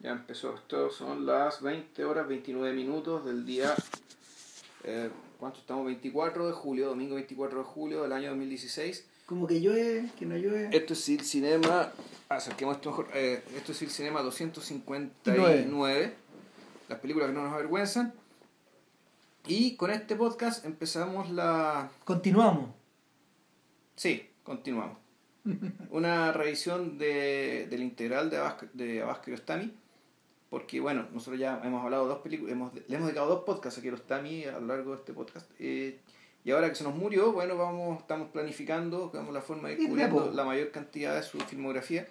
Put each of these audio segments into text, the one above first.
Ya empezó. Esto son las 20 horas 29 minutos del día. Eh, ¿Cuánto estamos? 24 de julio, domingo 24 de julio del año 2016. Como que llueve, que no llueve. Esto es el Cinema. Acerquemos esto mejor. Eh, esto es el Cinema 259. Las películas que no nos avergüenzan. Y con este podcast empezamos la. Continuamos. Sí, continuamos. Una revisión de, del integral de Abbas, de Abbas Kiarostami. Porque, bueno, nosotros ya hemos hablado dos películas, hemos, le hemos dedicado dos podcasts a Kiarostami a lo largo de este podcast. Eh, y ahora que se nos murió, bueno, vamos estamos planificando vamos la forma de ir cubriendo la mayor cantidad de su filmografía.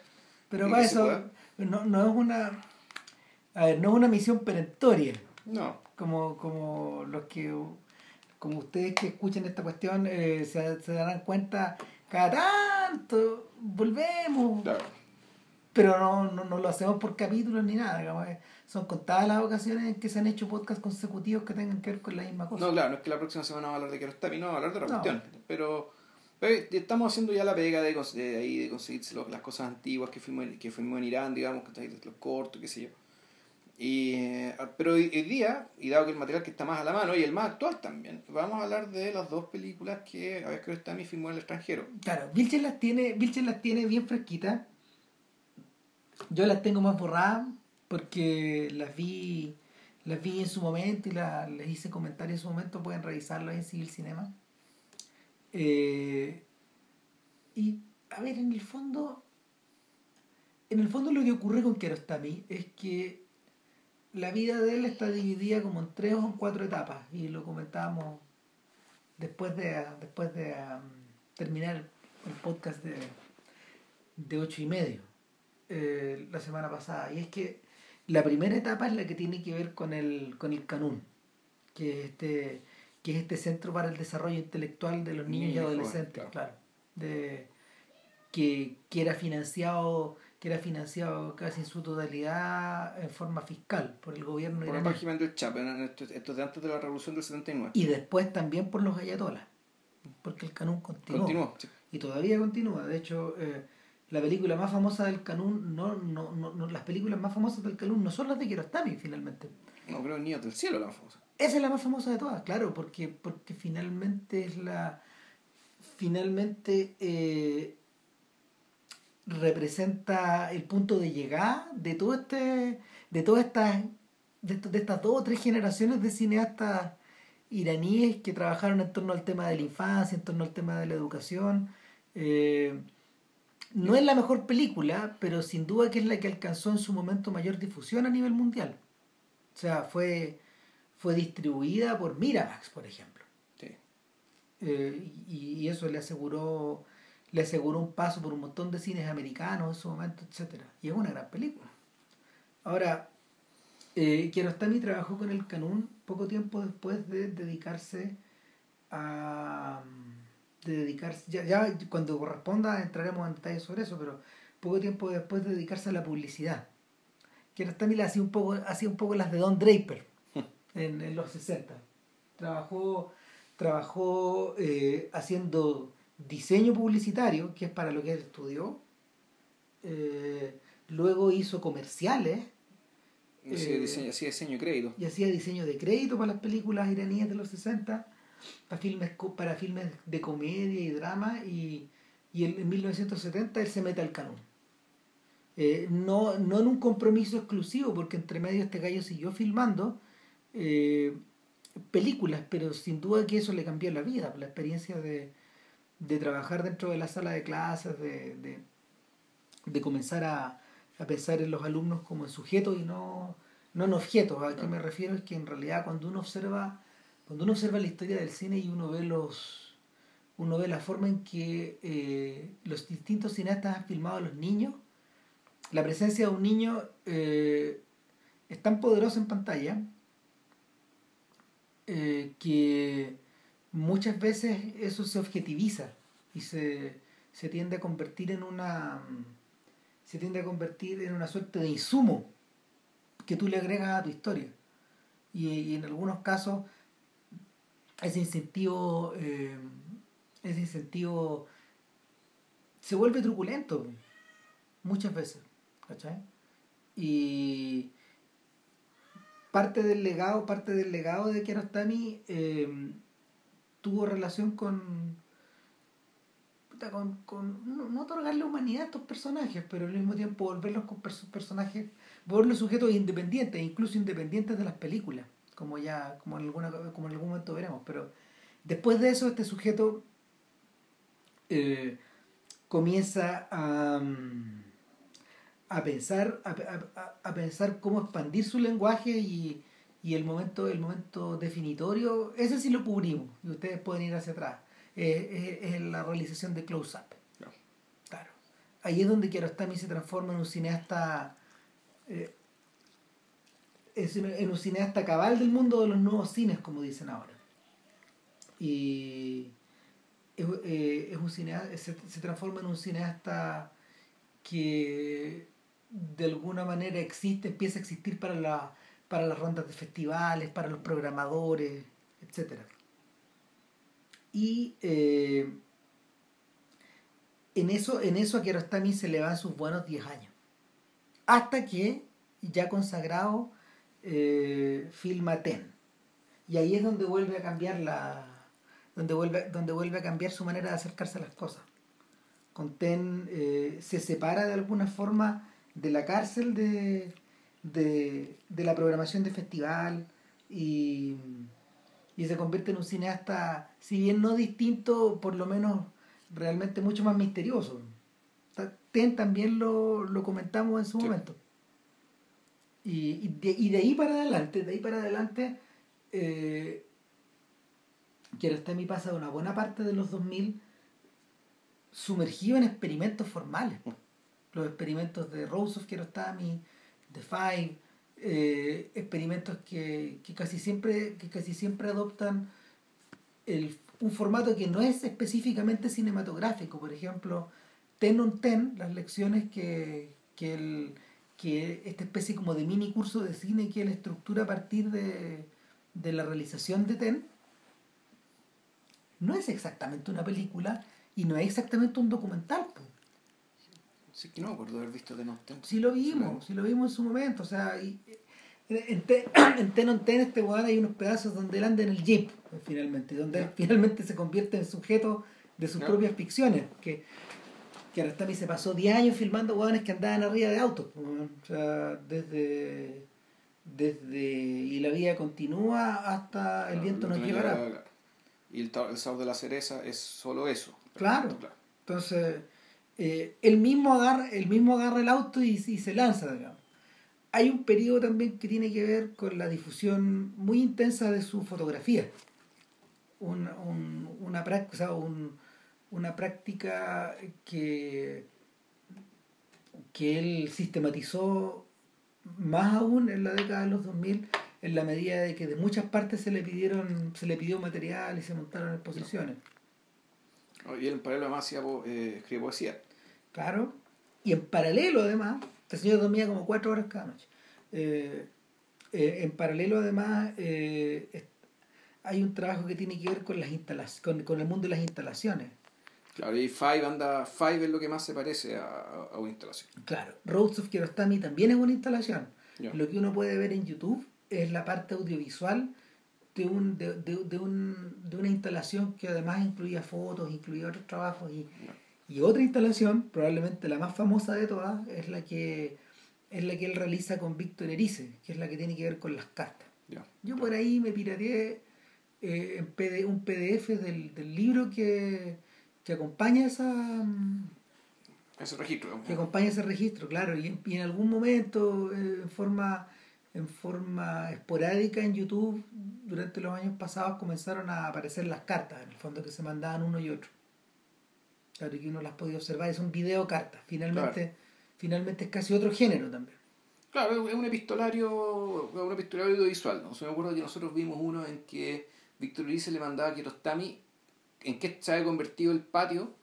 Pero para eso no, no es una. A ver, no es una misión perentoria. No, Como, como los que. Como ustedes que escuchan esta cuestión eh, se, se darán cuenta, cada tanto volvemos. claro. Pero no, no, no lo hacemos por capítulos ni nada. digamos, eh. Son contadas las ocasiones en que se han hecho podcasts consecutivos que tengan que ver con la misma cosa. No, claro, no es que la próxima semana vamos a hablar de Kiarostami, no, vamos a hablar de otra No. cuestión. Pero, pero estamos haciendo ya la pega de, de ahí, de conseguirse lo- las cosas antiguas que filmó, en- que filmó en Irán, digamos, que está- los cortos, qué sé yo. Y, eh, pero hoy, día, y dado que el material que está más a la mano y el más actual también, vamos a hablar de las dos películas que a veces Kiarostami filmó en el extranjero. Claro, Vilches las tiene, Vilches las tiene bien fresquitas. Yo las tengo más borradas porque las vi, las vi en su momento y la- les hice comentarios en su momento, pueden revisarlo en Civil Cinema. Eh, y a ver, en el fondo, en el fondo lo que ocurre con Kiarostami es que la vida de él está dividida como en tres o en cuatro etapas y lo comentábamos después de después de um, terminar el podcast de, de ocho y medio eh, la semana pasada y es que la primera etapa es la que tiene que ver con el con el Canún que es este que es este centro para el desarrollo intelectual de los niños y Niños y adolescentes jóvenes, claro de que, que era financiado que era financiado casi en su totalidad en forma fiscal por el gobierno Por el iraní régimen del Chap, eran estos, estos de antes de la revolución del 79. y después también por los ayatolas porque el Canún continuó, Continuó. sí. y todavía continúa de hecho eh, la película más famosa del Canún no, no, no, no- las películas más famosas del Canún no son las de Kiarostami finalmente No creo Niños del Cielo la famosa. esa es la más famosa de todas claro porque porque finalmente es la finalmente eh, representa el punto de llegada de todo este de todas estas de estas dos o tres generaciones de cineastas iraníes que trabajaron en torno al tema de la infancia en torno al tema de la educación Eh, no es la mejor película pero sin duda que es la que alcanzó en su momento mayor difusión a nivel mundial o sea fue fue distribuida por Miramax por ejemplo Sí. eh, y, y eso le aseguró le aseguró un paso por un montón de cines americanos en su momento, etcétera Y es una gran película. Ahora, eh, Kiarostami trabajó con el Canún poco tiempo después de dedicarse a de dedicarse ya, ya cuando corresponda entraremos en detalles sobre eso pero poco tiempo después de dedicarse a la publicidad Kiarostami le hacía un poco hacía un poco las de Don Draper en, en los 60 trabajó trabajó eh, haciendo diseño publicitario, que es para lo que él estudió. Eh, luego hizo comerciales Así Eh, diseño, así diseño y crédito. y hacía diseño de crédito para las películas iraníes de los 60, para filmes, para filmes de comedia y drama, y, y en en 1970 él se mete al canon. Eh, no, no en un compromiso exclusivo, porque entre medio este gallo siguió filmando eh, películas, pero sin duda que eso le cambió la vida, la experiencia de, de trabajar dentro de la sala de clases, de, de, de comenzar a, a pensar en los alumnos como en sujetos y no, no en objetos. ¿A qué me refiero? Es que en realidad cuando uno observa, cuando uno observa la historia del cine y uno ve los uno ve la forma en que eh, los distintos cineastas han filmado a los niños, la presencia de un niño eh, es tan poderosa en pantalla eh, que muchas veces eso se objetiviza y se, se tiende a convertir en una se tiende a convertir en una suerte de insumo que tú le agregas a tu historia. Y, y en algunos casos ese incentivo eh, ese incentivo se vuelve truculento muchas veces ¿cachai? Y parte del legado, parte del legado de Kiarostami eh, tuvo relación con, con, con no, otorgarle humanidad a estos personajes, pero al mismo tiempo volverlos con personajes, volverlos sujetos independientes, incluso independientes de las películas, como ya, como en alguna, como en algún momento veremos, pero después de eso este sujeto eh, comienza a, a pensar, a, pensar cómo expandir su lenguaje y, el momento, el momento definitorio, ese sí lo cubrimos, y ustedes pueden ir hacia atrás. Eh, es, la realización de Close Up. Claro. Ahí es donde Kiarostami se transforma en un cineasta. Eh, en un cineasta cabal del mundo de los nuevos cines, como dicen ahora. Y es, eh, un cineasta, se, transforma en un cineasta que de alguna manera existe, empieza a existir para, la, para las rondas de festivales, para los programadores, etcétera y eh, en, eso, en eso a Kiarostami se le van sus buenos 10 años. Hasta que, ya consagrado, eh, filma Ten. Y ahí es donde vuelve a cambiar la. Donde vuelve, donde vuelve a cambiar su manera de acercarse a las cosas. Con Ten eh, se separa de alguna forma de la cárcel de, de, de la programación de festival y y se convierte en un cineasta, si bien no distinto, por lo menos realmente mucho más misterioso. Ten también lo, comentamos en su momento. Y, de, ahí para adelante, de ahí para adelante, eh, mi pasa de una buena parte de los 2000 sumergido en experimentos formales. Los experimentos de Rose of Kiarostami, The Five, eh, experimentos que, casi siempre, que casi siempre adoptan el, un formato que no es específicamente cinematográfico. Por ejemplo, Ten on Ten, las lecciones que, que, el, que esta especie como de mini curso de cine que él estructura a partir de, de la realización de Ten, no es exactamente una película y no es exactamente un documental. Sí, que no me acuerdo haber visto Ten Sí lo vimos, sí lo vimos en su momento. O sea, y, en, Ten on Ten este weón hay unos pedazos donde él anda en el jeep, finalmente, donde él finalmente se convierte en sujeto de sus propias ficciones. Que, que Arastami se pasó 10 años filmando weones que andaban arriba de autos. O sea, desde, desde. Y la vida continúa hasta el viento nos llevará. Y el, el sabor de la cereza es solo eso. Claro. Entonces eh, él, mismo agarra, mismo agarra el auto y, se lanza, digamos. Hay un periodo también que tiene que ver con la difusión muy intensa de su fotografía. una, práctica, una práctica que, que él sistematizó más aún en la década de los 2000 en la medida de que de muchas partes se le pidieron se le pidió material y se montaron exposiciones. Y él en paralelo además eh, escribe poesía. Claro. Y en paralelo además, este señor dormía como cuatro horas cada noche. Eh, eh, en paralelo además hay un trabajo que tiene que ver con las instalaciones, con, el mundo de las instalaciones. Claro, y Five anda, Five es lo que más se parece a, a una instalación. Claro, Roads of Kiarostami también es una instalación. Lo que uno puede ver en YouTube es la parte audiovisual de, un, de, de, un, de una instalación que además incluía fotos, incluía otros trabajos y, y otra instalación, probablemente la más famosa de todas, es la que es la que él realiza con Víctor Erice, que es la que tiene que ver con las cartas. Yo por ahí me pirateé eh, un PDF del, del libro que, que acompaña esa ese registro. Que acompaña ese registro, claro, y, en algún momento eh, en forma en forma esporádica en YouTube durante los años pasados comenzaron a aparecer las cartas, en el fondo que se mandaban uno y otro. Claro, que uno las podía observar, es un video carta, finalmente, finalmente es casi otro género también. Claro, es un epistolario, un epistolario audiovisual. ¿no? me acuerdo que nosotros vimos uno en que Víctor Ulises le mandaba a Kiarostami en qué se había convertido el patio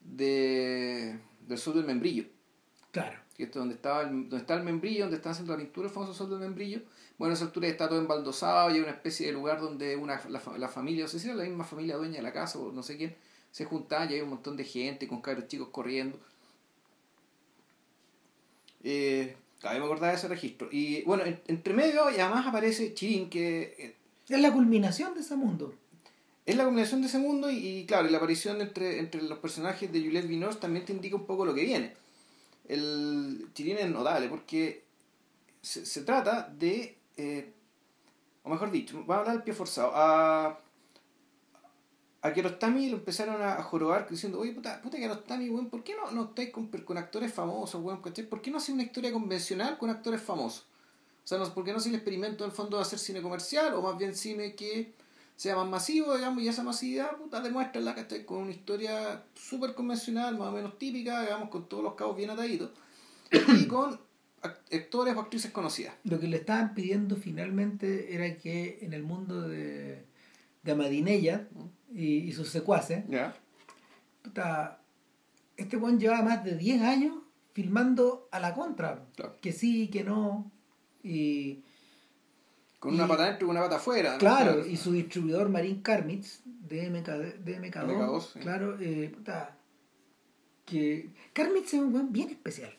de, del sur del membrillo. Claro que es donde, estaba el, donde está el membrillo, donde están haciendo la pintura, el famoso sol del membrillo. Bueno, a esa altura está todo embaldosado y hay una especie de lugar donde una, la, la familia, no sé si era la misma familia dueña de la casa o no sé quién, se juntaba y hay un montón de gente con cabros chicos corriendo. Eh, me acordaba de ese registro. Y bueno, entre medio y además aparece Chirin, que... Eh, es la culminación de ese mundo. Es la culminación de ese mundo y, claro, la aparición entre, entre los personajes de Juliette Binoche también te indica un poco lo que viene. El Chirin es notable porque se, se trata de... Eh, o mejor dicho, vamos a hablar del pie forzado. A, a Kiarostami lo empezaron a, jorobar diciendo, oye, puta, puta Kiarostami, weón, ¿por qué no, no estáis con, con actores famosos, weón? ¿Por qué no hacen una historia convencional con actores famosos? O sea, no, ¿por qué no hace el experimento en el fondo de hacer cine comercial o más bien cine que sea más masivo, digamos, y esa masividad, puta, demuéstrala, ¿cachai? Con una historia súper convencional, más o menos típica, digamos, con todos los cabos bien ataditos y con actores o actrices conocidas. Lo que le estaban pidiendo finalmente era que en el mundo de, de Amadinella, y, sus secuaces. este buen llevaba más de 10 años filmando a la contra. Que sí, que no. Y. Con una pata dentro y una pata afuera. Claro, y su distribuidor Marín Karmitz, de MK, de MK2, claro, eh, que Karmitz es un buen bien especial.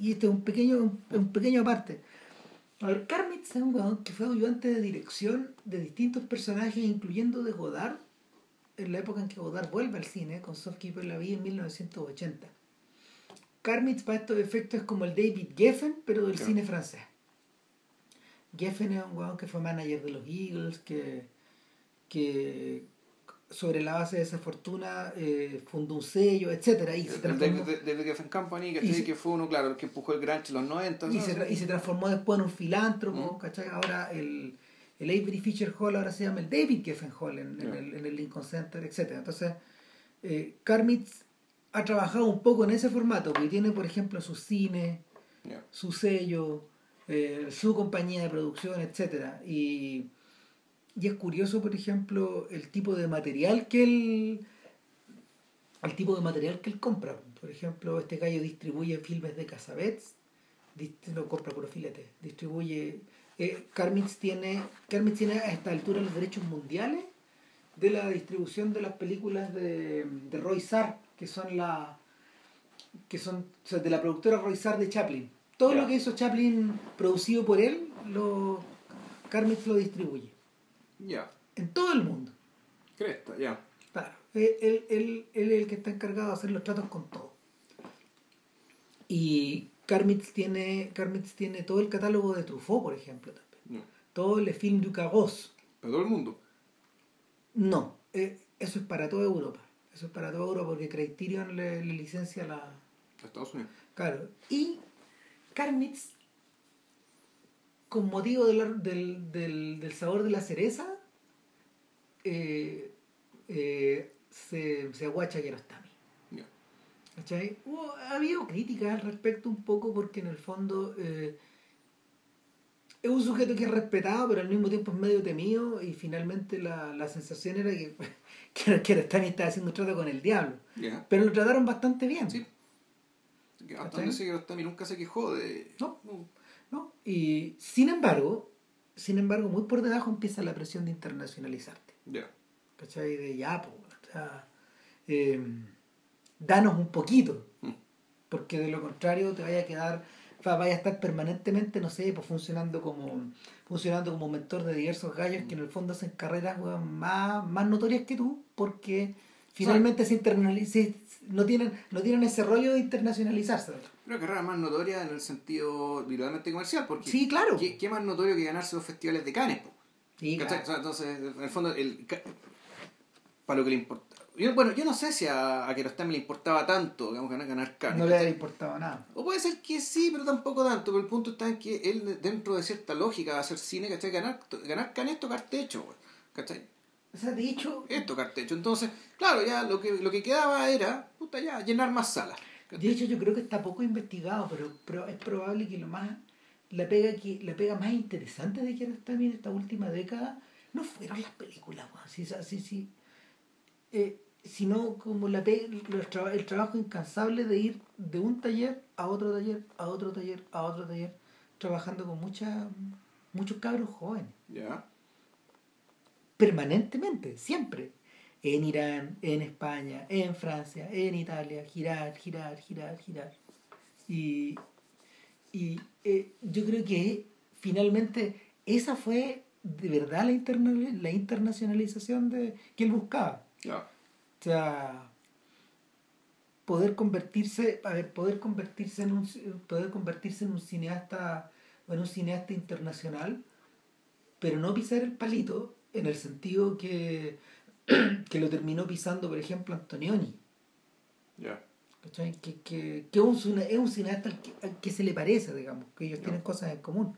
y este es un pequeño, un pequeño aparte. A ver, Karmitz es un weón que fue ayudante de dirección de distintos personajes, incluyendo de Godard, en la época en que Godard vuelve al cine con Soft Keeper la vida en 1980. Karmitz para estos efectos es como el David Geffen, pero del cine francés. Geffen es un weón que fue manager de los Eagles, que, que sobre la base de esa fortuna eh, fundó un sello, etcétera y se transformó... Geffen Company, que fue uno, claro, el que empujó el Granch en los 90. Y, se, y se transformó después en un filántropo, ¿cachai? Ahora el el Avery Fisher Hall ahora se llama el David Geffen Hall en, el, en el, Lincoln Center, etc. Entonces, eh, Karmitz ha trabajado un poco en ese formato, porque tiene, por ejemplo, su cine, su sello, eh, su compañía de producción, etc. Y, y es curioso, por ejemplo, el tipo de material que él el tipo de material que él compra. Por ejemplo, este gallo distribuye filmes de Casabets, no compra por filete, distribuye eh, tiene, tiene a esta altura los derechos mundiales de la distribución de las películas de, de Roy Sar, que son la que son de la productora Roy Sar de Chaplin. Todo lo que hizo Chaplin producido por él, lo Carmix lo distribuye. Ya. En todo el mundo. Cresta, ya. Claro. Él, él, él, es el que está encargado de hacer los tratos con todo. Y Carmitz tiene, Carmitz tiene todo el catálogo de Truffaut, por ejemplo, también. Todo el film du Carros. ¿Para todo el mundo? No, eh, eso es para toda Europa. Eso es para toda Europa porque Criterion le, licencia la... Estados Unidos. Claro. Y Carmitz, con motivo del, del, sabor de la cereza, eh, eh, se, se aguacha que no está. ¿Cachai? ha habido críticas al respecto un poco porque en el fondo eh, es un sujeto que es respetado pero al mismo tiempo es medio temido y finalmente la, la sensación era que, que, que estaba haciendo un trato con el diablo. Pero lo trataron bastante bien. Sí. Hasta donde nunca se quejó de... No, no. Y sin embargo, sin embargo, muy por debajo empieza la presión de internacionalizarte. Ya. ¿Cachai? De ya, pues, o sea, eh, danos un poquito, mm. porque de lo contrario te vaya a quedar, vaya a estar permanentemente, no sé, pues funcionando como funcionando como mentor de diversos gallos que en el fondo hacen carreras más, más notorias que tú, porque finalmente se no tienen, no tienen ese rollo de internacionalizarse. Pero carrera más notoria en el sentido literalmente comercial, porque sí, claro. ¿qué, más notorio que ganarse los festivales de Cannes? Sí, entonces, en el fondo, el, para lo que le importa yo, bueno, yo no sé si a, a Kiarostami le importaba tanto, digamos, ganar, ganar carne. No le importaba nada. O puede ser que sí, pero tampoco tanto. Pero el punto está en que él, dentro de cierta lógica de hacer cine, ¿cachai? Ganar, ganar can es tocar techo, ¿cachai? O sea, de hecho... Es tocar techo. Entonces, claro, ya lo que, lo que quedaba era, puta, ya, llenar más salas. De hecho, yo creo que está poco investigado, pero, pero es probable que lo más... La pega, que, la pega más interesante de Kiarostami en esta última década no fueron las películas, sí, sí, sí. Eh, sino como la el trabajo incansable de ir de un taller a otro taller, a otro taller, a otro taller, trabajando con mucha, muchos cabros jóvenes. Permanentemente, siempre. En Irán, en España, en Francia, en Italia, girar, girar, girar, girar. Y, Y eh, yo creo que finalmente esa fue de verdad la, interna la internacionalización de, que él buscaba. O sea, poder convertirse, a ver, poder convertirse en un poder convertirse en un cineasta, en un cineasta internacional, pero no pisar el palito en el sentido que, que lo terminó pisando, por ejemplo, Antonioni. Que, que, que es, un, cineasta al que, se le parece, digamos, que ellos tienen cosas en común.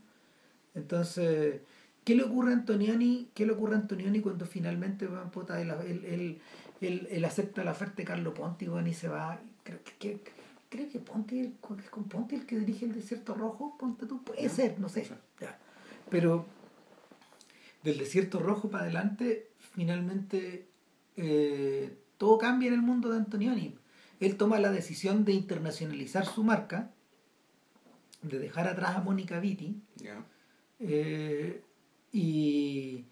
Entonces, ¿qué le ocurre a Antonioni? ¿Qué le ocurre a Antonioni cuando finalmente puta, él, él, él, él, acepta la oferta de Carlo Ponti y se va? Creo que, creo que Ponti es con Ponti el que dirige el desierto rojo, ponte tú, puede ser, no sé. Pero del desierto rojo para adelante, finalmente eh, todo cambia en el mundo de Antonioni. Él toma la decisión de internacionalizar su marca, de dejar atrás a Mónica Vitti eh, y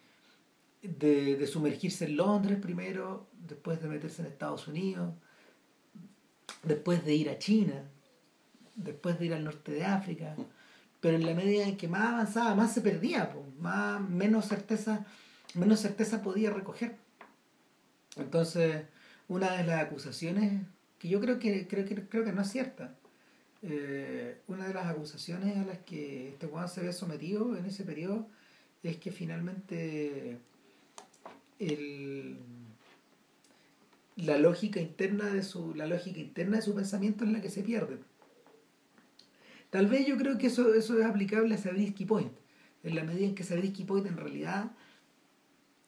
de, sumergirse en Londres primero, después de meterse en Estados Unidos, después de ir a China, después de ir al norte de África. Pero en la medida en que más avanzaba, más se perdía, más, menos certeza, menos certeza podía recoger. Entonces, una de las acusaciones que yo creo que, creo que, creo que no es cierta. Eh, una de las acusaciones a las que este Juan se ve sometido en ese periodo es que finalmente el, la lógica interna de su la lógica interna de su pensamiento es la que se pierde tal vez yo creo que eso eso es aplicable a Sabrisky Point en la medida en que Sabrisky Point en realidad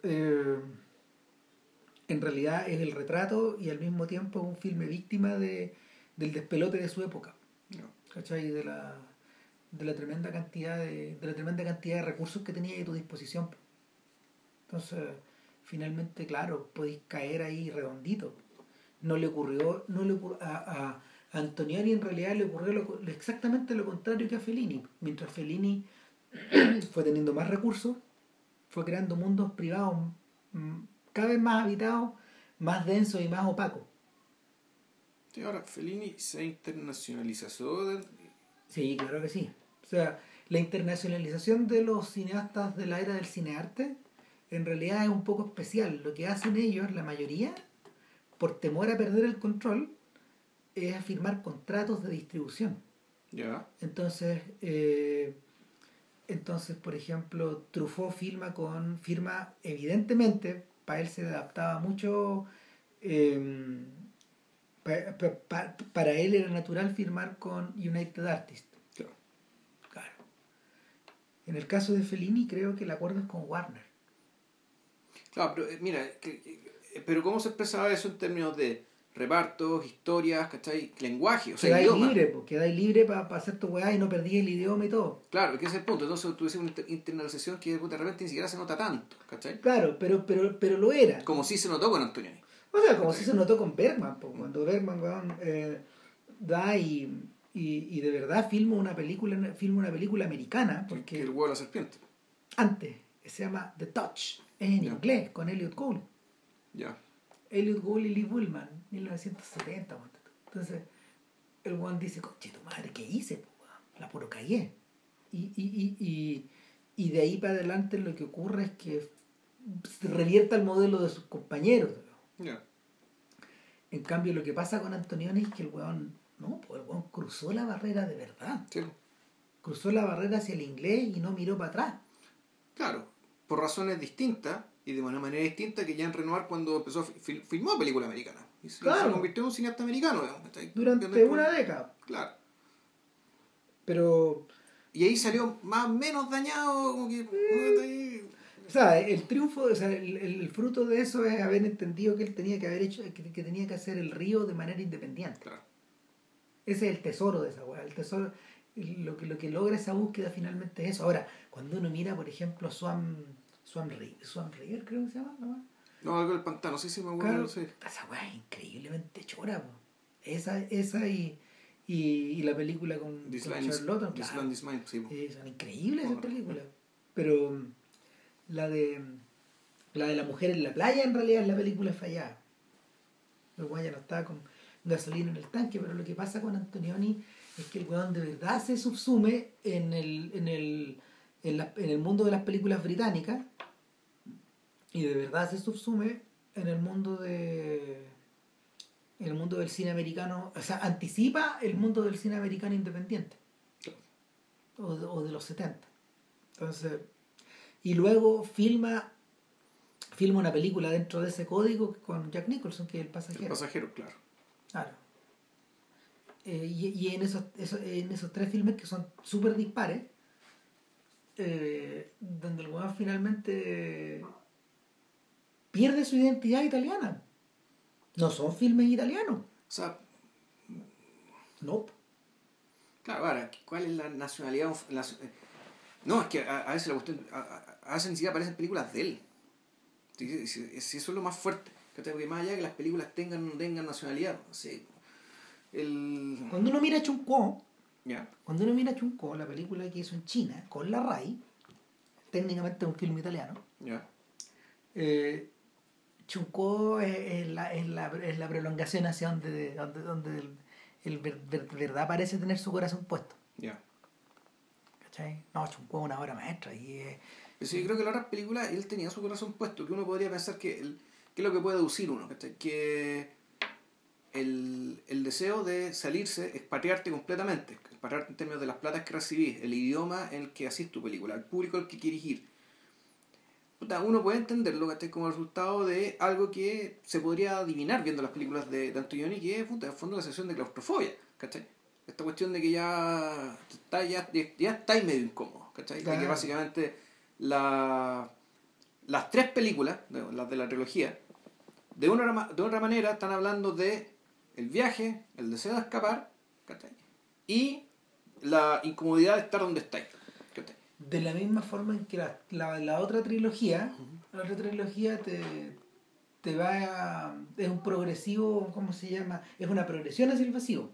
eh, en realidad es el retrato y al mismo tiempo un filme víctima de, del despelote de su época. ¿Cachai? De la, de la tremenda cantidad de, de la tremenda cantidad de recursos que tenía a tu disposición. Entonces, finalmente, claro, podéis caer ahí redondito. No le ocurrió, no le a, a Antonioni en realidad le ocurrió exactamente lo contrario que a Fellini. Mientras Fellini fue teniendo más recursos, fue creando mundos privados mm, cada vez más habitado, más denso y más opaco. Sí, ahora, Fellini se internacionalizó. Sí, claro que sí. O sea, la internacionalización de los cineastas de la era del cinearte en realidad es un poco especial. Lo que hacen ellos, la mayoría, por temor a perder el control, es firmar contratos de distribución. Ya. Entonces, eh, entonces, por ejemplo, Truffaut firma con, firma evidentemente para él se adaptaba mucho. Em, para él era natural firmar con United Artists. Claro. claro. En el caso de Fellini, creo que el acuerdo es con Warner. Claro, pero eh, mira, eh, pero ¿cómo se expresaba eso en términos de repartos, historias, ¿cachai? Lenguaje, o sea, quedáis libre, pues, quedáis libre para hacer tu weá y no perdí el idioma y todo. Claro, que ese es el punto. Entonces tú una internalización que de repente ni siquiera se nota tanto, ¿cachai? Claro, pero, pero, pero lo era. Como si se notó con Antonioni. O sea, como si se notó con Bergman, pues, cuando Bergman eh, da y, y, y, de verdad filma una película filma una película americana. Porque el huevo de la serpiente. Antes, se llama The Touch, en inglés, con Elliot Cole. Ya. Elliot Gould y Lee Bullman, 1970. Entonces, el Juan dice, coche, tu madre, ¿qué hice? La puro callé. Y, y, y, y, de ahí para adelante lo que ocurre es que se revierta el modelo de sus compañeros. En cambio, lo que pasa con Antonioni es que el weón, no, pues el weón cruzó la barrera de verdad. Cruzó la barrera hacia el inglés y no miró para atrás. Claro, por razones distintas, y de una manera distinta que Jean Renoir cuando empezó filmó película americana. Y se, convirtió en un cineasta americano durante una década. Claro. Pero y ahí salió más o menos dañado como que o sea el triunfo o sea el, el, fruto de eso es haber entendido que él tenía que haber hecho que, que tenía que hacer el río de manera independiente. Claro. ese es el tesoro de esa weá el tesoro lo que lo que logra esa búsqueda finalmente es eso. Ahora cuando uno mira por ejemplo Swan Swan River, creo que se llama, ¿no? No, algo del pantano, sí, sí, me acuerdo. Claro, sí. Esa weá es increíblemente chora, po. Esa, esa y, y, y la película con, This con Charlotte. This claro. is mine, sí. Eh, son increíbles esas películas. Pero la de la de la mujer en la playa en realidad es la película fallada. El guay ya no estaba con gasolina en el tanque, pero lo que pasa con Antonioni es que el weón de verdad se subsume en el, en el, en, la- en el mundo de las películas británicas y de verdad se subsume en el mundo de en el mundo del cine americano, o sea, anticipa el mundo del cine americano independiente o de, o de los 70. Entonces, y luego filma filma una película dentro de ese código con Jack Nicholson, que es el pasajero. El pasajero, claro. Claro. Eh, y, y en, esos, esos- en esos tres filmes que son súper dispares, eh, donde el weón finalmente pierde su identidad italiana. No son filmes italianos. O sea, No. claro, ahora, ¿cuál es la nacionalidad? la- no, es que a, a veces la cuestión, a, a- a veces ni siquiera aparecen películas de él. Si, si- si eso es lo más fuerte. Porque más allá de que las películas tengan o no tengan nacionalidad, no sé, el... Cuando uno mira Chunko, Cuando uno mira Chunko, la película que hizo en China, con la RAI, técnicamente un film italiano, ya. eh, Chunko es, es la, es, la, es la prolongación hacia donde, donde, donde el, el ver- ver- verdad parece tener su corazón puesto. ¿Cachai? No, Chunko es una obra maestra y sí, yo creo que en las otras películas él tenía su corazón puesto, que uno podría pensar que, el, que es lo que puede deducir uno, ¿cachai? que el, el deseo de salirse, expatriarte completamente, en términos de las platas que recibís, el idioma en el que hacís tu película, el público al que quieres ir. Uno puede entenderlo ¿cachai? como resultado de algo que se podría adivinar viendo las películas de, de Antonioni, que es puta, en fondo la sensación de claustrofobia, ¿cachai? Esta cuestión de que ya está, ya, ya estáis medio incómodo, ¿cachai? De que Claro. básicamente la, las tres películas, las de la trilogía, de una, de otra manera están hablando de el viaje, el deseo de escapar, ¿cachai? Y la incomodidad de estar donde estáis, de la misma forma en que la, la, la otra trilogía, la otra trilogía te, te va a, es un progresivo, ¿cómo se llama? Es una progresión hacia el vacío,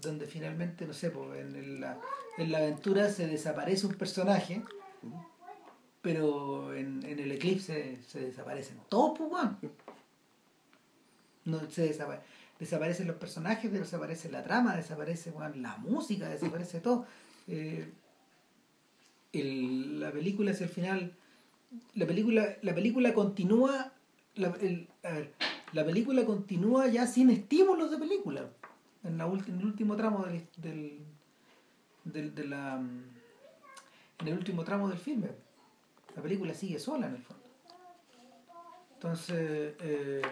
donde finalmente, no sé, pues, en, el- la, en la aventura se desaparece un personaje, pero en, en el eclipse se desaparecen todos, pues. No, se desapa- desaparecen los personajes, desaparece la trama, desaparece weón, la música, desaparece todo. Eh, el- la película es el final. La película, la película continúa. La, el- a ver, la película continúa ya sin estímulos de película. En, la en el último tramo del, del, del- de la, mm, en el último tramo del filme. La película sigue sola en el fondo. Entonces, eh,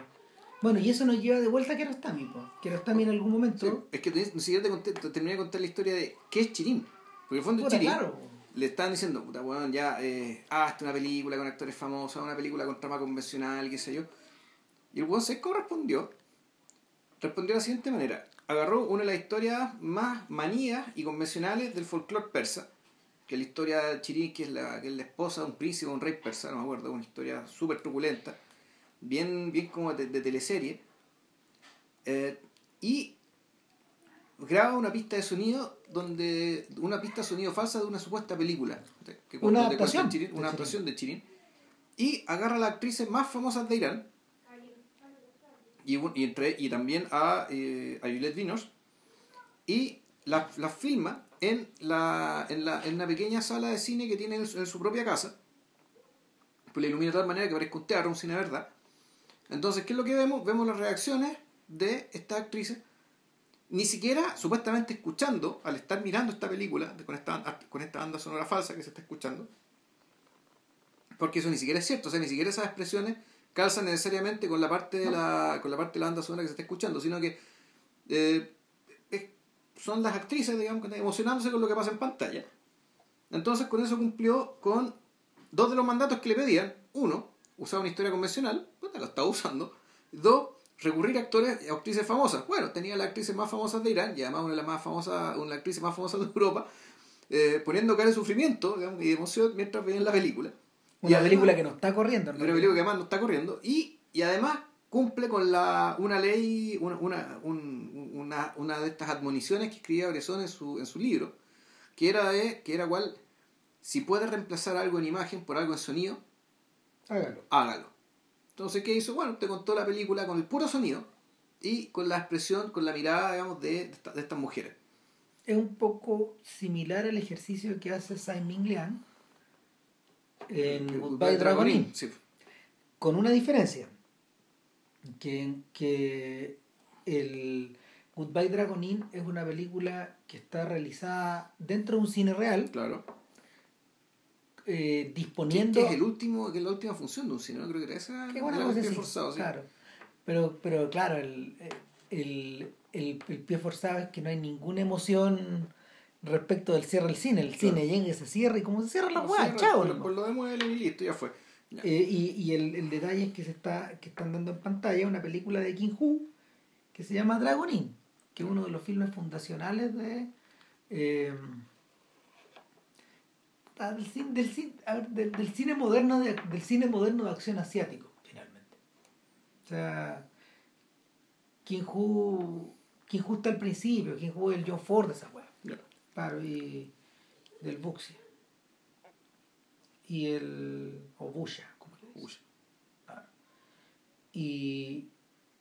bueno, y eso nos lleva de vuelta a Kiarostami. pues. Kiarostami en algún momento. Sí, es que ni siquiera te, conté- te terminé de contar la historia de qué es Chirín. Porque en el fondo Puta, Chirín claro. le estaban diciendo, puta, weón, ya, eh, hazte una película con actores famosos, una película con trama convencional, qué sé yo. Y el weón Seco respondió, respondió de la siguiente manera. Agarró una de las historias más manías y convencionales del folclore persa, que es la historia de Chirín, que es la, que es la esposa de un príncipe, un rey persa, no me acuerdo, una historia súper truculenta, bien, bien como de, de teleserie. Eh, y graba una pista de sonido donde una pista de sonido falsa de una supuesta película que Una adaptación Chirín, de una Chirín. adaptación de Chirín y agarra a las actrices más famosas de Irán y, y entre y también a, eh, a Juliette Binoche y las las filma en la, en la en una pequeña sala de cine que tiene en su, en su propia casa pues la ilumina de tal manera que parezca un teatro, un cine de verdad entonces, ¿qué es lo que vemos? Vemos las reacciones de estas actrices, ni siquiera supuestamente escuchando, al estar mirando esta película con esta, con esta banda sonora falsa que se está escuchando, porque eso ni siquiera es cierto, o sea, ni siquiera esas expresiones calzan necesariamente con la parte de la, con la parte de la banda sonora que se está escuchando, sino que eh, es- son las actrices, digamos, que están emocionándose con lo que pasa en pantalla. Entonces, con eso cumplió con dos de los mandatos que le pedían. Uno, usar una historia convencional, pues lo estaba usando. Dos, recurrir a actores y actrices famosas. Bueno, tenía las actrices más famosas de Irán y además una de las más famosas, una de las actrices más famosas de Europa, eh, poniendo cara de sufrimiento digamos, y de emoción mientras veían la película. Y Una además- película que no está corriendo. en una película que además no está corriendo y, y además cumple con la una ley una, una, un- una, una de estas admoniciones que escribía Bresson en su, en su libro que era de que era cual si puedes reemplazar algo en imagen por algo en sonido Hágalo. hágalo entonces qué hizo bueno te contó la película con el puro sonido y con la expresión con la mirada digamos de, de, esta- de estas mujeres es un poco similar al ejercicio que hace Simon Liang en Goodbye Dragonin. Sí. Con una diferencia. Que, que el Goodbye Dragonin es una película que está realizada dentro de un cine real. Claro. Eh, disponiendo. Que, es el último, que es la última función de un cine, ¿no? Creo que era esa. Qué bueno, pie forzado, sí. Claro. Pero, pero claro, el, el, el, el, pie forzado es que no hay ninguna emoción respecto del cierre del cine. El cine llega y se cierra y como se cierra la hueá, chao. Lo y listo, ya fue. Eh, y y el, detalle es que se está que están dando en pantalla una película de King Hu que se llama Dragonin, que es uno de los filmes fundacionales de eh, del, cine, del, del, cine moderno de, del cine moderno de acción asiático finalmente. O sea King Hu King Hu está al principio King Hu es el John Ford de esa weá. Claro y del Buxia y el o Busha como Claro. y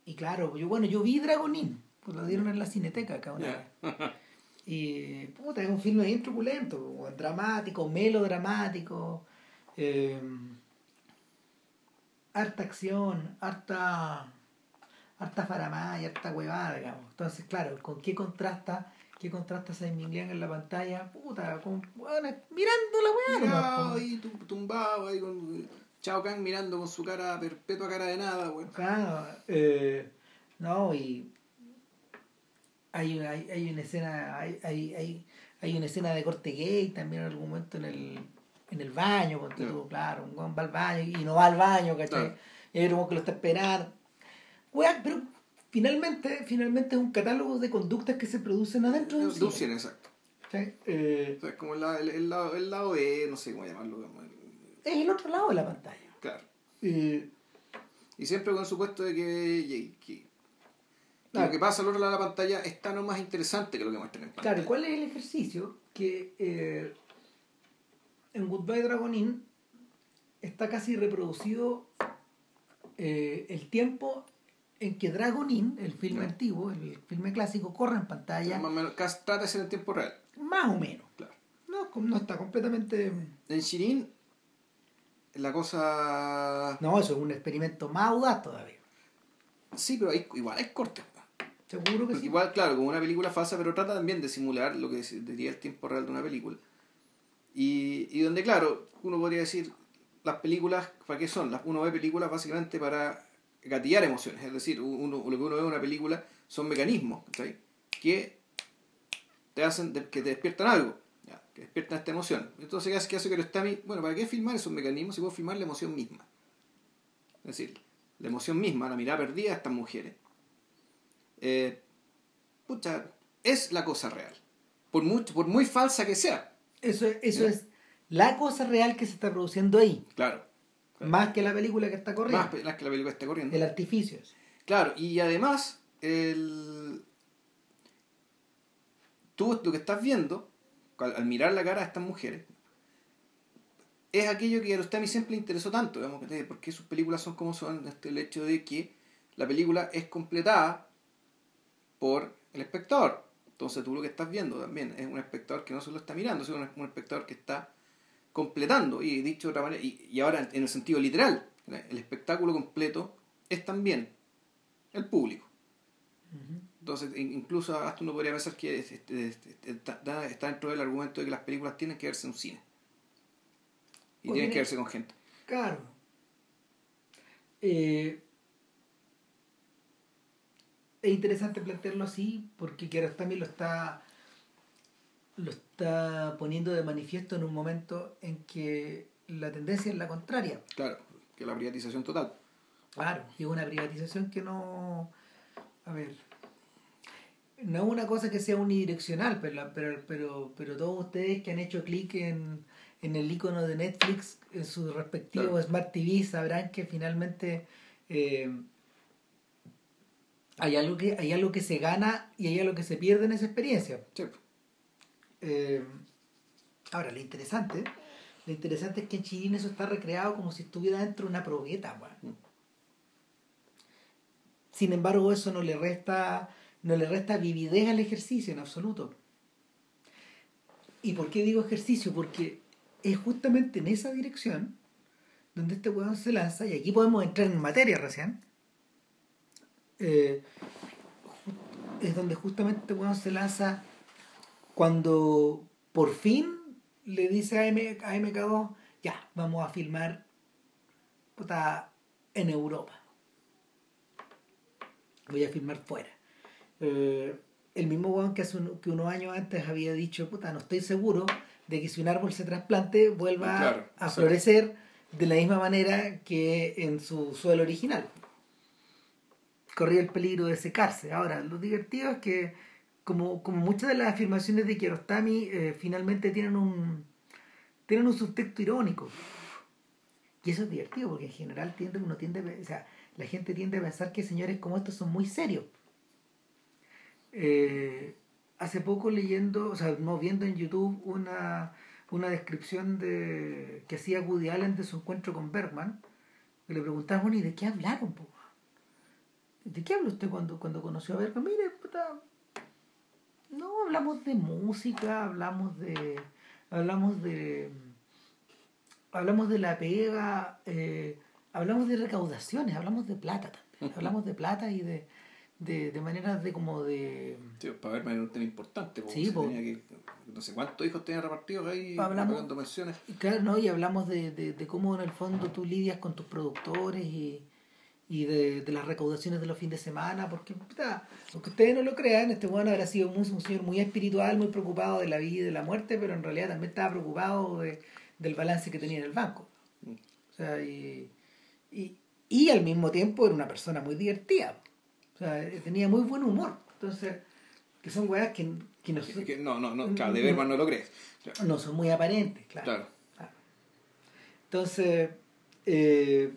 y claro yo bueno yo vi Dragonin pues lo dieron en la cineteca acá una vez y puta, es un filme bien truculento, dramático, melodramático, eh, harta acción, harta, harta faramaya, harta huevada, digamos. Entonces, claro, ¿con qué contrasta? ¿Qué contrasta Simon Liang en la pantalla? Puta, con, bueno, mirando la hueá. ahí tumbado, ahí con Chao Kang mirando con su cara perpetua cara de nada, weón. Claro, eh, no, y hay, hay, hay una escena, hay, hay, hay, una escena de corte gay también en algún momento en el, en el baño, porque tú, claro, un va al baño y no va al baño, ¿cachai? Y hay un que lo está esperando. pero finalmente, finalmente es un catálogo de conductas que se producen adentro de un cine. exacto. Eh, o sea, es como el, el, lado, el lado B, no sé cómo llamarlo. Es el otro lado de la pantalla. Claro. Eh, y siempre con el supuesto de que, que lo que pasa al otro lado de la pantalla es tan o más interesante que lo que muestran en pantalla. Claro, ¿cuál es el ejercicio? Que eh, en Goodbye Dragonin está casi reproducido eh, el tiempo en que Dragonin, el filme antiguo, el filme clásico, corre en pantalla. Más o menos, trata de ser en tiempo real. Más o menos. Claro. No, no está completamente. En Shirin, la cosa. No, eso es un experimento más audaz todavía. Sí, pero igual es corte. Seguro que sí. Igual, claro, como una película falsa, pero trata también de simular lo que diría el tiempo real de una película. Y, y donde, claro, uno podría decir, las películas, ¿para qué son? Uno ve películas básicamente para gatillar emociones. Es decir, uno, lo que uno ve en una película son mecanismos que te hacen, que te despiertan algo, que despiertan esta emoción. Entonces, ¿qué hace, qué hace que Bueno, ¿para qué filmar esos mecanismos si puedo filmar la emoción misma? Es decir, la emoción misma, la mirada perdida de estas mujeres eh, pucha, es la cosa real. Por, mucho, por muy falsa que sea. Eso, eso es la cosa real que se está produciendo ahí. Claro. Más que la película que está corriendo. Más que la película que está corriendo. El artificio. Claro, y además, el... tú lo que estás viendo, al, mirar la cara de estas mujeres, es aquello que a usted a mí siempre le interesó tanto, digamos, porque sus películas son como son, este, el hecho de que la película es completada por el espectador. Entonces tú lo que estás viendo también es un espectador que no solo está mirando, sino un espectador que está completando. Y dicho de otra manera, y, ahora en el sentido literal, el espectáculo completo es también el público. Entonces, incluso hasta uno podría pensar que está dentro del argumento de que las películas tienen que verse en un cine. Y tienen que verse con gente. Claro. Eh, es interesante plantearlo así porque también lo está lo está poniendo de manifiesto en un momento en que la tendencia es la contraria. Claro, que la privatización total. Claro, y una privatización que no... A ver, no es una cosa que sea unidireccional, pero, pero, pero, pero todos ustedes que han hecho clic en, en el icono de Netflix, en su respectivo Smart TV, sabrán que finalmente eh, hay algo que hay algo que se gana y hay algo que se pierde en esa experiencia eh, ahora lo interesante lo interesante es que en Chile eso está recreado como si estuviera dentro de una probeta mm. sin embargo eso no le resta no le resta vividez al ejercicio en absoluto ¿Y por qué digo ejercicio? Porque es justamente en esa dirección donde este weón se lanza, y aquí podemos entrar en materia recién, eh, es donde justamente weón se lanza cuando por fin le dice a, M, a MK2, ya, vamos a filmar puta, en Europa. Voy a filmar fuera. Eh, el mismo weón que, hace un- que unos años antes había dicho, puta, no estoy seguro de que si un árbol se trasplante vuelva Claro, a sí. florecer de la misma manera que en su suelo original. Corría el peligro de secarse. Ahora, lo divertido es que, como, como muchas de las afirmaciones de Kiarostami, eh, finalmente tienen un, tienen un irónico. Y eso es divertido, porque en general tiende, uno tiende, o sea, la gente tiende a pensar que señores como estos son muy serios. Eh, hace poco leyendo, o sea, no viendo en YouTube una, una descripción de que hacía Woody Allen de su encuentro con Bergman, le preguntaban, bueno, ¿y de qué hablaron? po? ¿De qué habló usted cuando, cuando conoció a Bergman? Mire, puta, no, hablamos de música, hablamos de. hablamos de. hablamos de la pega, eh, hablamos de recaudaciones, hablamos de plata también. hablamos de plata y de, de, de maneras de como de. Sí, para verme en un tema importante, porque Sí, se po. tenía que, no sé cuántos hijos tenía repartidos ahí Hablamos- pagando pensiones. Claro, ¿no? Y hablamos de, de, de cómo en el fondo tú lidias con tus productores y, y de, de las recaudaciones de los fines de semana, porque, puta, aunque ustedes no lo crean, este bueno habrá sido un, un señor muy espiritual, muy preocupado de la vida y de la muerte, pero en realidad también estaba preocupado de, del balance que tenía en el banco. O sea, y, y, y al mismo tiempo era una persona muy divertida. O sea, eh, tenía muy buen humor. Entonces, que son weas que, que no, que no, no, no, claro, de Bergman no lo crees. Claro. no son muy aparentes, claro. claro. Claro. Entonces, eh,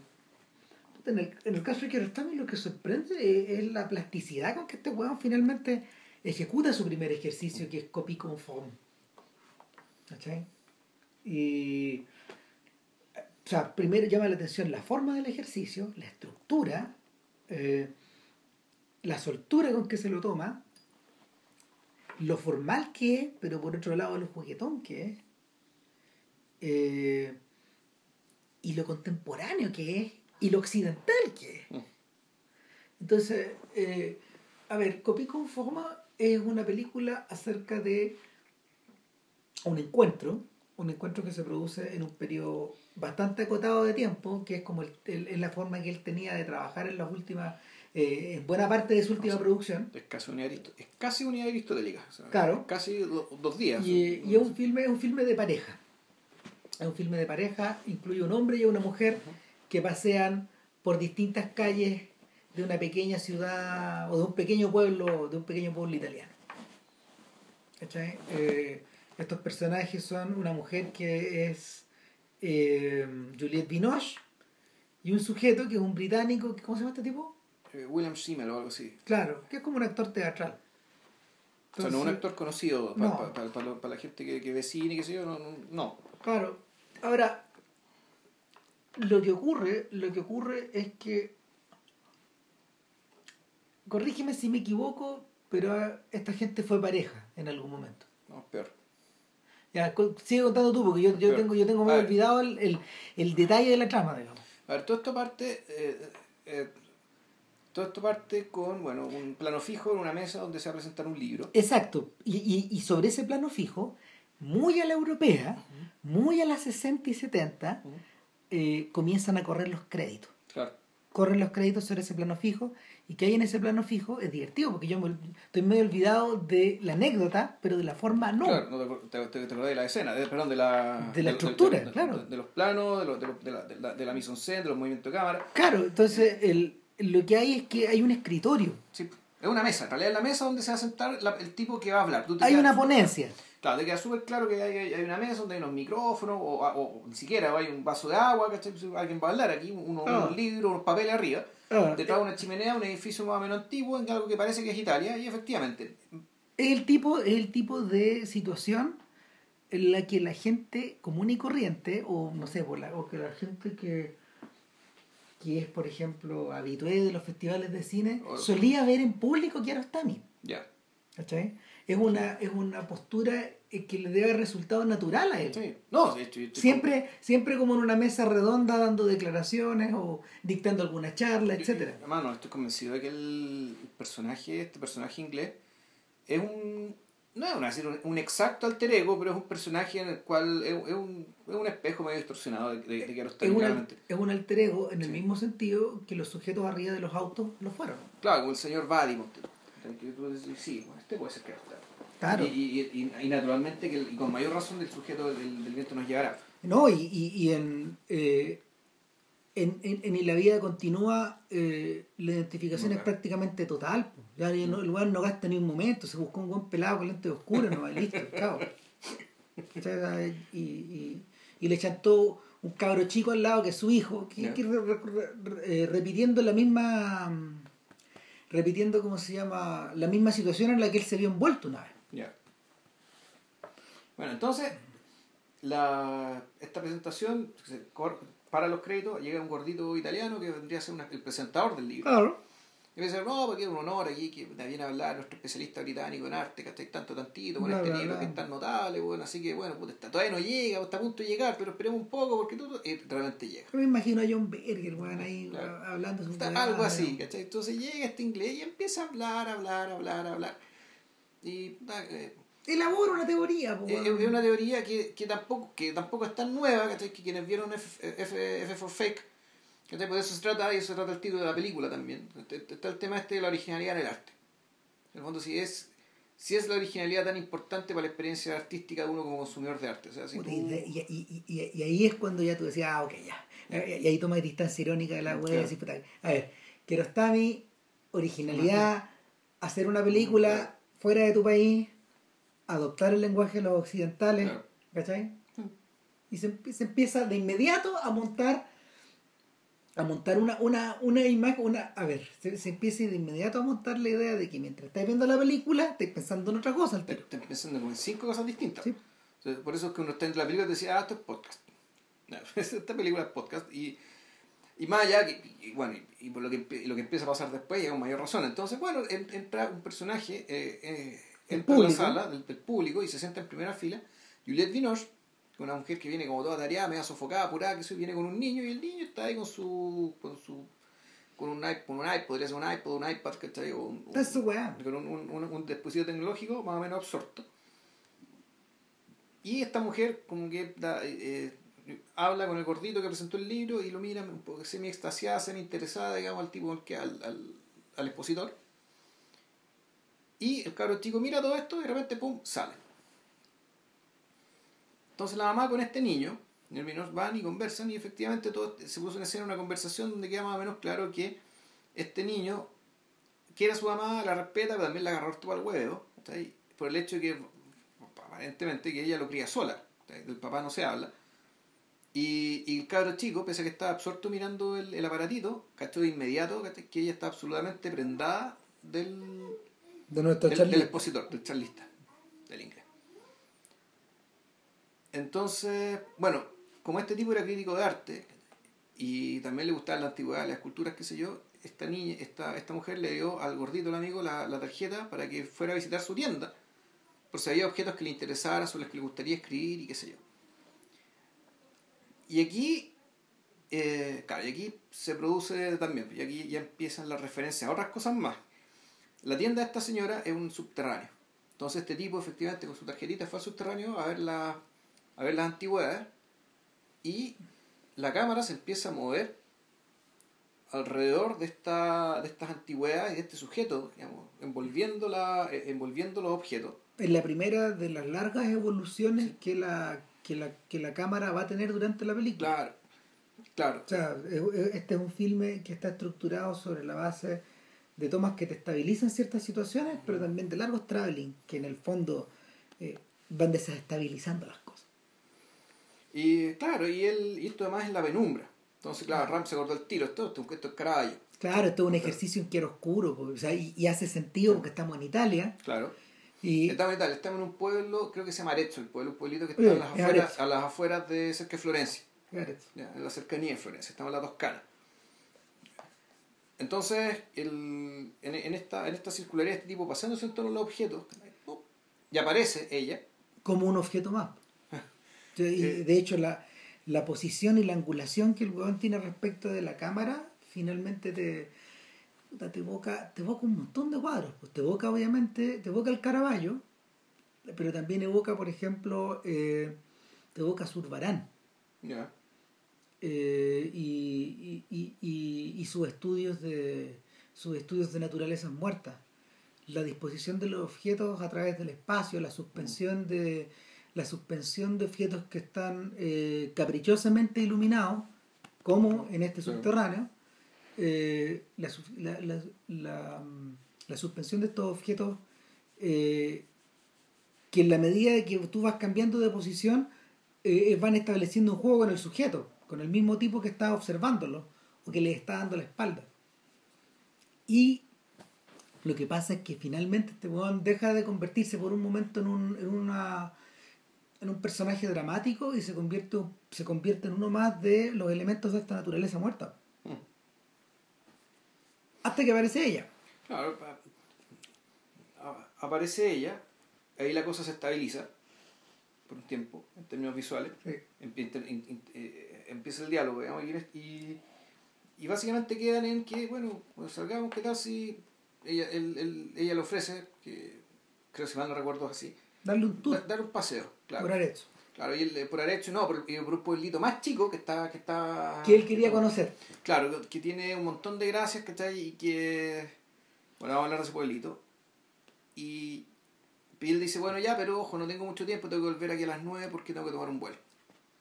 en, el, caso de Kiarostami lo que sorprende es, la plasticidad con que este weón finalmente ejecuta su primer ejercicio, que es copy conforme. ¿Cachai? Y. O sea, primero llama la atención la forma del ejercicio, la estructura, eh, la soltura con que se lo toma, lo formal que es, pero por otro lado lo juguetón que es, eh, y lo contemporáneo que es, y lo occidental que es. Mm. Entonces, eh, a ver, Copy con Forma es una película acerca de un encuentro, un encuentro que se produce en un periodo bastante acotado de tiempo, que es como el- el- es la forma que él tenía de trabajar en las últimas, eh, en buena parte de su última producción. Es casi unidad, es casi unidad aristotélica. o sea, Claro. Casi do- dos días. Y, y es un filme, es un filme de pareja. Es un filme de pareja, incluye un hombre y una mujer que pasean por distintas calles de una pequeña ciudad o de un pequeño pueblo, de un pequeño pueblo italiano. Eh, estos personajes son una mujer que es eh, Juliette Binoche y un sujeto que es un británico, ¿cómo se llama este tipo? Eh, William Schimmel o algo así. Claro, que es como un actor teatral. o sea, no un Entonces- actor conocido No. para la gente que, que ve cine, qué sé yo, no, no. Claro. Ahora, lo que ocurre, lo que ocurre es que corrígeme si me equivoco, pero esta gente fue pareja en algún momento. no, peor. Ya, sigue contando tú, porque yo, yo tengo, yo tengo ver. olvidado el, el, el detalle de la trama, digamos. A ver, todo esto parte. eh, eh, todo esto parte con, bueno, un plano fijo en una mesa donde se va a presentar un libro. Exacto. Y, y, y sobre ese plano fijo, muy a la europea, muy a las 60 y 70, Ujú. Eh, comienzan a correr los créditos. Claro. corren los créditos sobre ese plano fijo y que hay en ese plano fijo es divertido porque yo me- estoy medio olvidado de la anécdota pero de la forma no Claro, no te, te, te, de la escena, de- perdón, de la... De la de- estructura, de- claro. De, los planos, de, los- de la, de, la, de la mise en scène, de los movimientos de cámara. claro entonces el, lo que hay es que hay un escritorio Sí, es una mesa, en realidad es la mesa donde se va a sentar la- el tipo que va a hablar. Tú te hay quedas una ponencia Claro, te queda súper claro que hay, hay una mesa donde hay unos micrófonos, o, o- o ni siquiera hay un vaso de agua, ¿cachai? Alguien va a hablar aquí, uno- Ah. unos libros, unos papeles arriba. Ah, Detrás de una chimenea, un edificio más o menos antiguo, en algo que parece que es Italia, y efectivamente, es el tipo el tipo de situación en la que la gente común y corriente o no sé por la, o que la gente que que es por ejemplo habitué de los festivales de cine O- solía ver en público Kiarostami ya. ¿Cachai? Es una, es una postura que le debe resultado natural a él. Sí. No, sí. Siempre, siempre como en una mesa redonda dando declaraciones o dictando alguna charla, etcétera. Hermano, estoy convencido de que el personaje, este personaje inglés, es un. No es una, un, un exacto alter ego, pero es un personaje en el cual es, es un, es un espejo medio distorsionado de, de, de Kiarostami, Es un, es un alter ego en el Sí. mismo sentido que los sujetos arriba de los autos lo fueron. Claro, como el señor Buddy. Que Sí, este puede ser Kiarostami. Claro. Y, y, y, y naturalmente, que con mayor razón, el sujeto del, del viento nos llevará. No, y, y, y en, eh, en, en, en la vida continúa, eh, la identificación No, es prácticamente total. Ya ya no, el weón no gasta ni un momento, se buscó un buen pelado con lentes oscuros, no listo, chao. ¿Cachai? Y, y, y le chantó un cabro chico al lado que es su hijo, que, Ya. que re- re- re- eh, repitiendo la misma repitiendo cómo se llama la misma situación en la que él se vio envuelto una vez. Bueno, entonces, la, esta presentación, para los créditos, llega un gordito italiano que vendría a ser una- el presentador del libro. Claro. Y me dice, no, porque es un honor aquí que me viene a hablar nuestro especialista británico en arte, que está tanto tantito, con Bla, este bla, libro bla. que es tan notable, bueno, así que bueno, puta, está, todavía no llega, está a punto de llegar, pero esperemos un poco porque tú, y realmente llega. Me imagino a John Berger, weón, ahí Claro. hablando Está algo así, ¿no? ¿cachai? Entonces llega este inglés y empieza a hablar, hablar, hablar, hablar. Y eh, Elabora una teoría, po, Es una teoría que, que tampoco que tampoco es tan nueva, ¿cachai? que quienes vieron F, F, F for Fake, pues de eso se trata, y eso se trata el título de la película también. Está está el tema este de la originalidad en el arte. En el fondo, si es, si es la originalidad tan importante para la experiencia artística de uno como consumidor de arte. O sea, si tú- y, y, y, y- y ahí es cuando ya tú decías, ah, ok, ya. Y ahí tomas distancia irónica de la weá y Claro. decís, puta, a ver, Kiarostami, originalidad, hacer una película fuera de tu país, adoptar el lenguaje de los occidentales, Claro. ¿cachai? Sí. Y se, empie- se empieza de inmediato a montar a montar una, una, una imagen, una, a ver, se, se empieza de inmediato a montar la idea de que mientras estáis viendo la película, estáis pensando en otra cosa. Estás pensando en cinco cosas distintas. Sí. O sea, por eso es que uno está en la película y decía, ah, esto es podcast. No, esta película es podcast. Y, y más allá, que- y, bueno, y, y por lo que, lo que empieza a pasar después, llega con mayor razón. Entonces, bueno, en- entra un personaje, eh, eh, El entra a la sala del, del público y se sienta en primera fila. Juliette Binoche, una mujer que viene como toda tareada, media sofocada, apurada, que viene con un niño y el niño está ahí con su. con su. con un iPod, con un iPod, podría ser un iPod, un iPad, ¿cachai? O un, con un, un, un- un dispositivo tecnológico más o menos absorto. Y esta mujer como que da, eh, eh, habla con el gordito que presentó el libro y lo mira un poco semi extasiada, semi interesada, digamos, al tipo que al, al, al expositor. Y el cabro chico mira todo esto y de repente, pum, sale. Entonces la mamá con este niño, el menor, van y conversan y efectivamente todo se puso en escena una conversación donde queda más o menos claro que este niño quiere a su mamá, la respeta, pero también la agarró todo al huevo, por el hecho de que aparentemente que ella lo cría sola, del papá no se habla. Y, el cabro chico, pese a que estaba absorto mirando el, el aparatito, cachó de inmediato que ella está absolutamente prendada del, De nuestro del, expositor, del charlista, del inglés. Entonces, bueno, como este tipo era crítico de arte y también le gustaba la antigüedad, las culturas, qué sé yo, esta niña, esta, esta mujer le dio al gordito, el amigo, la, la tarjeta para que fuera a visitar su tienda, por si había objetos que le interesaran, sobre los que le gustaría escribir y qué sé yo. Y aquí, eh, claro, y aquí se produce también, y aquí ya empiezan las referencias a otras cosas más. La tienda de esta señora es un subterráneo. Entonces este tipo efectivamente con su tarjetita fue al subterráneo a ver, la, a ver las antigüedades y la cámara se empieza a mover alrededor de, esta, de estas antigüedades y de este sujeto, digamos, envolviendo, la, eh, envolviendo los objetos. Es la primera de las largas evoluciones que la, que la, que la cámara va a tener durante la película. Claro, claro. O sea, es- es- este es un filme que está estructurado sobre la base de tomas que te estabilizan ciertas situaciones, pero también de largos traveling, que en el fondo eh, van desestabilizando las cosas. Y claro, y, él, y esto además es la penumbra. Entonces, claro, Ram se acordó el tiro, esto, esto, esto es Caravaggio. Claro, esto es un ejercicio en oscuro, o sea, y, y hace sentido porque estamos en Italia. Claro. Y Estamos en Italia, estamos en un pueblo, creo que se llama Arezzo, el pueblo, un pueblito que está a, las afueras, a las afueras de cerca de Florencia, ya, en la cercanía de Florencia, estamos en la Toscana. Entonces, el, en, en, esta, en esta circularidad, este tipo pasándose en torno a los objetos, y aparece ella. Como un objeto más. y de hecho, la, la posición y la angulación que el huevón tiene respecto de la cámara, finalmente te, te evoca, te evoca un montón de cuadros. Pues te evoca, obviamente, te evoca el Caravaggio, pero también evoca, por ejemplo, eh, te evoca Zurbarán. Eh, y, y, y, y, sus estudios de sus estudios de naturaleza muertas la disposición de los objetos a través del espacio la suspensión de la suspensión de objetos que están eh, caprichosamente iluminados como en este subterráneo eh, la, la, la, la, suspensión de estos objetos que en la medida de que tú vas cambiando de posición van estableciendo un juego con el sujeto con el mismo tipo que está observándolo o que le está dando la espalda. Y lo que pasa es que finalmente este weón deja de convertirse por un momento en un, en una en un personaje dramático y se convierte, se convierte en uno más de los elementos de esta naturaleza muerta. Hmm. Hasta que aparece ella. Claro, aparece ella, ahí la cosa se estabiliza por un tiempo, en términos visuales. Eh, empieza el diálogo, y, y básicamente quedan en que, bueno, pues salgamos, ¿qué tal si ella, él, ella le ofrece, que creo si mal no recuerdo así, darle un tour, dar un paseo, claro. Por Arecho. Claro, y él, por Arecho no, por, por un pueblito más chico que está... Que, está, que él quería conocer. Claro, que tiene un montón de gracias, ahí y que... Bueno, vamos a hablar de ese pueblito. Y, y él dice, bueno, ya, pero ojo, no tengo mucho tiempo, tengo que volver aquí a las 9 porque tengo que tomar un vuelo.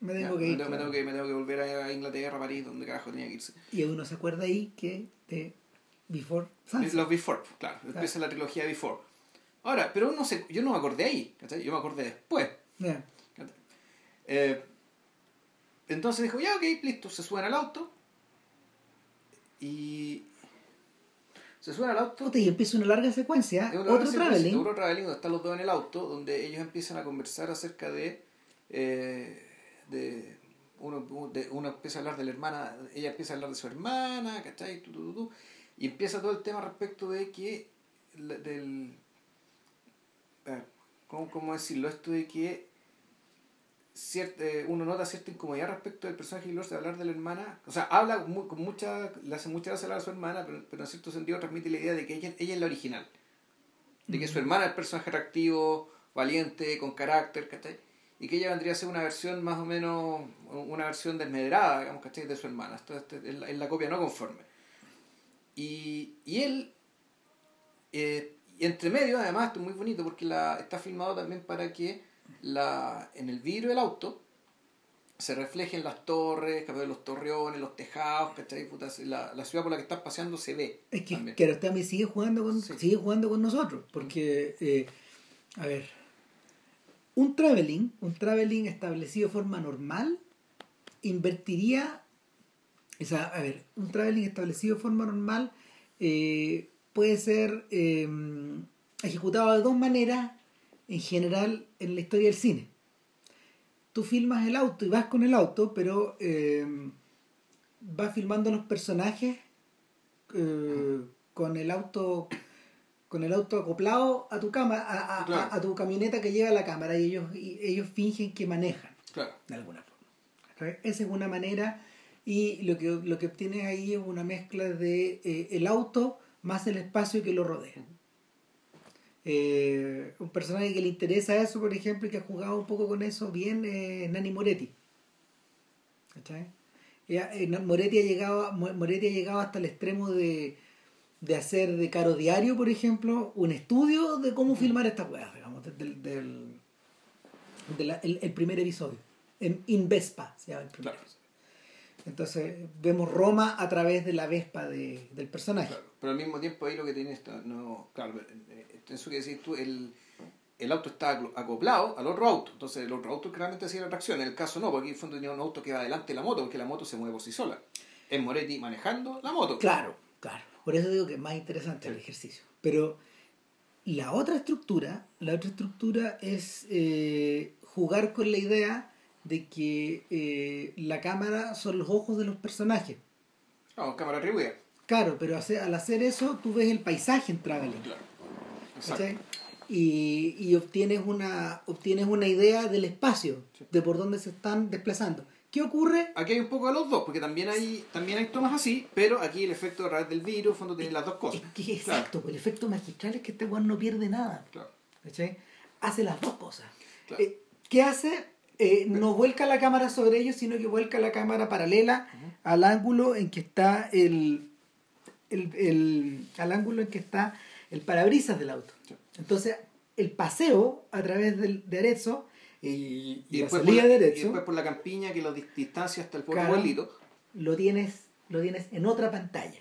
Me tengo que ir. Me tengo, que, me tengo que volver a Inglaterra, a París, donde carajo tenía que irse. Y uno se acuerda ahí que de Before Los Before, claro. Empieza la trilogía Before. Ahora, pero uno se, yo no me acordé ahí, yo me acordé después. Eh, entonces dijo, ya, ok, listo, se suben al auto. Y. Se suben al auto. y empieza una larga secuencia. otro traveling. Otro traveling donde están los dos en el auto, donde ellos empiezan a conversar acerca de. Eh, de uno, de, uno empieza a hablar de la hermana, ella empieza a hablar de su hermana, ¿cachai? y empieza todo el tema respecto de que, del, ¿cómo, ¿cómo, decirlo? Esto de que cierta, eh, uno nota cierta incomodidad respecto del personaje de hablar de la hermana, o sea, habla con mucha, le hace mucha gracia hablar a su hermana, pero, pero, en cierto sentido transmite la idea de que ella, ella es la original, de que su hermana es el personaje atractivo, valiente, con carácter, ¿cachai? Y que ella vendría a ser una versión más o menos, una versión desmedrada, digamos, ¿cachai? De su hermana. Esto, es, la, copia no conforme. Y, y él, eh, y entre medio, además, esto es muy bonito porque la, está filmado también para que la, en el vidrio del auto se reflejen las torres, los torreones, los tejados, ¿cachai? la, la ciudad por la que estás paseando se ve. Es que, también. también sigue jugando con, sigue jugando con nosotros, porque, eh, a ver, un traveling, un traveling establecido de forma normal, invertiría, o sea, a ver, un traveling establecido de forma normal eh, puede ser em, ejecutado de dos maneras en general en la historia del cine. Tú filmas el auto y vas con el auto, pero em, vas filmando los personajes eh, con el auto con el auto acoplado a tu cama, a, a, tu camioneta que lleva la cámara y ellos, y ellos fingen que manejan. Claro. De alguna forma. Esa es una manera y lo que, lo que obtienes ahí es una mezcla de eh, el auto más el espacio que lo rodea. Eh, un personaje que le interesa eso, por ejemplo, y que ha jugado un poco con eso bien es Nani Moretti. ¿Cachai? Eh, Moretti ha llegado, Moretti ha llegado hasta el extremo de de hacer de Caro Diario, por ejemplo, un estudio de cómo filmar esta weá, digamos, del, del, el, primer episodio. En In Vespa se llama el primer episodio. Entonces vemos Roma a través de la Vespa de, del personaje. pero al mismo tiempo ahí lo que tiene esto, no, claro, eh, eso que decís tú, el, el auto está acoplado al otro auto. Entonces el otro auto claramente hacía la tracción. En el caso no, porque en el fondo tenía un auto que va adelante de la moto, porque la moto se mueve por sí sola. Es Moretti manejando la moto. Claro, claro. Por eso digo que es más interesante el ejercicio. Pero la otra estructura, la otra estructura es eh, jugar con la idea de que eh, la cámara son los ojos de los personajes. No, cámara atribuida. Claro, pero al hacer eso tú ves el paisaje en Traveling. Claro. Exacto. Y, y, obtienes, una, obtienes una idea del espacio, de por dónde se están desplazando. ¿Qué ocurre? Aquí hay un poco de los dos, porque también hay, también hay tomas así, pero aquí el efecto de raíz del virus, fondo tiene las dos cosas. exacto, pues el efecto magistral es que este weón no pierde nada. Claro. Hace las dos cosas. Eh, ¿Qué hace? Eh, no vuelca la cámara sobre ellos, sino que vuelca la cámara paralela al ángulo en que está el, el, el, al ángulo en que está el parabrisas del auto. Entonces, el paseo a través del, de Arezzo y, y, después la salida de Y después por la campiña que lo distancia hasta el pueblo Lo tienes, lo tienes en otra pantalla.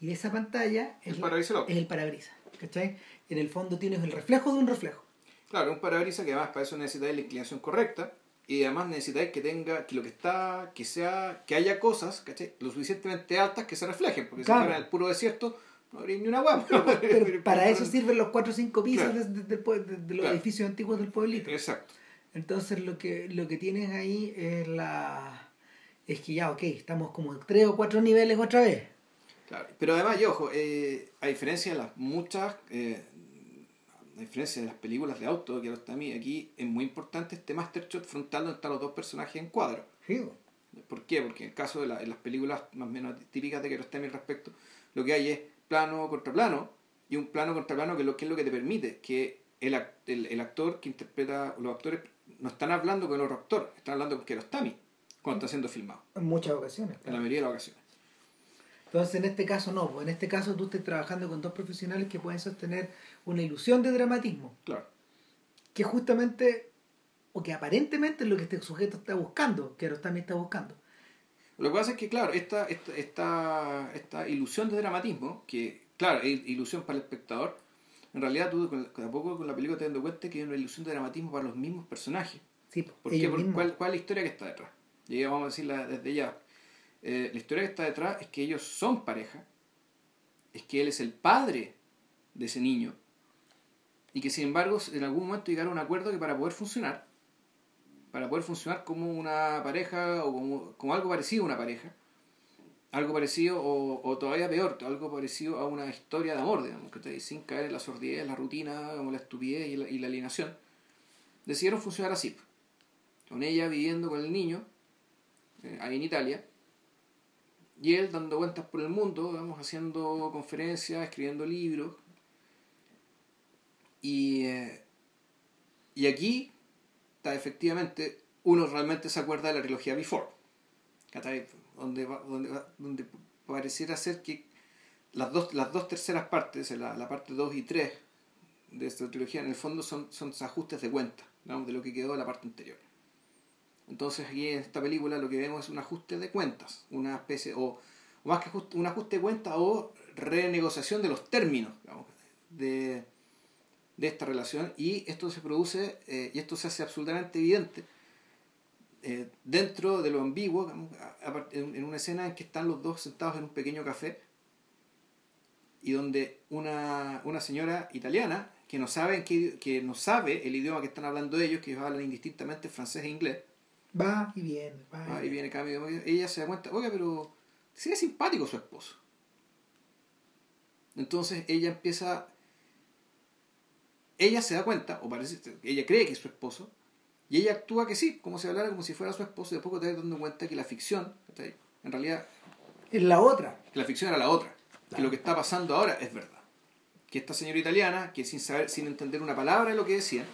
Y esa pantalla es, es el parabrisas. ¿Cachai? En el fondo tienes el reflejo de un reflejo. Claro, un parabrisas que además para eso necesitáis la inclinación correcta y además necesitáis que tenga, que lo que está, que sea, que haya cosas, ¿cachai? Lo suficientemente altas que se reflejen, porque si fuera el puro desierto no habría ni una guapa. Pero, para eso sirven los cuatro o cinco pisos de, los edificios antiguos del pueblito. Exacto. Entonces lo que, lo que tienes ahí es la es que ya, ok, estamos como en tres o cuatro niveles otra vez. Claro, pero además, yo, ojo, eh, a diferencia de las muchas, eh, a diferencia de las películas de auto, que está a mí, aquí es muy importante este master shot frontal donde están los dos personajes en cuadro. Sí. ¿Por qué? Porque en el caso de, la, las películas más o menos típicas de que está al respecto, lo que hay es plano contra plano y un plano contra plano que, lo, que es lo que te permite que el, el, el actor que interpreta, los actores no están hablando con el otro actor, están hablando con Kiarostami cuando está siendo filmado. En muchas ocasiones. En la mayoría de las ocasiones. Entonces, en este caso no, pues, en este caso tú estás trabajando con dos profesionales que pueden sostener una ilusión de dramatismo. Claro. Que justamente, o que aparentemente es lo que este sujeto está buscando, que Kiarostami está buscando. Lo que pasa es que, claro, esta, esta, esta, esta ilusión de dramatismo, que, claro, es ilusión para el espectador, en realidad tú a poco con la película te das cuenta que es una ilusión de dramatismo para los mismos personajes. Sí, ¿Por qué? ¿cuál, ¿Cuál es la historia que está detrás? Y vamos a decirla desde ya. Eh, la historia que está detrás es que ellos son pareja, es que él es el padre de ese niño, y que sin embargo en algún momento llegaron a un acuerdo que para poder funcionar, para poder funcionar como una pareja o como, como algo parecido a una pareja, algo parecido o, o, todavía peor, algo parecido a una historia de amor, digamos, que sin caer en la sordidez, la rutina, como la estupidez y la, y la alienación, decidieron funcionar así, con ella viviendo con el niño, eh, ahí en Italia, y él dando vueltas por el mundo, digamos, haciendo conferencias, escribiendo libros, y, eh, y aquí está efectivamente, uno realmente se acuerda de la trilogía Before, donde, donde, donde pareciera ser que las dos, las dos terceras partes, la, la parte 2 y 3 de esta trilogía, en el fondo son, son ajustes de cuenta, de lo que quedó de la parte anterior. Entonces aquí en esta película lo que vemos es un ajuste de cuentas, una especie, o, más que un ajuste de cuentas o renegociación de los términos de, de esta relación y esto se produce eh, y esto se hace absolutamente evidente eh, dentro de lo ambiguo, en una escena en que están los dos sentados en un pequeño café y donde una, una señora italiana que no, sabe que, que no sabe el idioma que están hablando ellos, que ellos hablan indistintamente francés e inglés, va y viene, va, y, viene, cambio, ella se da cuenta, oiga, pero sí es simpático su esposo. Entonces ella empieza, ella se da cuenta, o parece, ella cree que es su esposo, y ella actúa que sí, como si hablara como si fuera su esposo, y de poco te das dando cuenta que la ficción, en realidad... Es la otra. Que la ficción era la otra. Que lo que está pasando ahora es verdad. Que esta señora italiana, que sin saber, sin entender una palabra de lo que decía,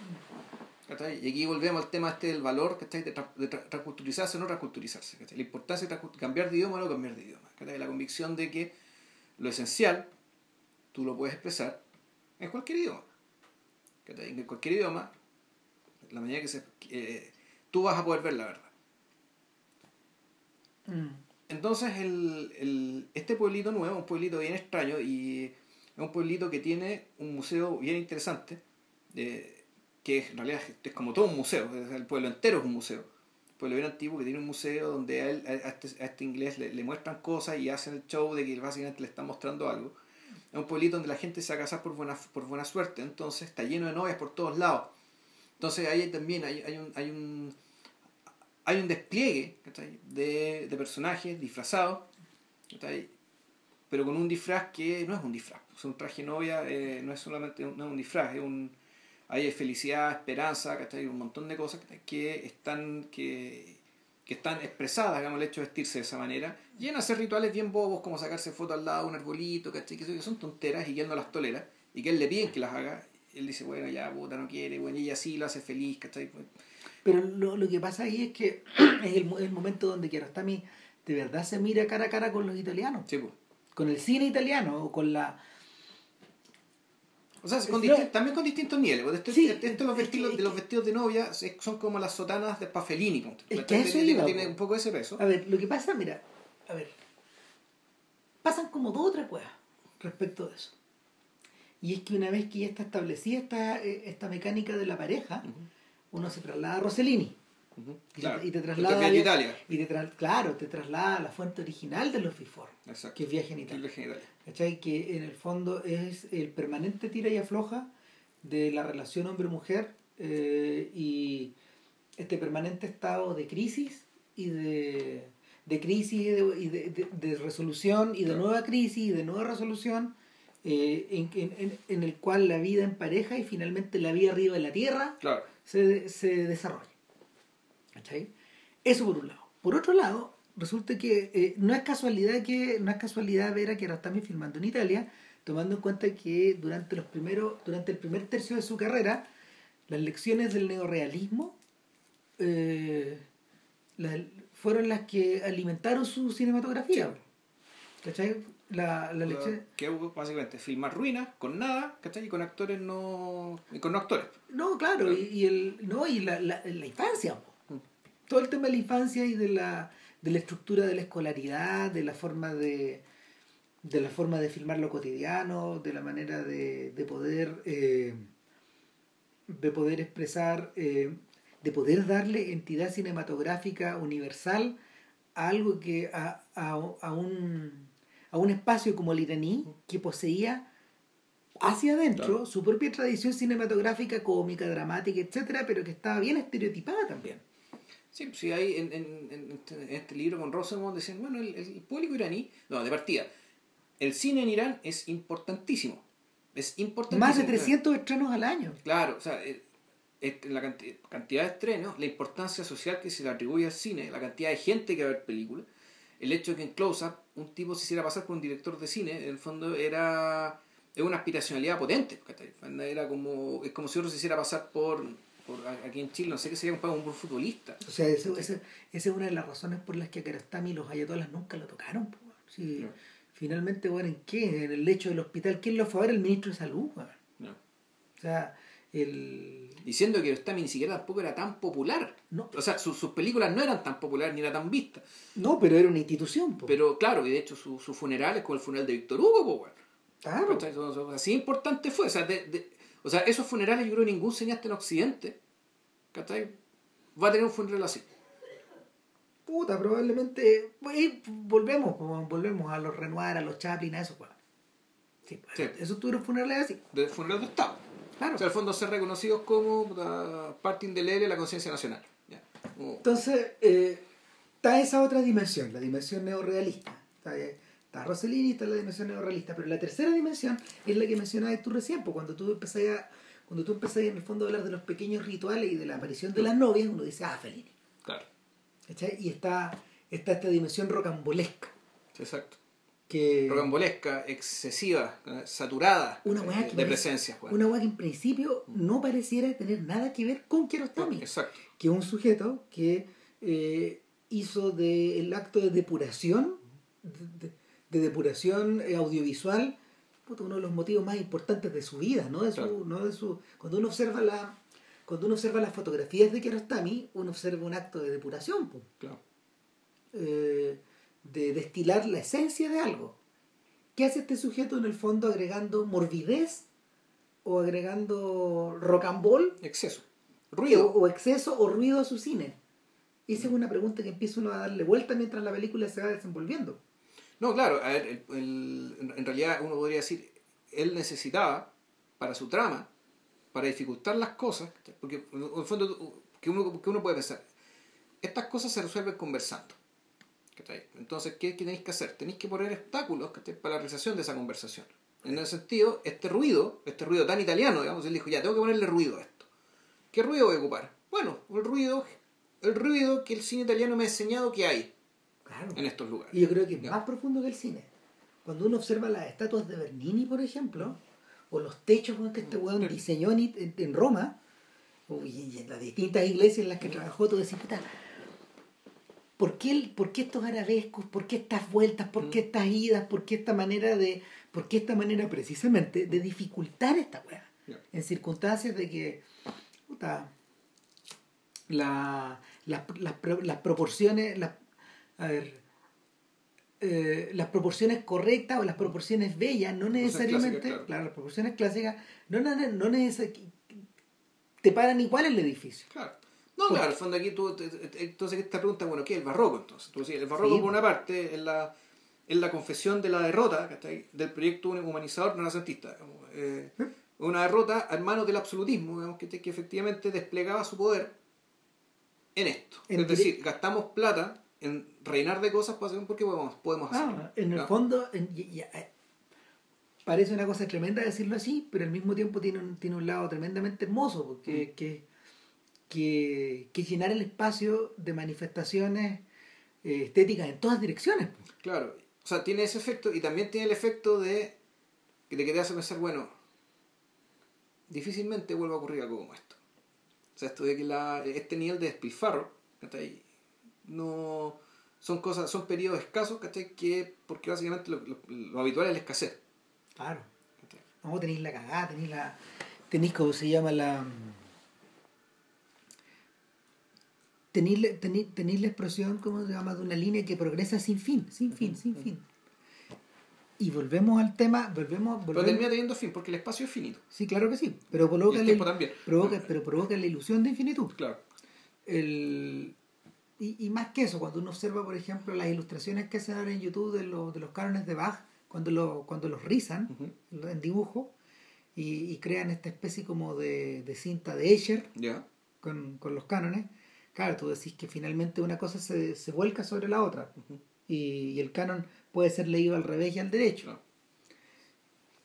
y aquí volvemos al tema este del valor de, de transculturizarse o no transculturizarse. La importancia de cambiar de idioma o no cambiar de idioma. La convicción de que lo esencial tú lo puedes expresar en cualquier idioma. En cualquier idioma la manera que se, eh, tú vas a poder ver la verdad. Mm. Entonces, el, el, este pueblito nuevo, un pueblito bien extraño y es un pueblito que tiene un museo bien interesante, eh, que en realidad es como todo un museo, el pueblo entero es un museo. Un pueblo bien antiguo que tiene un museo donde a, él, a, este, a este, inglés le, le, muestran cosas y hacen el show de que básicamente le están mostrando algo. Es un pueblito donde la gente se va a casar por buena, por buena suerte, entonces está lleno de novias por todos lados entonces ahí también hay, hay, un, hay, un, hay un despliegue de, de personajes disfrazados, pero con un disfraz que no es un disfraz. Es un traje novia, eh, no es solamente un, no es un disfraz, es un, hay felicidad, esperanza, un montón de cosas que están, que, que están expresadas, digamos, el hecho de vestirse de esa manera, y en hacer rituales bien bobos como sacarse fotos al lado de un arbolito, ¿cachai? que son tonteras y yendo las toleras, y que él le piden que las haga, él dice, bueno, ya, puta, no quiere, bueno, y ella sí lo hace feliz, ¿cachai? Pero lo, lo que pasa ahí es que es el, el momento donde Kiarostami de verdad se mira cara a cara con los italianos. Sí, pues. Con el cine italiano o con la... O sea, con también con distintos niveles. porque Esto, Sí, esto los es vestidos, que- de los vestidos de novia son como las sotanas de Pafelini. ponte. Es que eso tiene, iba, tiene po. un poco ese peso. A ver, lo que pasa, mira, a ver, pasan como dos o tres cosas respecto de eso. Y es que una vez que ya está establecida esta, eh, esta mecánica de la pareja, uno se traslada a Rossellini. Ujú, Y, claro. te, y te traslada a Italia. y te tra- claro, te traslada a la fuente original de los Exacto. que es Viaje en Italia. viaja en Italia. ¿Cachai? Que en el fondo es el permanente tira y afloja de la relación hombre-mujer eh, y este permanente estado de crisis y de, de crisis y, de, y de- de- de resolución y de Claro. nueva crisis y de nueva resolución eh, en, en- en- en el cual la vida en pareja y finalmente la vida arriba de la tierra Claro. se, se desarrolla. ¿Cachai? Eso por un lado. Por otro lado, resulta que eh, no es casualidad que no es casualidad ver a Kiarostami filmando en Italia, tomando en cuenta que durante los primeros durante el primer tercio de su carrera las lecciones del neorealismo eh, las- fueron las que alimentaron su cinematografía. ¿Cachai? La, la lección... Que básicamente filmar ruinas con nada, ¿cachai? Y con actores no. y con no actores. No, claro, y, y el, no, y la, la, la infancia. po. Mm. Todo el tema de la infancia y de la, de la estructura de la escolaridad, de la forma de, de la forma de filmar lo cotidiano, de la manera de, de poder eh, de poder expresar, eh, de poder darle entidad cinematográfica universal a algo que a, a, a un a un espacio como el iraní que poseía hacia adentro Claro. su propia tradición cinematográfica, cómica, dramática, etcétera, pero que estaba bien estereotipada también. Sí, sí, hay en, en, en este, este libro con Rosenbaum decían, bueno, el, el público iraní, no, de partida, el cine en Irán es importantísimo. Es importantísimo. Más de 300 estrenos al año. Claro, o sea, eh, la canti- cantidad de estrenos, la importancia social que se le atribuye al cine, la cantidad de gente que va a ver películas, el hecho de que en Close Up un tipo se hiciera pasar por un director de cine, en el fondo era, era una aspiracionalidad potente. Era como, es como si otro se hiciera pasar por, por aquí en Chile, no sé qué sería un, un buen futbolista. O sea, esa es una de las razones por las que a Kiarostami y los ayatolas nunca lo tocaron. po. Sí, No. Finalmente, bueno, ¿en qué? En el lecho del hospital. ¿Quién lo fue a ver? El ministro de Salud. No. O sea, el... Diciendo que Ostami ni siquiera tampoco era tan popular. No, O sea, sus sus películas no eran tan populares ni eran tan vistas. no pero era una institución. po. Pero claro, y de hecho su, su funeral es como el funeral de Víctor Hugo, pues, bueno. Así importante fue. O sea, de- de- o sea, esos funerales yo creo que ningún cineasta en Occidente ¿cachai? va a tener un funeral así. Puta, probablemente... y volvemos, po, volvemos a los Renoir, a los Chaplin, a eso. weón. Sí, pues, Sí. Esos tuvieron funerales así. De funeral de Estado. Claro. O sea, al fondo ser reconocidos como parte indeleble de la conciencia nacional. Ya. Como- Entonces, eh, está esa otra dimensión, la dimensión neorrealista. Está, está Rossellini, está la dimensión neorrealista, pero la tercera dimensión es la que mencionabas tú recién, pues, cuando tú empezás a, cuando tú empezás en el fondo a hablar de los pequeños rituales y de la aparición de las novias, uno dice, ah, Fellini. Claro. ¿Cachai? Y está, está esta dimensión rocambolesca, Exacto. Que Rocambolesca, excesiva, saturada una eh, de parece- presencia. weón. una weá que en principio no pareciera tener nada que ver con Kiarostami. Exacto. que un sujeto que eh, hizo de el acto de depuración, de, de- de depuración audiovisual, uno de los motivos más importantes de su vida, ¿no? De su, Claro. no de su, cuando uno observa la cuando uno observa las fotografías de Kiarostami, uno observa un acto de depuración, po, Claro. eh, de destilar la esencia de algo. ¿Qué hace este sujeto en el fondo agregando morbidez o agregando rocambol Exceso. Ruido. o exceso o ruido a su cine? Esa es una pregunta que empieza uno a darle vuelta mientras la película se va desenvolviendo. No, claro, a ver, el- el- en- en realidad uno podría decir, él necesitaba para su trama, para dificultar las cosas, porque en el fondo que uno, que uno puede pensar, estas cosas se resuelven conversando. Entonces, ¿qué, tenéis que hacer? Tenéis que poner obstáculos para la realización de esa conversación. En ese sentido, este ruido, este ruido tan italiano, digamos, él dijo, ya, tengo que ponerle ruido a esto. ¿Qué ruido voy a ocupar? Bueno, el ruido, el ruido que el cine italiano me ha enseñado que hay en estos lugares. Y yo creo que es más profundo que el cine. Cuando uno observa las estatuas de Bernini, por ejemplo, o los techos que este weón diseñó en, en Roma, y en las distintas iglesias en las que trabajó, todo ese puta, ¿por qué, ¿por qué estos arabescos? ¿Por qué estas vueltas? ¿Por qué estas idas? ¿Por qué esta manera de, por qué esta manera precisamente de dificultar esta weá? En circunstancias de que, puta, la, las, las, proporciones, las, a ver, eh, las proporciones correctas o las proporciones bellas, no necesariamente, claro. las proporciones clásicas, no, no, no necesariamente te paran igual el edificio. Claro. No, claro, al fondo aquí tú, entonces esta pregunta, bueno, ¿qué es el barroco entonces? Tú el barroco por una parte es la, es la confesión de la derrota del proyecto humanizador renacentista. Eh, una derrota a manos del absolutismo, digamos, que, que efectivamente desplegaba su poder en esto. es decir, gastamos plata en reinar de cosas porque podemos, podemos ah, hacerlo. en el fondo, en, parece una cosa tremenda decirlo así, pero al mismo tiempo tiene un, tiene un lado tremendamente hermoso, porque mm. que, que, que, llenar el espacio de manifestaciones eh, estéticas en todas direcciones. Claro, o sea, tiene ese efecto y también tiene el efecto de, de que te hace pensar, bueno, difícilmente vuelva a ocurrir algo como esto. O sea, esto de que la, este nivel de despilfarro, no son cosas, son periodos escasos, Que, porque básicamente lo, lo habitual es la escasez. Claro. No, tenéis la cagada, tenéis la. Tenéis como se llama la. Tenéis, la expresión, ¿cómo se llama? De una línea que progresa sin fin, sin fin, sin fin. Y volvemos al tema, volvemos, volvemos. Pero termina teniendo fin, porque el espacio es finito. Sí, claro que sí. Pero provoca, la, provoca, pero provoca la ilusión de infinitud. Claro. El, y, y, más que eso, cuando uno observa, por ejemplo, las ilustraciones que hacen ahora en YouTube de, los de los cánones de Bach, cuando, lo, cuando los rizan en dibujo y, crean esta especie como de, cinta de Escher con, los cánones, claro, tú decís que finalmente una cosa se, se vuelca sobre la otra y, el canon puede ser leído al revés y al derecho.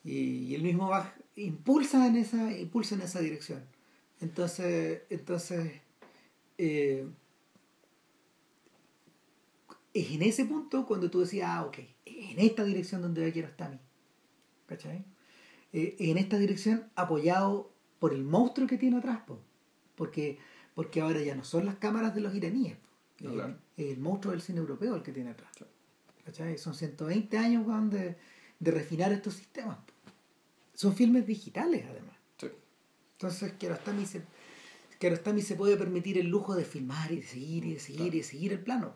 Y, el mismo Bach impulsa en esa, impulsa en esa dirección. Entonces, entonces eh, es en ese punto cuando tú decías, ah, ok, en esta dirección donde yo quiero estar mí. ¿Cachai? Eh, en esta dirección apoyado por el monstruo que tiene atrás, porque, porque ahora ya no son las cámaras de los iraníes, eh, es el monstruo del cine europeo el que tiene atrás. ¿Cachai? Son 120 años de, de refinar estos sistemas. Son filmes digitales además. Entonces Kiarostami se, se puede permitir el lujo de filmar y de seguir y de seguir y de seguir el plano.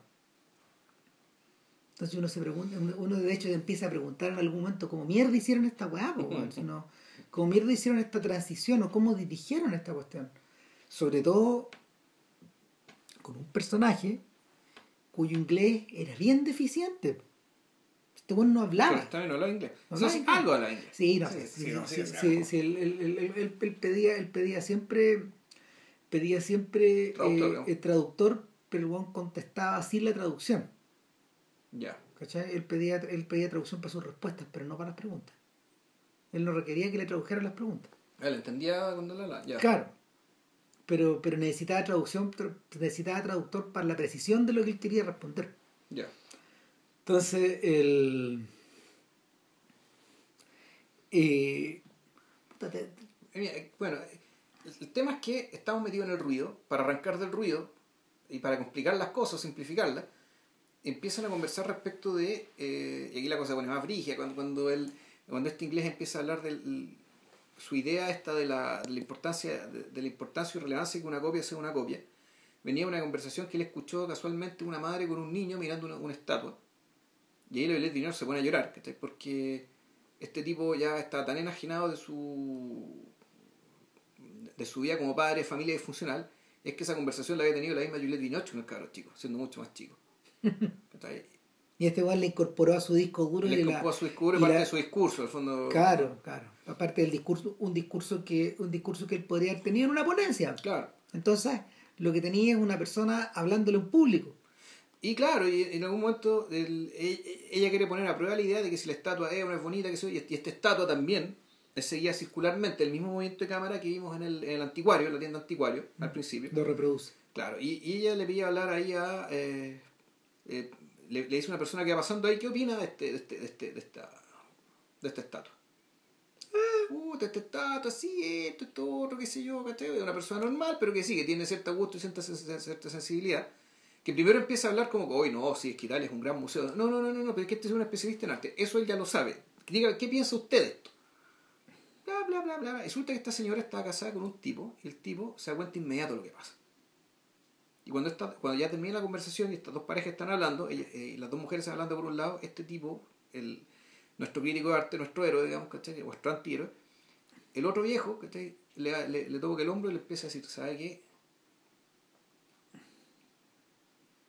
Entonces uno se pregunta, uno de hecho empieza a preguntar en algún momento cómo mierda hicieron esta weá, sino, cómo mierda hicieron esta transición o cómo dirigieron esta cuestión. Sobre todo con un personaje cuyo inglés era bien deficiente. Este bueno no hablaba. también no hablaba inglés. No algo hablaba inglés. Sí, no sé. Sí, él, pedía, él pedía siempre, pedía siempre traductor, eh, traductor pero el buen contestaba así la traducción. Ya. ¿Cachai? Él pedía, él pedía traducción para sus respuestas, pero no para las preguntas. Él no requería que le tradujeran las preguntas. Él entendía cuando la, ya. Claro. Pero, pero necesitaba traducción, necesitaba traductor para la precisión de lo que él quería responder. Ya. Entonces, el. Eh, bueno, el tema es que estamos metidos en el ruido, para arrancar del ruido y para complicar las cosas, simplificarlas, empiezan a conversar respecto de, eh, y aquí la cosa se pone más frigia, cuando, cuando, él, cuando este inglés empieza a hablar de su idea esta de la, de la importancia de, la importancia y relevancia que una copia sea una copia, venía una conversación que él escuchó casualmente una madre con un niño mirando una, una estatua, y ahí el dinero se pone a llorar, porque este tipo ya está tan enajenado de su de su vida como padre, familia disfuncional, es que esa conversación la había tenido la misma Juliette Binoche con el cabro chico, siendo mucho más chico. y este igual le incorporó a su disco duro. Le incorporó a su disco duro parte de su discurso, al fondo. Claro, claro. Aparte del discurso, un discurso que, un discurso que él podría haber tenido en una ponencia. Claro. Entonces, lo que tenía es una persona hablándole a un público. Y claro, y en algún momento el- e- ella quiere poner a prueba la idea de que si la estatua es o no es bonita, que y esta estatua también seguía circularmente el mismo movimiento de cámara que vimos en el, en el anticuario, en la tienda anticuario, al principio. Lo reproduce. Claro, y, y ella le pide hablar ahí a... eh, eh, le, le dice a una persona que va pasando ahí, ¿qué opina de, este, de, este, de, este, de, esta, de esta estatua? Ah, uh, esta estatua, sí, esto, esto, otro, qué sé yo, ¿cachai? Una persona normal, pero que sí, que tiene cierto gusto y cierta, cierta sensibilidad. Que primero empieza a hablar como que, hoy no, sí, es que Italia es un gran museo. No, no, no, no, no, pero es que este es un especialista en arte. Eso él ya lo sabe. Diga, ¿qué piensa usted de esto? Bla, bla, bla, bla. Resulta que esta señora estaba casada con un tipo y el tipo se da cuenta inmediato de lo que pasa. Y cuando, esta, cuando ya termina la conversación y estas dos parejas están hablando, ella- eh, las dos mujeres están hablando por un lado, este tipo, el, nuestro crítico de arte, nuestro héroe, digamos, ¿cachai? Nuestro antihéroe, el otro viejo, ¿cachai? Le, le, le toca el hombro y le empieza a decir, ¿sabe qué?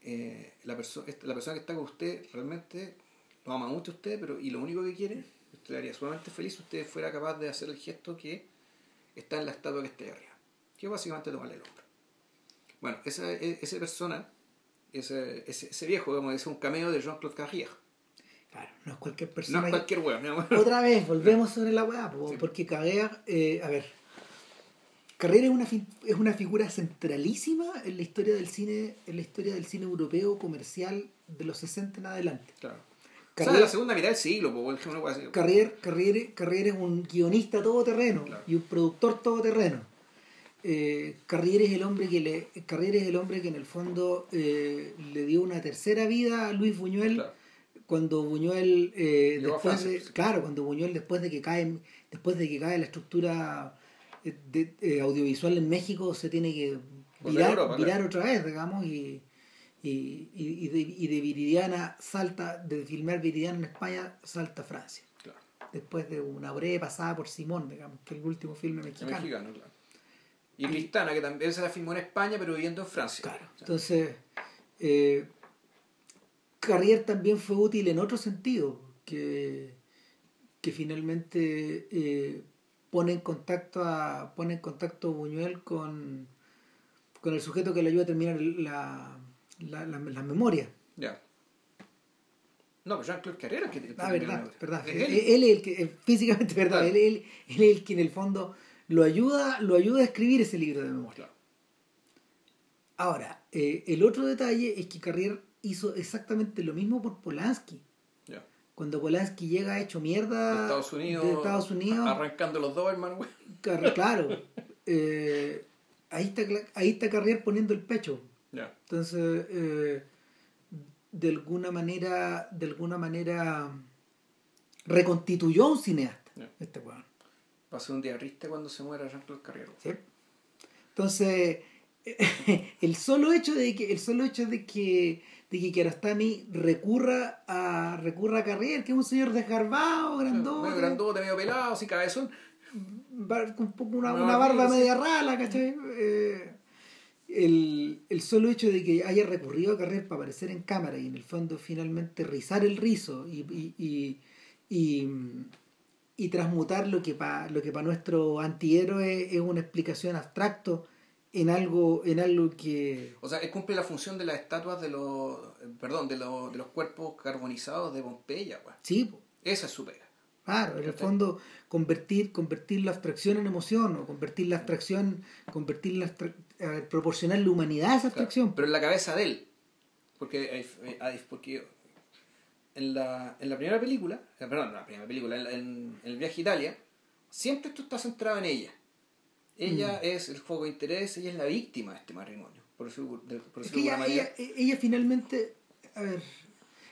Eh, la, perso la persona que está con usted realmente lo ama mucho a usted, pero y lo único que quiere, usted le haría sumamente feliz si usted fuera capaz de hacer el gesto que está en la estatua que está ahí arriba, que básicamente tomarle el hombro. Bueno, esa, e- esa persona, ese, ese, ese viejo, digamos, es un cameo de Jean-Claude Carrière. Claro, no es cualquier No persona. es que- cualquier hueón, digamos. Otra vez, volvemos sobre la weá, po, Sí. porque Carrera, eh, a ver, Carrera es una, es una figura centralísima en la historia del cine, en la historia del cine europeo comercial de los 60 en adelante. Claro. O Carrière- sea, de la segunda mitad del siglo. Carrier, Carrier, Carrier es un guionista todoterreno Claro. y un productor todoterreno. Eh, Carrier es el hombre que le, Carrier es el hombre que en el fondo eh, le dio una tercera vida a Luis Buñuel Claro. cuando Buñuel eh, después de, sí. claro cuando Buñuel después de que cae después de que cae la estructura eh, de- audiovisual en México se tiene que virar, Europa, virar claro. otra vez digamos y y, y, de, y de Viridiana salta de filmar Viridiana en España salta a Francia Claro. después de una breve pasada por Simón digamos que es el último filme mexicano mexicano, claro. Y Cristana, que también se la filmó en España, pero viviendo en Francia. Claro. Entonces, eh, Carrier también fue útil en otro sentido, que, que finalmente eh, pone en contacto a pone en contacto a Buñuel con, con el sujeto que le ayuda a terminar la, la, la, la memoria. Ya. No, pero Jean-Claude Carrera que que Ah, verdad, verdad. Él, él. es el que, físicamente, verdad, Claro. él, él- él es el que en el fondo lo ayuda, lo ayuda a escribir ese libro de memoria. Ahora, eh, el otro detalle es que Carrier hizo exactamente lo mismo por Polanski. Cuando Polanski llega hecho mierda De Estados Unidos. de Estados Unidos, Arrancando los Doberman, güey. Claro, eh, ahí, está, ahí está Carrier poniendo el pecho. Entonces, eh, de alguna manera, de alguna manera reconstituyó un cineasta, este weón. Va a ser un día triste cuando se muera Jean-Claude Carrera. ¿sí? Entonces, el solo hecho de que, el solo hecho de que, de que Kiarostami recurra a, recurra a Carrier, que es un señor desgarbado, grandote, Medio grandote, medio pelado, así cabezón. bar- con un poco una, Una barba sí. media rala, ¿cachai? Eh, el, el solo hecho de que haya recurrido a Carrier para aparecer en cámara y en el fondo finalmente rizar el rizo y, y, y, y, y transmutar lo que para lo que para nuestro antihéroe es una explicación abstracto en algo en algo que O sea, él cumple la función de las estatuas de los. eh, Perdón, de los, de los cuerpos carbonizados de Pompeya, güey. sí po, Esa es su pega. claro en el fondo convertir convertir la abstracción en emoción o convertir la abstracción convertir la abstra- eh, proporcionarle humanidad a esa Claro, abstracción pero en la cabeza de él. Porque, hay- hay- porque en, la, en la primera película, eh, perdón, no la primera película, en, en- en el viaje a Italia, siempre esto está centrado en ella. Ella Mm. es el foco de interés, ella es la víctima de este matrimonio. Por de, por Es que de ella, finalmente, a ver,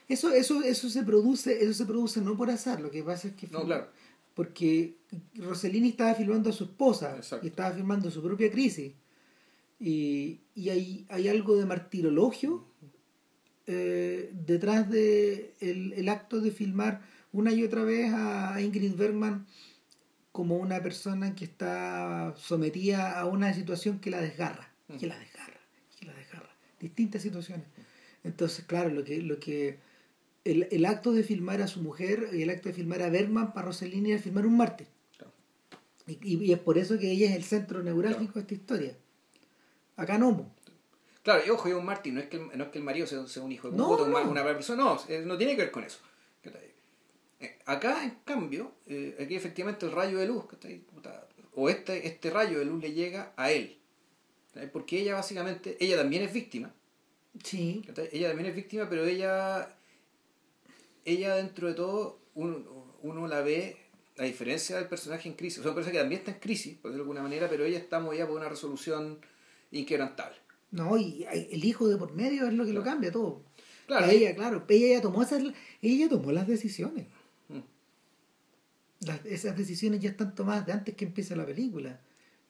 eso, eso, eso se produce, eso se produce no por azar, lo que pasa es que No, claro. porque Rossellini estaba filmando a su esposa Exacto. y estaba filmando su propia crisis y, y hay, hay algo de martirologio eh, detrás de el, el acto de filmar una y otra vez a Ingrid Bergman como una persona que está sometida a una situación que la desgarra, que la desgarra, que la desgarra. Distintas situaciones. Entonces, claro, lo que, lo que el, el acto de filmar a su mujer y el acto de filmar a Bergman para Rossellini era filmar un mártir. Claro. Y, y- y es por eso que ella es el centro neurálgico de esta historia. Acá no. Claro, y ojo, es un Martín, no es que el, no es que el marido sea, sea un hijo de No, puta, no. una persona, no, no tiene que ver con eso. Eh, Acá, en cambio, eh, aquí efectivamente el rayo de luz, o este, este rayo de luz le llega a él. Porque ella básicamente, ella también es víctima. Ella también es víctima, pero ella, ella dentro de todo, uno, uno la ve, a diferencia del personaje en crisis, o sea, un personaje que también está en crisis, por decirlo de alguna manera, pero ella está movida por una resolución inquebrantable. No, y el hijo de por medio es lo que lo Claro. cambia todo. Claro, ella, claro, ella ya tomó esas, ella tomó las decisiones. Mm. Las- esas decisiones ya están tomadas de antes que empiece la película.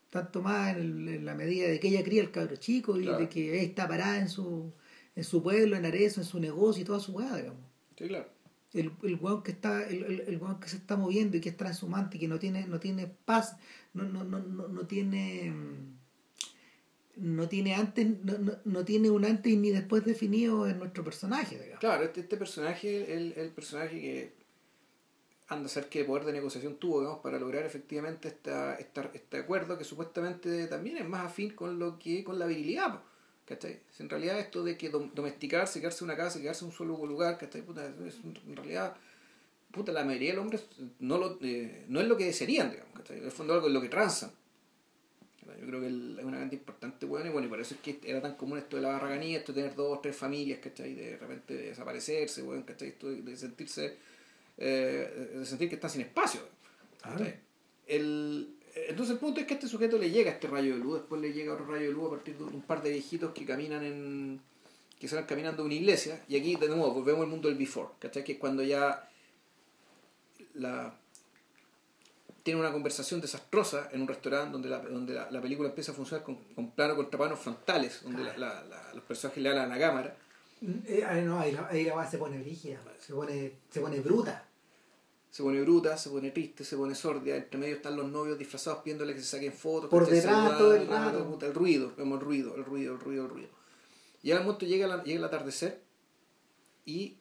Están tomadas en, el- en la medida de que ella cría el cabro chico y Claro. de que ella está parada en su, en su pueblo, en Arezzo, en su negocio y toda su weá, digamos. Sí, claro. El, el weón que está, el, el, el weón que se está moviendo y que es transhumante y que no tiene, no tiene paz, no, no, no, no, no tiene no tiene antes, no, no, no tiene un antes ni después definido en nuestro personaje, digamos. Claro, este, este personaje, el, el personaje que anda a ser qué poder de negociación tuvo, digamos, para lograr efectivamente esta, esta, este acuerdo que supuestamente también es más afín con lo que con la virilidad, ¿cachai? En realidad esto de que dom- domesticarse, quedarse en una casa, quedarse en un solo lugar, ¿cachai? Puta, es, en realidad, puta, la mayoría de los hombres no, lo, eh, no es lo que desearían, digamos, ¿cachai? En el fondo algo es lo que transan. Yo creo que el- es una cantidad importante, bueno, y bueno, y por eso es que era tan común esto de la barraganía, esto de tener dos, tres familias, ¿cachai? De repente desaparecerse, bueno, ¿cachai? Esto de, sentirse, eh, de sentir que están sin espacio. Claro. El, entonces el punto es que a este sujeto le llega este rayo de luz, después le llega otro rayo de luz a partir de un par de viejitos que caminan en que van caminando a una iglesia, y aquí de nuevo volvemos al mundo del before, ¿cachai? Que es cuando ya la tiene una conversación desastrosa en un restaurante donde la, donde la, la película empieza a funcionar con, con plano contra plano frontales, donde la- la- los personajes le hablan a la cámara. Eh, ahí no, ahí, la- ahí la se pone rígida, se pone, se pone bruta. Se pone bruta, se pone triste, se pone sordia, entre medio están los novios disfrazados pidiéndole que se saquen fotos. Por detrás todo el ah, rato. puta, El ruido, vemos el ruido, el ruido, el ruido, el ruido. Y al momento llega, la- llega el atardecer y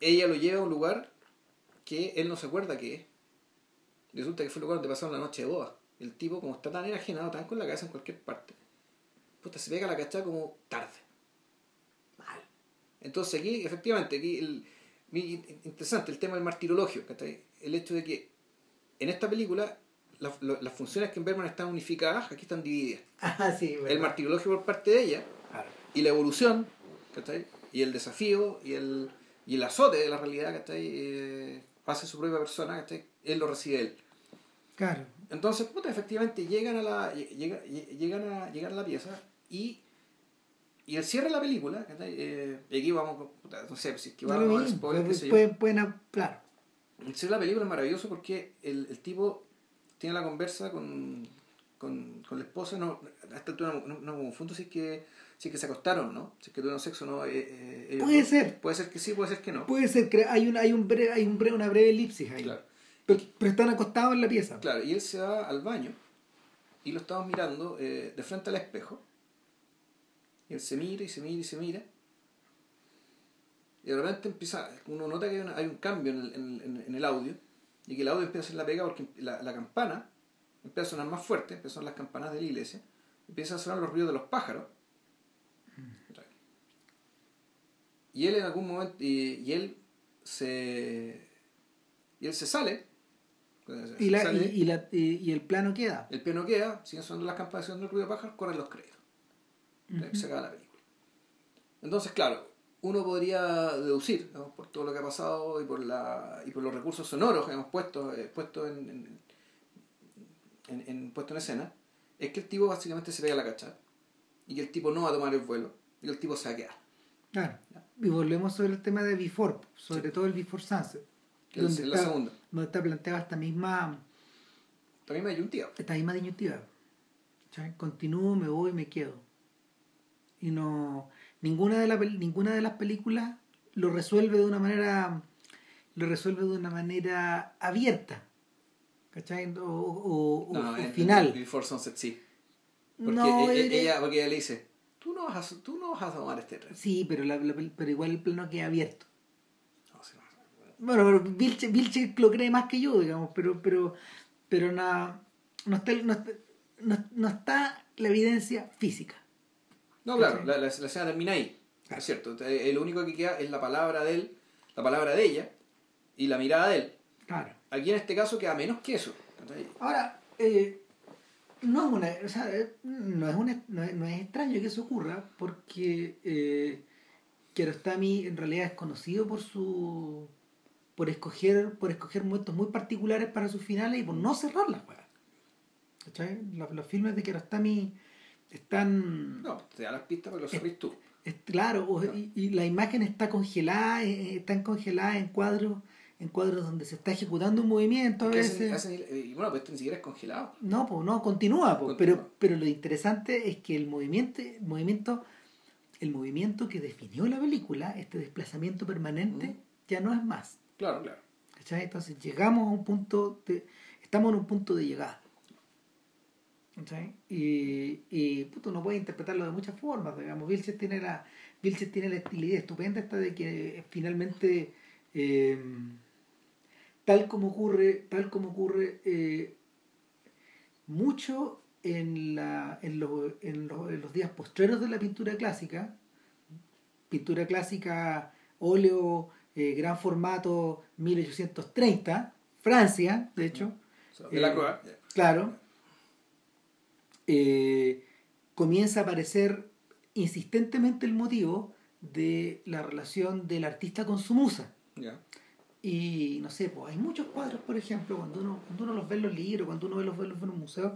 ella lo lleva a un lugar que él no se acuerda que es. Resulta que fue el lugar donde pasaron la noche de boda. El tipo, como está tan enajenado, tan con la cabeza en cualquier parte, puta, se pega la cachada como tarde. Mal. Entonces aquí, efectivamente, aquí el, interesante el tema del martirologio, ¿cachai? El hecho de que en esta película la- lo- las funciones que en Berman están unificadas, aquí están divididas. Ah, sí, El martirologio por parte de ella Claro. y la evolución, ¿cachai? Y el desafío y el, y el azote de la realidad, ¿cachai? Eh, hace su propia persona. Él lo recibe él. Claro. Entonces, puta, efectivamente llegan a la, llega- llegan a, llegan a la pieza y, y el cierre de la película. Eh, y aquí vamos, puta, no sé, si es que vamos a pueden, pueden, claro. El cierre de la película es maravilloso porque el, el tipo tiene la conversa con, con, con la esposa, no, a esta altura no, no, no me confundo si es que si es que se acostaron, ¿no? Si es que tuvieron sexo no. eh, eh, ellos Puede ser. Puede ser que sí, puede ser que no. Puede ser que hay, un, hay, un breve, hay un breve, una breve elipsis ahí. Claro. Pero, pero están acostados en la pieza. Claro, y él se va al baño y lo estamos mirando eh, de frente al espejo. Y él se mira y se mira y se mira. Y de repente empieza, uno nota que hay, una- hay un cambio en el, en, en- en el audio y que el audio empieza a hacer la pega porque la, la campana empieza a sonar más fuerte, empiezan las campanas de la iglesia, empiezan a sonar los ruidos de los pájaros. Y él en algún momento, y, y él se... Y él se sale. Y, la, sale, y, la, y, el plano queda. el piano queda, siguen sonando las campanas, sonando el ruido de pájaros, corren los créditos. Se acaba la película. Entonces, claro, uno podría deducir, digamos, por todo lo que ha pasado y por la y por los recursos sonoros que hemos puesto, eh, puesto en, en, en- en- puesto en escena, es que el tipo básicamente se pega la cachada y que el tipo no va a tomar el vuelo y que el tipo se va a quedar. Claro. Y volvemos sobre el tema de Before, sobre todo el Before Sunset. Que es la segunda. Donde está planteada esta misma, También me ayuntiva. esta misma disyuntiva. ¿Cachai? Continúo, me voy, me quedo. Y no. Ninguna de, la, ninguna de las películas lo resuelve de una manera. Lo resuelve de una manera abierta. ¿Cachai? O, o- No, o final. Before Sunset sí. Porque, No, e- e- ella, porque ella le dice, tú no vas a, tú no vas a tomar este tren. Sí, pero, la- la pero igual el plano queda abierto. No, sí, no. Bueno, pero Vilche, Vilche lo cree más que yo, digamos, pero pero pero na- no, está, no, está, no- no está la evidencia física. No, claro, la, la, escena termina ahí. Es cierto. Lo único que queda es la palabra de él, la palabra de ella y la mirada de él. Claro. Aquí en este caso queda menos que eso. Ahora, eh, no es una, o sea, no es, una, no es, no es extraño que eso ocurra porque eh, Kiarostami en realidad es conocido por su por escoger por escoger momentos muy particulares para sus finales y por no cerrar las Los, los filmes de Kiarostami están no te da las pistas pero lo cerrís tú. es, claro y, la imagen está congelada eh, están congeladas en cuadros en cuadros donde se está ejecutando un movimiento a veces. y bueno, pues esto ni siquiera es congelado. No, pues no, continúa, pues, Pero, pero lo interesante es que el movimiento, movimiento, el movimiento que definió la película, este desplazamiento permanente, ya no es más. Claro, claro. ¿Cachai? Entonces llegamos a un punto, de, estamos en un punto de llegada. ¿Cachai? Y, y puto, uno puede interpretarlo de muchas formas, digamos. Vilches tiene la, Vilches tiene la idea estupenda esta de que finalmente... Eh, tal como ocurre, tal como ocurre eh, mucho en, la, en, en, los días postreros de la pintura clásica, pintura clásica, óleo, eh, gran formato, 1830, Francia, de hecho. De la eh, Claro. comienza a aparecer insistentemente el motivo de la relación del artista con su musa. Y no sé, pues hay muchos cuadros, por ejemplo, cuando uno, cuando uno los ve en los libros, cuando uno ve los, ve en los museos,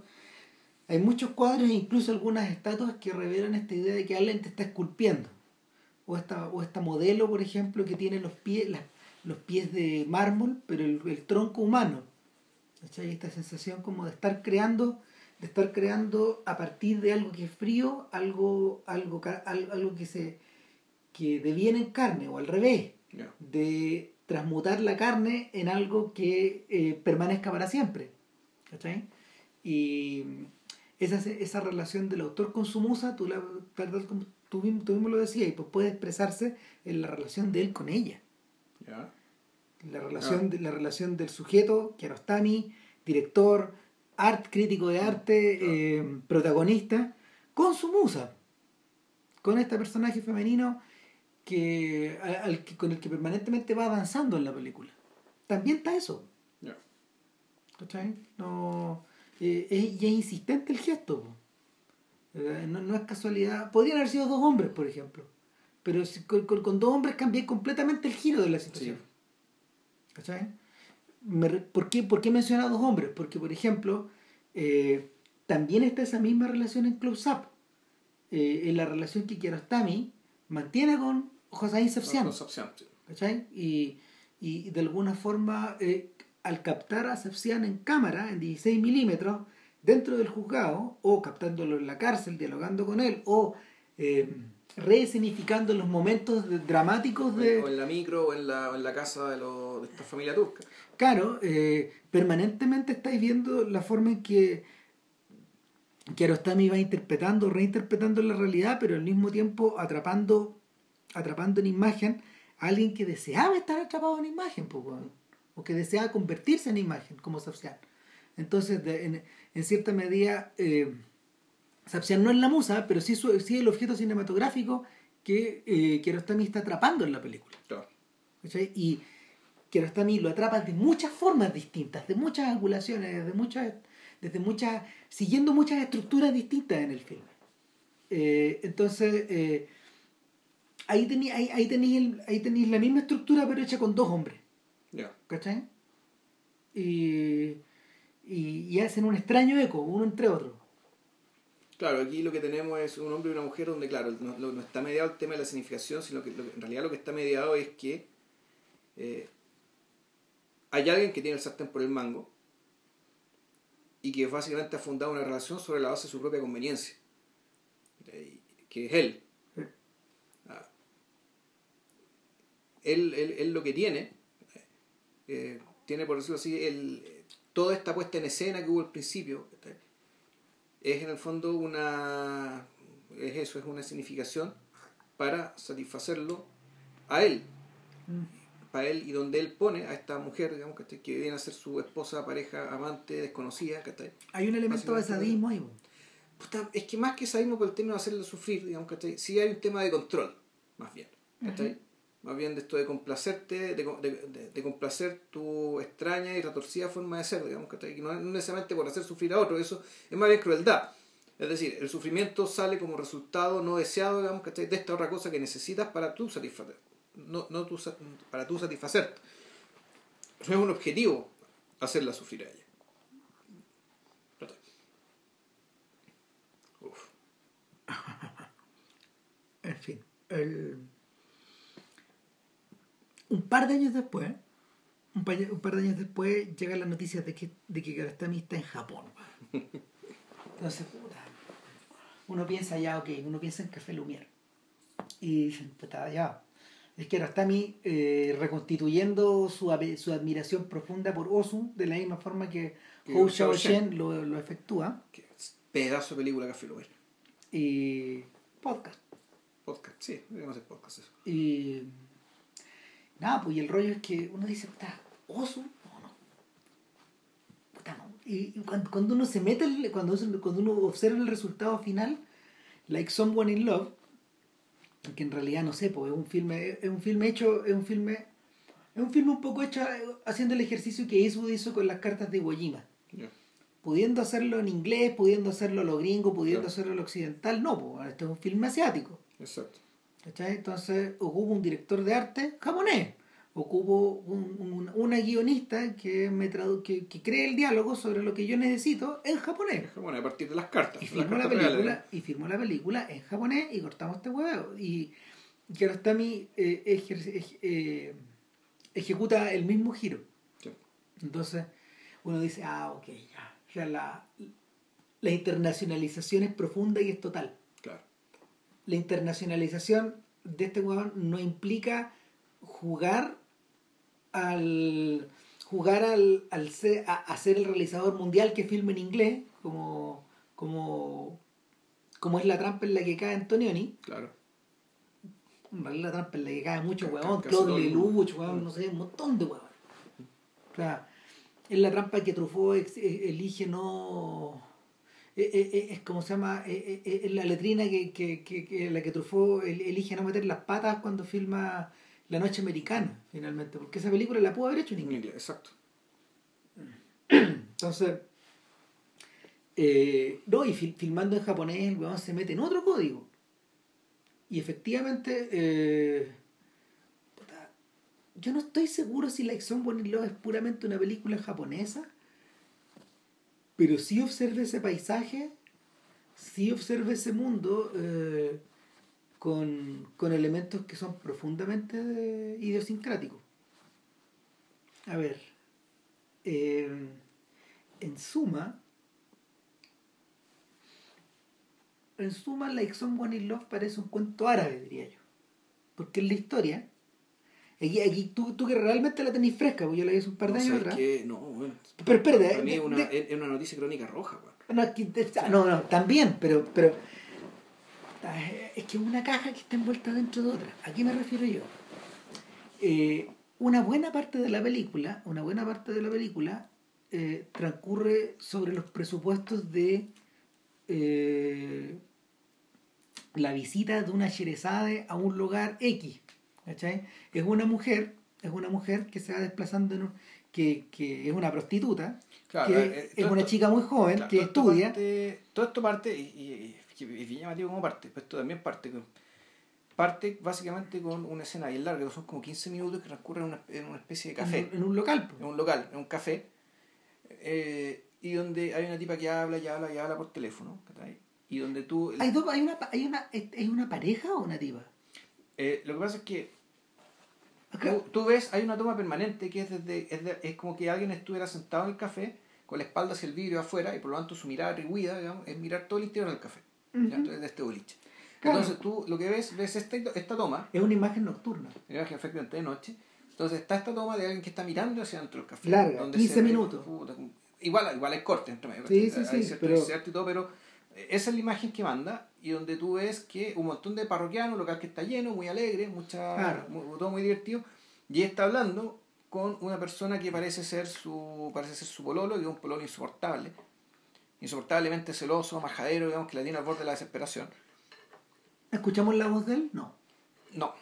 hay muchos cuadros e incluso algunas estatuas que revelan esta idea de que alguien te está esculpiendo. O esta, o esta modelo, por ejemplo, que tiene los pies, los pies de mármol, pero el, tronco humano. ¿Cachai? Esta sensación como de estar creando, de estar creando a partir de algo que es frío, algo, algo, algo, que se que deviene en carne, o al revés. De transmutar la carne en algo que eh, permanezca para siempre. ¿Cachai? Y esa, esa relación del autor con su musa, tú, la, como tú, mismo, lo decías, y pues puede expresarse en la relación de él con ella. La, relación, de, la relación del sujeto, Kiarostami, director, art, crítico de arte, eh, protagonista, con su musa, con este personaje femenino que, al, con el que permanentemente va avanzando en la película. También está eso. ¿Cachai? No, eh, es, y es insistente el gesto. Eh, no, es casualidad. Podrían haber sido dos hombres, por ejemplo. Pero con, con, dos hombres cambié completamente el giro de la situación. ¿Cachai? ¿por, qué, ¿Por qué he mencionado dos hombres? Porque, por ejemplo, eh, también está esa misma relación en Close Up. en la relación que Kiarostami mantiene con José Sepsian. ¿Cachai? Y, y de alguna forma, eh, al captar a Sepsian en cámara, en 16 milímetros, dentro del juzgado, o captándolo en la cárcel, dialogando con él, o eh, reescenificando los momentos dramáticos de... O en la micro, o en la, en la casa de, de esta familia turca. Claro, eh, permanentemente estáis viendo la forma en que Kiarostami va interpretando, reinterpretando la realidad, pero al mismo tiempo atrapando atrapando en imagen a alguien que deseaba estar atrapado en imagen, o que deseaba convertirse en imagen, como Sapsian. Entonces, en, cierta medida, eh, no es la musa, pero sí, sí el objeto cinematográfico que eh, Kiarostami está atrapando en la película. Claro. Y Kiarostami lo atrapa de muchas formas distintas, de muchas angulaciones, de muchas, desde muchas, siguiendo muchas estructuras distintas en el filme. Eh, entonces, eh, ahí tenéis ahí, ahí tenéis ahí la misma estructura pero hecha con dos hombres. ¿Cachai? Y, y, hacen un extraño eco, uno entre otros. Claro, aquí lo que tenemos es un hombre y una mujer donde, claro, no, está mediado el tema de la significación, sino que en realidad lo que está mediado es que eh, hay alguien que tiene el sartén por el mango y que básicamente ha fundado una relación sobre la base de su propia conveniencia, eh, que es él. Él, él, lo que tiene, eh, tiene por decirlo así, el, toda esta puesta en escena que hubo al principio, es en el fondo una, es eso, es una significación para satisfacerlo a él, mm. para él y donde él pone a esta mujer, digamos, que, que viene a ser su esposa, pareja, amante, desconocida. Hay un elemento de sadismo ahí. es que más que sadismo por el término de hacerle sufrir, digamos, ¿cachai? Sí hay un tema de control, más bien. Más bien de esto de complacerte, de, de, de, complacer tu extraña y retorcida forma de ser, digamos. Que no necesariamente por hacer sufrir a otro, eso es más bien crueldad. Es decir, el sufrimiento sale como resultado no deseado, digamos, ¿cachai? De esta otra cosa que necesitas para tú satisfacer. No, no tu, para tú satisfacerte. No es un objetivo hacerla sufrir a ella. Uf. en fin, el... un par de años después, un par, un par de años después, llega la noticia de que, de que Karastami está en Japón. Entonces, uno piensa ya, ok, uno piensa en Café Lumière. Y dicen, puta, ya. Es que Rastami eh, reconstituyendo su, su admiración profunda por Osu, de la misma forma que Hou Xiaoshen lo, lo efectúa. Qué pedazo de película Café Lumière. Y podcast. Podcast, sí, debemos hacer podcast eso. Y nada, pues y el rollo es que uno dice, puta, Osu, y cuando, uno se mete, cuando, cuando uno observa el resultado final, like Someone in Love, que en realidad no sé, pues es un filme, es un filme hecho, es un filme, es un filme un poco hecho haciendo el ejercicio que Eastwood hizo con las cartas de Iwo Jima. Pudiendo hacerlo en inglés, pudiendo hacerlo a lo gringo, pudiendo hacerlo a lo occidental, no, pues este es un filme asiático. Exacto. Entonces hubo un director de arte japonés ocupo un, una guionista que me tradu que, que, cree el diálogo sobre lo que yo necesito en japonés. Bueno, a partir de las cartas. Y firmó, la, película, y firmó la película en japonés y cortamos este huevo. Y Kiarostami eh, eh, ejecuta el mismo giro. Entonces uno dice, ah, ok, ya. O sea, la, la internacionalización es profunda y es total. La internacionalización de este huevo no implica jugar al jugar al, al ser, a, ser el realizador mundial que filma en inglés, como, como, como es la trampa en la que cae Antonioni. Claro. la trampa en la que cae mucho huevón, Claude Lelouch, huevón, no sé, un montón de huevón. O sea, es la trampa que Truffaut e, elige no... E, e, es, como se llama, es la letrina que, que, que, la que Truffaut elige no meter las patas cuando filma la Noche Americana, finalmente, porque esa película la pudo haber hecho en inglés. exacto. Entonces, eh, no, y filmando en japonés, el weón se mete en otro código. Y efectivamente, eh, yo no estoy seguro si Like Someone Love es puramente una película japonesa, pero sí observa ese paisaje, sí observa ese mundo. Eh, con, con elementos que son profundamente idiosincráticos. A ver, eh, en suma, en suma, Like Someone in Love parece un cuento árabe, diría yo. Porque en la historia, aquí, aquí tú, tú, que realmente la tenés fresca, porque yo la vi hace un par de años atrás. no, bueno. Pero espérate. Para mí es una, es una noticia crónica roja, No, no, no, también, pero, pero es que es una caja que está envuelta dentro de otra. ¿A qué me refiero yo? Eh, una buena parte de la película, una buena parte de la película eh, transcurre sobre los presupuestos de eh, la visita de una Sherezade a un lugar X. ¿cachai? Es una mujer, es una mujer que se va desplazando en que, que es una prostituta, que es una chica muy joven que estudia. todo esto parte, y es bien llamativo como parte, pero esto también parte parte básicamente con una escena bien larga, que son como 15 minutos que transcurren en una, en una especie de café. En, un local. En un local, en un café. Eh, y donde hay una tipa que habla y habla y habla por teléfono. Y donde tú... ¿Hay, dos, hay, una, hay una, ¿Es una pareja o una tipa? Eh, lo que pasa es que tú, ves, hay una toma permanente que es, desde, es, es como que alguien estuviera sentado en el café con la espalda hacia el vidrio afuera y por lo tanto su mirada atribuida digamos, es mirar todo el interior del café de este boliche. Entonces tú lo que ves, ves esta, esta toma. Es una imagen nocturna. Una imagen efectivamente de noche. Entonces está esta toma de alguien que está mirando hacia dentro del café. Larga, 15 minutos. igual, igual hay corte entre medio. Sí, sí, sí. pero... y todo, pero esa es la imagen que manda y donde tú ves que un montón de parroquianos, local que está lleno, muy alegre, mucha, todo muy divertido, y está hablando con una persona que parece ser su parece ser su pololo, es un pololo insoportable, insoportablemente celoso, majadero, digamos, que la tiene al borde de la desesperación. ¿Escuchamos la voz de él? No. No.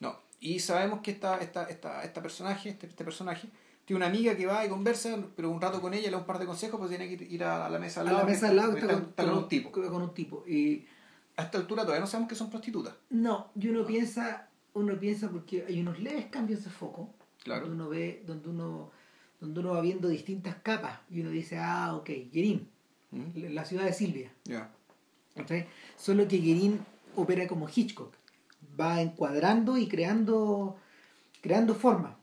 No. Y sabemos que esta, esta, esta, esta personaje, este, este personaje, tiene una amiga que va y conversa, pero un rato con ella, le da un par de consejos, pues tiene que ir a, la mesa al lado. A la mesa al lado está, está, con, un tipo. Con un tipo. Y a esta altura todavía no sabemos que son prostitutas. No, y uno piensa, uno piensa porque hay unos leves cambios de foco. Claro. Donde uno ve, donde uno, donde uno va viendo distintas capas y uno dice, ah, ok, Gerín, ¿Mm? la ciudad de Silvia. Ya. Solo que Gerín opera como Hitchcock. Va encuadrando y creando, creando forma.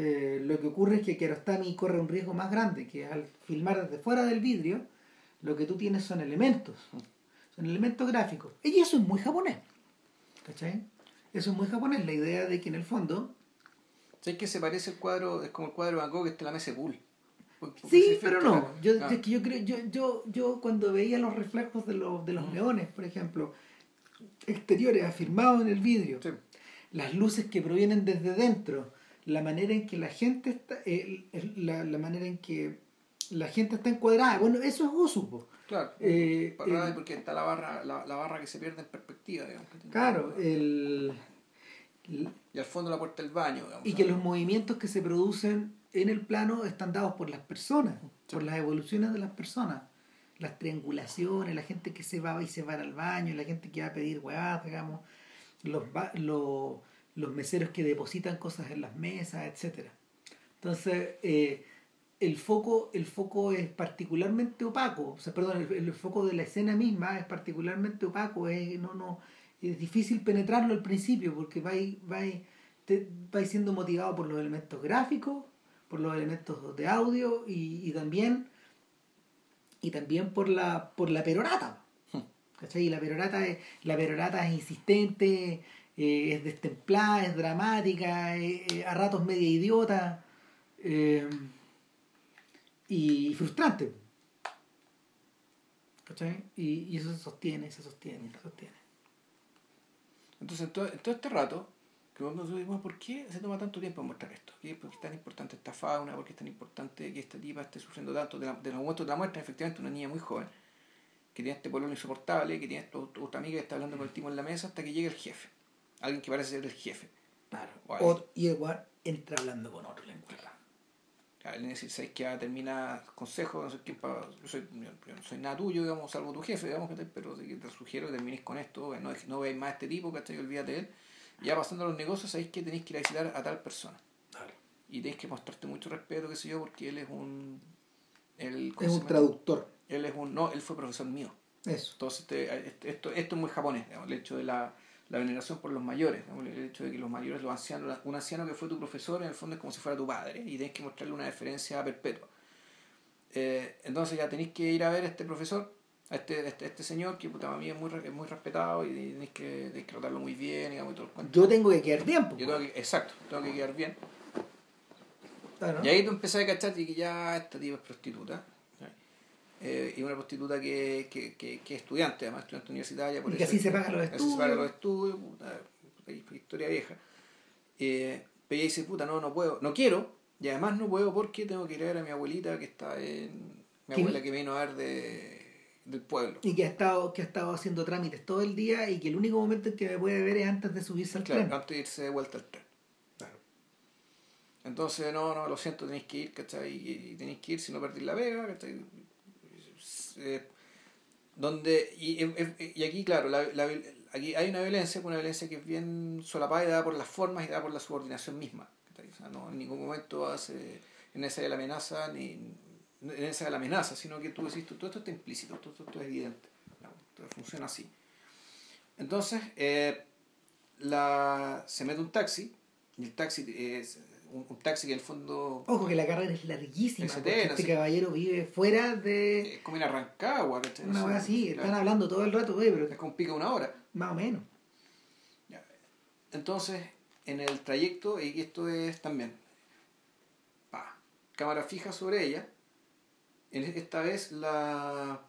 Eh, lo que ocurre es que Kiarostami corre un riesgo más grande, que al filmar desde fuera del vidrio, lo que tú tienes son elementos. Son elementos gráficos. Y eso es muy japonés. ¿Cachai? Eso es muy japonés, la idea de que en el fondo... ¿Sabes que se parece el cuadro, es como el cuadro de Van Gogh que está en la mesa de pool? Sí, pero no. Yo, ah. es que yo, creo, yo, yo, yo cuando veía los reflejos de, los, de los leones, por ejemplo, exteriores afirmados en el vidrio, las luces que provienen desde dentro, la manera en que la gente está, la, la, manera en que la gente está encuadrada, bueno, eso es Osu. Claro, eh, porque está la barra, la, la, barra que se pierde en perspectiva, digamos. claro, el, Y al fondo la puerta del baño, digamos. Y que los movimientos que se producen en el plano están dados por las personas, por las evoluciones de las personas. Las triangulaciones, la gente que se va y se va al baño, la gente que va a pedir huevadas, digamos, los, los, los meseros que depositan cosas en las mesas, etcétera Entonces, eh, el foco, el foco es particularmente opaco, o sea, perdón, el, foco de la escena misma es particularmente opaco, es, no, no, es difícil penetrarlo al principio porque va, va, te, siendo motivado por los elementos gráficos, por los elementos de audio y, y también y también por la por la perorata. ¿Cachai? la perorata es, la perorata es insistente, eh, es destemplada, es dramática, eh, a ratos media idiota. Eh, y frustrante. ¿Cachai? Y, eso se sostiene, se sostiene, se sostiene. Entonces, todo, todo este rato, que nos decimos, ¿por qué se toma tanto tiempo mostrar esto? ¿Por qué es tan importante esta fauna? ¿Por qué es tan importante que esta tipa esté sufriendo tanto de, los momentos de la muerte? Efectivamente, una niña muy joven, que tiene este pololo insoportable, que tiene otra amiga que está hablando con el tipo en la mesa hasta que llega el jefe. Alguien que parece ser el jefe. Claro. y igual entra hablando con otro lenguaje es decir, ¿sabes termina consejo? No sé quién para, yo, soy, yo no soy nada tuyo, digamos, salvo tu jefe, digamos, pero te sugiero que termines con esto, no, no veáis más a este tipo, ¿cachai? Olvídate de él. Ya pasando a los negocios, sabéis que tenéis que ir a visitar a tal persona. Y tenéis que mostrarte mucho respeto, qué sé yo, porque él es un. es un traductor. Él es un. No, él fue profesor mío. Eso. Entonces, este, esto, esto es muy japonés, digamos, el hecho de la la veneración por los mayores, el hecho de que los mayores, los ancianos, un anciano que fue tu profesor en el fondo es como si fuera tu padre y tienes que mostrarle una deferencia perpetua. Eh, entonces ya tenéis que ir a ver a este profesor, a este, este, este señor que puta, para mí es muy, muy respetado y tenéis que, que tratarlo muy bien, digamos, y todo el Yo tengo que quedar bien. Yo tengo que, exacto, tengo que quedar bien. Y ahí tú empezás a cachar y que ya esta tía es prostituta eh, y una prostituta que, que, que, que, es estudiante, además estudiante universitaria. Por y que así se pagan los estudios. se pagan los estudios, puta, historia vieja. Eh, pero ella dice, puta, no, no puedo, no quiero, y además no puedo porque tengo que ir a ver a mi abuelita que está en. Mi abuela que vino a ver de, del pueblo. Y que ha, estado, que ha estado haciendo trámites todo el día y que el único momento en que me puede ver es antes de subirse al claro, tren. Antes de irse de vuelta al tren. Claro. Entonces, no, no, lo siento, tenéis que ir, ¿cachai? Y, tenéis que ir si no perdís la vega, ¿cachai? Eh, donde y, y, aquí claro la, la, aquí hay una violencia una violencia que es bien solapada y dada por las formas y dada por la subordinación misma no en ningún momento hace en esa de la amenaza ni en esa de la amenaza sino que tú decís todo esto está implícito todo, esto es evidente funciona así entonces eh, la se mete un taxi y el taxi es un, taxi que en el fondo... Ojo que la carrera es larguísima, porque este caballero vive fuera de... Es como en Arrancagua, ¿cachai? Una vez así, están hablando todo el rato, güey, pero... Es como pica una hora. Más o menos. Entonces, en el trayecto, y esto es también... Pa, cámara fija sobre ella. En esta vez la...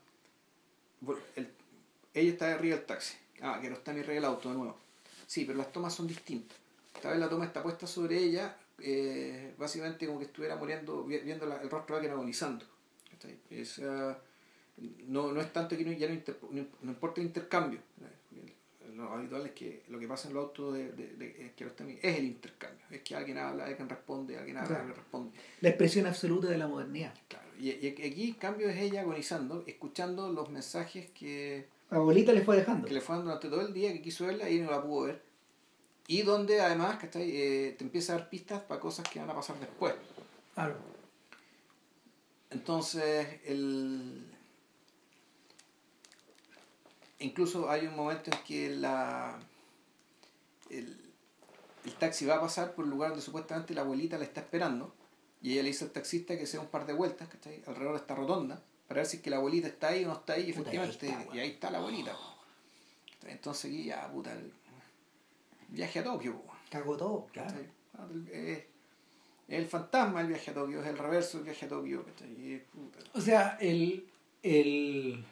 ella está arriba del taxi. Ah, que no está arriba del auto de nuevo. Sí, pero las tomas son distintas. Esta vez la toma está puesta sobre ella eh, básicamente como que estuviera muriendo, viendo el rostro de alguien agonizando. Es, uh, no, no es tanto que no, ya no, inter, no, no, importa el intercambio. Lo habitual es que lo que pasa en los autos de, de, de, de es el intercambio. Es que alguien habla, alguien responde, alguien habla, claro. alguien responde. La expresión absoluta de la modernidad. Claro. Y, y aquí, en cambio, es ella agonizando, escuchando los mensajes que... La abuelita le fue dejando. Que le fue dando durante todo el día, que quiso verla y no la pudo ver. Y donde además, ¿cachai? Eh, te empieza a dar pistas para cosas que van a pasar después. Claro. Entonces, el incluso hay un momento en que la el, el, taxi va a pasar por el lugar donde supuestamente la abuelita la está esperando y ella le dice al taxista que sea un par de vueltas ¿cachai? alrededor de esta rotonda para ver si es que la abuelita está ahí o no está ahí y efectivamente ahí está, y ahí está la abuelita entonces aquí ya puta el viaje a Tokio cagó todo claro. Es, el fantasma del viaje a Tokio es el reverso del viaje a Tokio o sea el el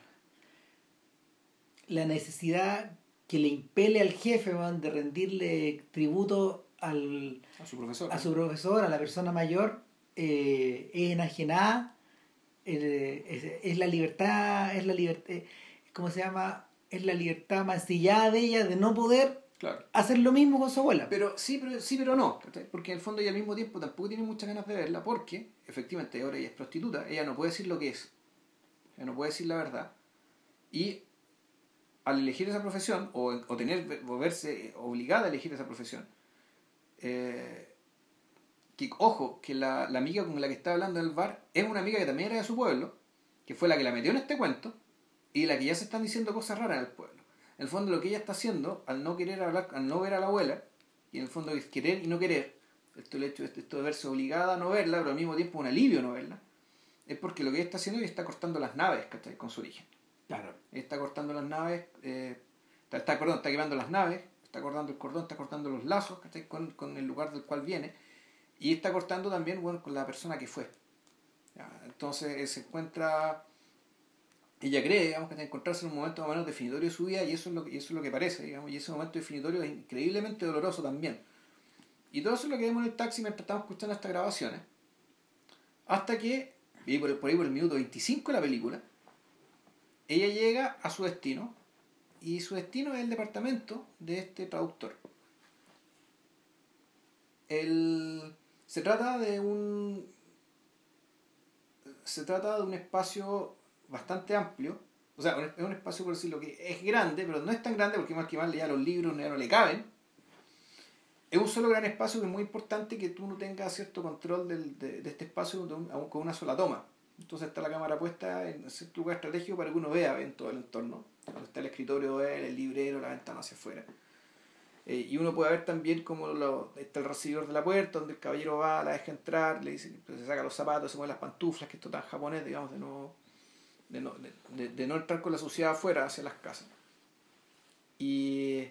la necesidad que le impele al jefe man, de rendirle tributo al, a su profesor, a, su profesor, a la persona mayor, eh, es enajenada, eh, es, es, la libertad, es la libertad, ¿cómo se llama? Es la libertad mancillada de ella de no poder claro. hacer lo mismo con su abuela. Pero sí, pero sí, pero no, porque en el fondo ella al mismo tiempo tampoco tiene muchas ganas de verla, porque efectivamente ahora ella es prostituta, ella no puede decir lo que es, ella no puede decir la verdad, y al elegir esa profesión o, o tener o verse obligada a elegir esa profesión eh, que ojo que la, la, amiga con la que está hablando en el bar es una amiga que también era de su pueblo que fue la que la metió en este cuento y la que ya se están diciendo cosas raras en el pueblo en el fondo lo que ella está haciendo al no querer hablar al no ver a la abuela y en el fondo es querer y no querer esto el hecho esto de verse obligada a no verla pero al mismo tiempo un alivio no verla es porque lo que ella está haciendo es está cortando las naves ¿cachai? con su origen Claro. Está cortando las naves, eh, está, está, perdón, está quemando las naves, está cortando el cordón, está cortando los lazos con, con el lugar del cual viene y está cortando también bueno, con la persona que fue. ¿ya? Entonces eh, se encuentra, ella cree digamos, que encontrarse en un momento más o menos definitorio de su vida y eso es lo que, eso es lo que parece, digamos, y ese momento definitorio es increíblemente doloroso también. Y todo eso es lo que vemos en el taxi mientras estamos escuchando estas grabaciones. Hasta que, por, por ahí por el minuto 25 de la película, ella llega a su destino y su destino es el departamento de este traductor. El, se trata de un se trata de un espacio bastante amplio o sea es un espacio por decirlo que es grande pero no es tan grande porque más que más ya los libros ya no le caben es un solo gran espacio que es muy importante que tú no tengas cierto control del, de, de, este espacio de un, con una sola toma entonces está la cámara puesta en cierto lugar estratégico para que uno vea en todo el entorno. Donde está el escritorio el librero, la ventana hacia afuera. Eh, y uno puede ver también cómo lo, está el recibidor de la puerta, donde el caballero va, la deja entrar, le dice, se saca los zapatos, se mueve las pantuflas, que esto tan japonés, digamos, de no, de no, de, de no entrar con la suciedad afuera hacia las casas. Y...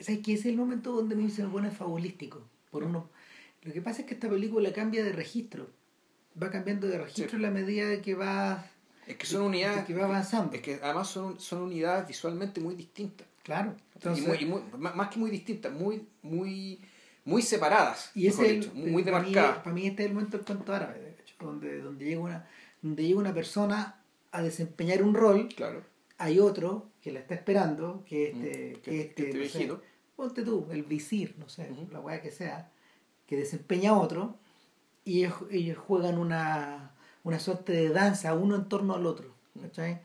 ¿Sabes que ese es el momento donde me dice bueno es fabulístico? Por uno... Lo que pasa es que esta película cambia de registro va cambiando de registro sí. en la medida de que va es que son unidades que va avanzando es que además son, son unidades visualmente muy distintas claro Entonces, y muy, y muy, más que muy distintas muy muy muy separadas y es el, dicho, muy demarcadas para, para mí este es el momento del cuento árabe de hecho, donde donde llega una donde llega una persona a desempeñar un rol claro. hay otro que la está esperando que este mm, que, que este, que este no viejito sé, ponte tú el visir no sé Uh -huh. la weá que sea que desempeña otro y ellos, ellos juegan una, una suerte de danza uno en torno al otro ¿cachai?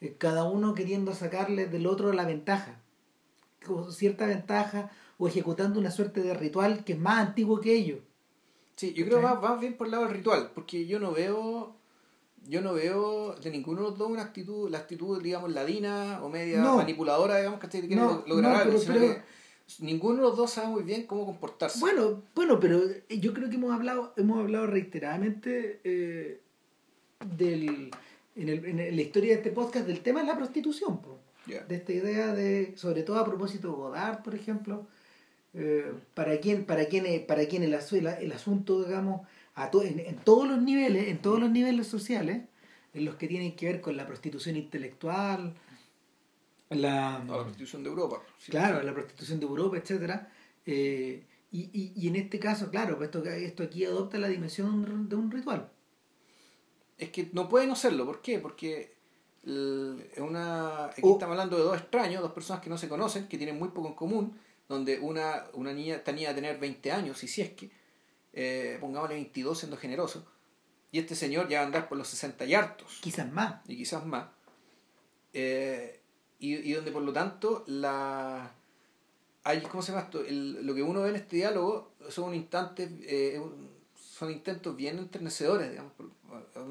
Eh, cada uno queriendo sacarle del otro la ventaja cierta ventaja o ejecutando una suerte de ritual que es más antiguo que ellos. Sí yo creo que va, va bien por el lado del ritual porque yo no veo yo no veo de ninguno de los dos una actitud la actitud digamos ladina o media No. manipuladora digamos que quieren No, lograr no, algo pero- ninguno de los dos sabe muy bien cómo comportarse bueno bueno pero yo creo que hemos hablado hemos hablado reiteradamente eh, del en, el, en la historia de este podcast del tema de la prostitución po. De esta idea de sobre todo a propósito de Godard por ejemplo eh, para quien para quien para asu- el, el asunto digamos a to- en, en todos los niveles en todos los niveles sociales en los que tienen que ver con la prostitución intelectual la a la prostitución de Europa sí, claro, sí. la prostitución de Europa, etcétera eh, y, y, y en este caso, claro, pues esto, esto aquí adopta la dimensión de un ritual. es que no puede no serlo. ¿Por qué? Porque es una, aquí O- estamos hablando de dos extraños, dos personas que no se conocen, que tienen muy poco en común, donde una, una niña, esta niña va a tener 20 años, y si es que, eh, pongámosle 22 siendo generoso, y este señor ya va a andar por los 60 y hartos, Quizás más. y quizás más, eh, y, y donde por lo tanto la hay, ¿cómo se llama esto? El- lo que uno ve en este diálogo son instantes, eh, un- son intentos bien enternecedores, digamos, por-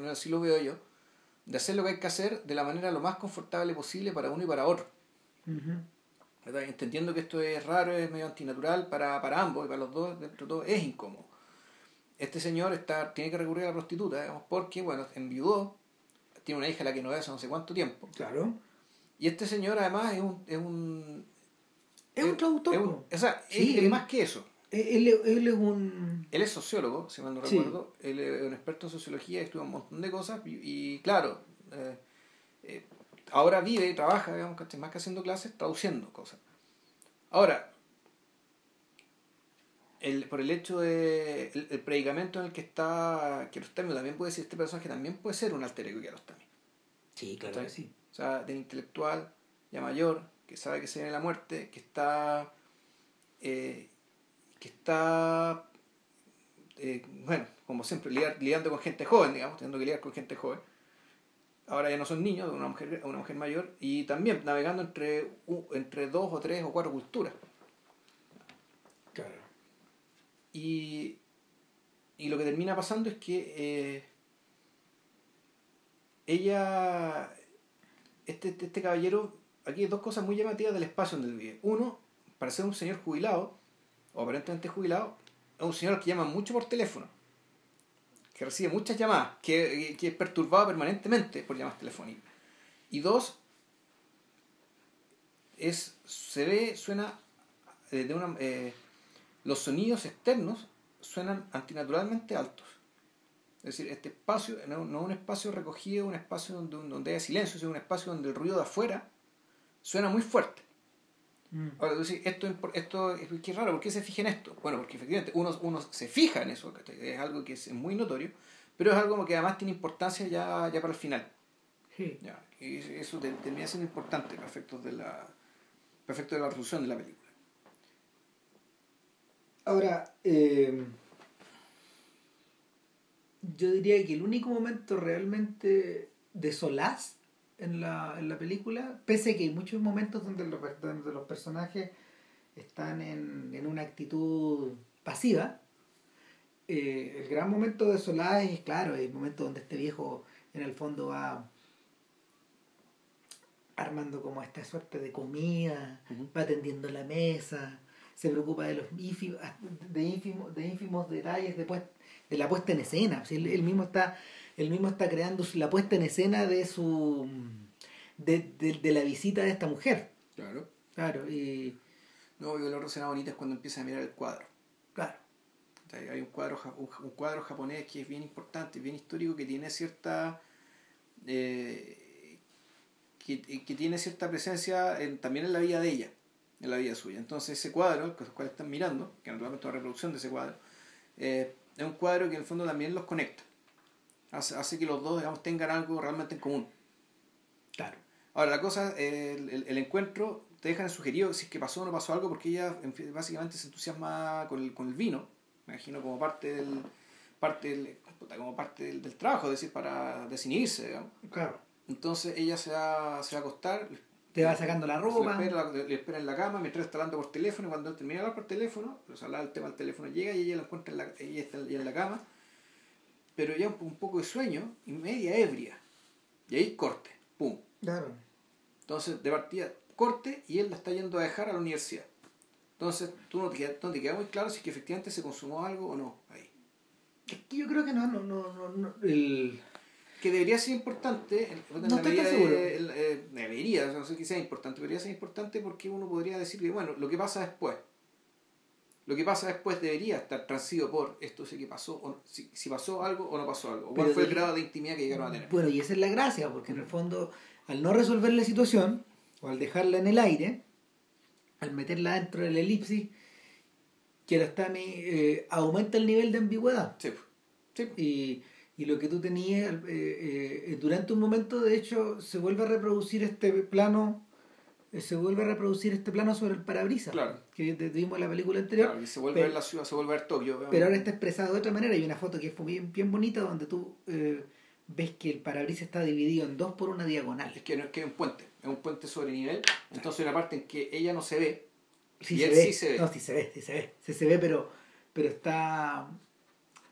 así lo veo yo, de hacer lo que hay que hacer de la manera lo más confortable posible para uno y para otro. ¿verdad? Entendiendo que esto es raro, es medio antinatural para, para ambos y para los dos, dentro de todo, es incómodo. Este señor está, tiene que recurrir a la prostituta, digamos, porque, bueno, enviudó, tiene una hija a la que no ve hace no sé cuánto tiempo. Claro. Y este señor además es un... Es un, Es un traductor. es un- po. o sea, Sí, es, él- más que eso. Él, él- es un. Él es sociólogo, si mal no Sí. recuerdo. Él es un experto en sociología, estudia un montón de cosas. Y, y claro, eh, eh, ahora vive y trabaja, digamos, más que haciendo clases, traduciendo cosas. Ahora, el, por el hecho de el, el predicamento en el que está Kiarostami, también puede ser, este personaje también puede ser un alter ego Kiarostami. Sí, claro que sí. O sea, del intelectual ya mayor, que sabe que se viene la muerte, que está. eh, que está. eh, bueno, como siempre, lidiando con gente joven, digamos, teniendo que lidiar con gente joven. Ahora ya no son niños, una mujer, una mujer mayor, y también navegando entre, entre dos o tres o cuatro culturas. Claro. Y, y lo que termina pasando es que eh, ella, este, este, este caballero, aquí hay dos cosas muy llamativas del espacio donde vive. Uno, para ser un señor jubilado, o aparentemente jubilado, es un señor que llama mucho por teléfono, que recibe muchas llamadas, que, que es perturbado permanentemente por llamadas telefónicas. Y dos, es, se ve, suena eh, de una... eh, los sonidos externos suenan antinaturalmente altos. Es decir, este espacio no, no es un espacio recogido, un espacio donde, donde haya silencio, sino un espacio donde el ruido de afuera suena muy fuerte. Mm. Ahora, tú decís, esto, esto es qué raro, ¿por qué se fija en esto? Bueno, porque efectivamente uno, uno se fija en eso, es algo que es muy notorio, pero es algo que además tiene importancia ya, ya para el final. Sí. Ya, y eso te- termina siendo importante para efectos de la, para efectos de la resolución de la película. Ahora, eh, yo diría que el único momento realmente de solaz en la, en la película, pese a que hay muchos momentos donde los, donde los personajes están en, en una actitud pasiva, eh, el gran momento de solaz es, claro, el momento donde este viejo en el fondo va armando como esta suerte de comida, va atendiendo la mesa, se preocupa de los ínfimos, de ínfimos, de ínfimos detalles de, pues- de la puesta en escena. Él, él mismo está, él mismo está creando la puesta en escena de su de, de, de la visita de esta mujer. Claro. Claro, y No, y la otra escena bonita es cuando empieza a mirar el cuadro. claro, Hay un cuadro, un, cuadro japonés que es bien importante, bien histórico, que tiene cierta. eh, que, que tiene cierta presencia en- también en la vida de ella, en la vida suya. Entonces, ese cuadro, el cual están mirando, que naturalmente es una reproducción de ese cuadro, eh, es un cuadro que en el fondo también los conecta. Hace, hace que los dos, digamos, tengan algo realmente en común. claro. Ahora, la cosa, el, el- el encuentro te dejan sugerido si es que pasó o no pasó algo, porque ella básicamente se entusiasma con el, con el vino, me imagino como parte del parte del, como parte del, del trabajo, es decir, para desinhibirse, digamos. Claro. Entonces ella se va, se va a acostar, Te va sacando la le ropa. espera, le espera en la cama mientras está hablando por teléfono y cuando él termina de hablar por teléfono, pues hablar el tema del teléfono llega y ella la encuentra en la, ella está en la cama, pero ya un, un poco de sueño y media ebria. Y ahí corte, pum. Claro. Entonces, de partida, corte y él la está yendo a dejar a la universidad. Entonces, tú no te queda, no te queda muy claro si es que efectivamente se consumó algo o no ahí. Es que yo creo que no, no, no, no, no, el... Que debería ser importante, en, en No la estoy de- seguro. eh, debería, no sé que sea importante, debería ser importante porque uno podría decir que, bueno, lo que pasa después, lo que pasa después debería estar transido por esto sé que pasó, o si, si pasó algo o no pasó algo, o cuál Pero fue el grado de intimidad que llegaron a tener. Bueno, y esa es la gracia, porque en el fondo, al no resolver la situación, o al dejarla en el aire, al meterla dentro de la elipsis, Kiarostami eh, aumenta el nivel de ambigüedad. Sí, sí. Y, y lo que tú tenías, eh, eh, durante un momento de hecho se vuelve a reproducir este plano, eh, se vuelve a reproducir este plano sobre el parabrisas, Claro. que vimos en la película anterior. Claro, y se vuelve a ver la ciudad, se vuelve a ver Tokio. Pero ahora está expresado de otra manera. Hay una foto que fue bien, bien bonita donde tú eh, ves que el parabrisas está dividido en dos por una diagonal. Es que no es que es un puente, es un puente sobre nivel. Entonces hay una parte en que ella no se ve. Sí y se él ve. sí se ve. No, sí se ve, sí se ve. Sí se ve, pero, pero está.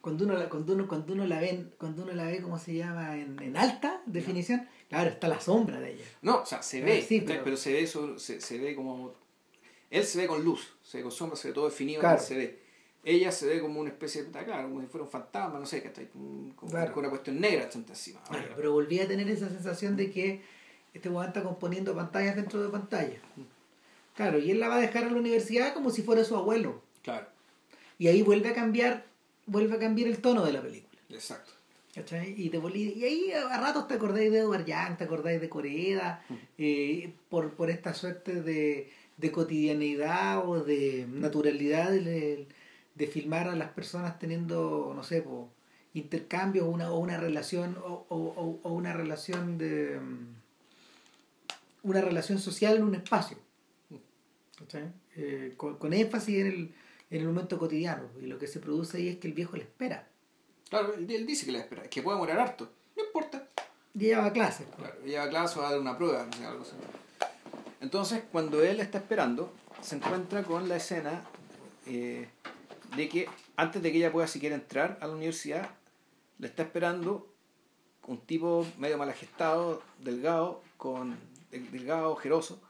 Cuando uno, la, cuando, uno, cuando uno la ve, cuando uno la ve, ¿cómo se llama? En, en alta definición, claro, está la sombra de ella. No, o sea, se ve, sí, pero- pero... se ve sobre- se, se ve como. Él se ve con luz, se ve con sombra, se ve todo definido, Claro. se ve. Ella se ve como una especie de. Claro, como si fuera un fantasma, no sé, ¿cachai? Como, como- Claro. con una cuestión negra bastante encima. Claro, pero volví a tener esa sensación de que este weón está componiendo pantallas dentro de pantallas. Claro, y él la va a dejar a la universidad como si fuera su abuelo. Claro, Y ahí vuelve a cambiar, vuelve a cambiar el tono de la película. exacto. ¿cachai? Y, te volví- y ahí a ratos te acordáis de Edward Young, te acordáis de Coreda, eh, por, por esta suerte de, de cotidianeidad o de naturalidad de, de filmar a las personas teniendo, no sé, po, intercambios o una, o una relación o, o, o- o una relación de mm, una relación social en un espacio. ¿cachai? Eh, con, con énfasis en el, en el momento cotidiano. Y lo que se produce ahí es que el viejo le espera. Claro, él, dice que la espera, que puede morar harto. No importa. Y ella va a clase. Claro, ella va a clase o va a dar una prueba, no sé, algo así. Entonces, cuando él está esperando, se encuentra con la escena eh, de que antes de que ella pueda siquiera entrar a la universidad, le está esperando un tipo medio mal agestado, delgado, con del- delgado, ojeroso,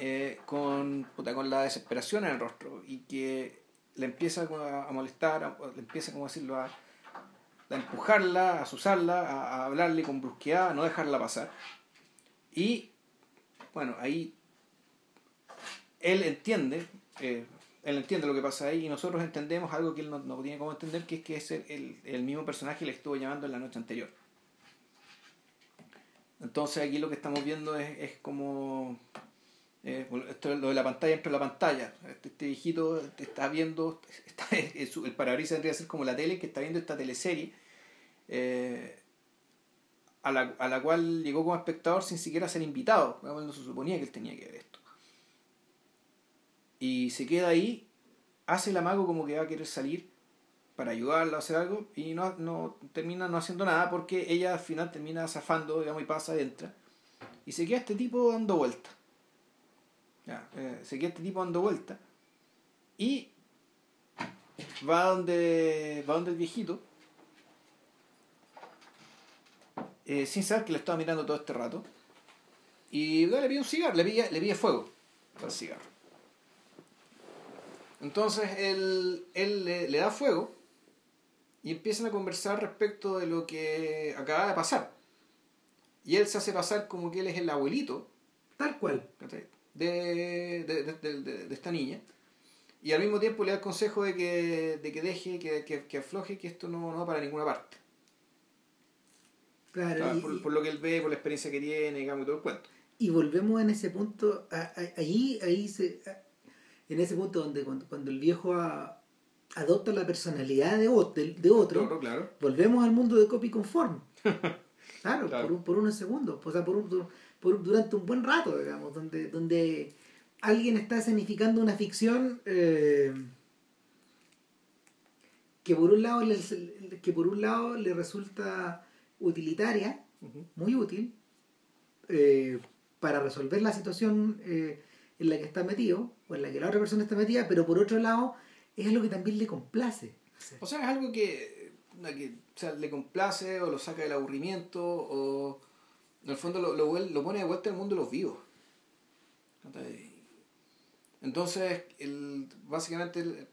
eh, con, con la desesperación en el rostro y que le empieza como a, molestar, a- le empieza, como decirlo, a, empujarla, a asusarla, a, hablarle con brusquedad, a no dejarla pasar. Y bueno, ahí él entiende, eh, él entiende lo que pasa ahí y nosotros entendemos algo que él no, no tiene cómo entender, que es que es el, el- el mismo personaje que le estuvo llamando en la noche anterior. Entonces aquí lo que estamos viendo es, es como... eh, esto es lo de la pantalla dentro de la pantalla. Este, este viejito está viendo, está, el, parabrisas tendría que ser como la tele que está viendo esta teleserie eh, a, la, a la cual llegó como espectador sin siquiera ser invitado, no se suponía que él tenía que ver esto. Y se queda ahí, hace el amago como que va a querer salir para ayudarla a hacer algo y no, no termina no haciendo nada porque ella al final termina zafando, y pasa, entra. Y se queda este tipo dando vueltas. Ya, eh, se queda este tipo dando vueltas. Y va donde, va donde el viejito. eh, sin saber que le estaba mirando todo este rato. Y le pide un cigarro, le pide, le pide fuego el cigarro. Entonces él, él le, le da fuego y empiezan a conversar respecto de lo que acaba de pasar. Y él se hace pasar como que él es el abuelito Tal cual. De, de, de, de- esta niña. Y al mismo tiempo le da el consejo de que, de que deje, que, que, que afloje, que esto no, no va para ninguna parte. Claro, Claro, y, por, por lo que él ve, por la experiencia que tiene, digamos, y todo el cuento. y volvemos en ese punto, a- a- ahí, ahí se, a- en ese punto donde cuando, cuando el viejo adopta la personalidad de, de, de otro, Claro, claro. volvemos al mundo de copy conforme. Claro, Claro. Por, un- por unos segundos, o sea, por, un- por- durante un buen rato, digamos, donde, donde alguien está escenificando una ficción eh, que por un lado le, que por un lado le resulta utilitaria, muy útil, eh, para resolver la situación eh, en la que está metido, o en la que la otra persona está metida, pero por otro lado es algo que también le complace. hacer. O sea, es algo que, que o sea, le complace o lo saca del aburrimiento o en el fondo lo, lo, lo pone de vuelta al mundo de los vivos. Entonces, él, básicamente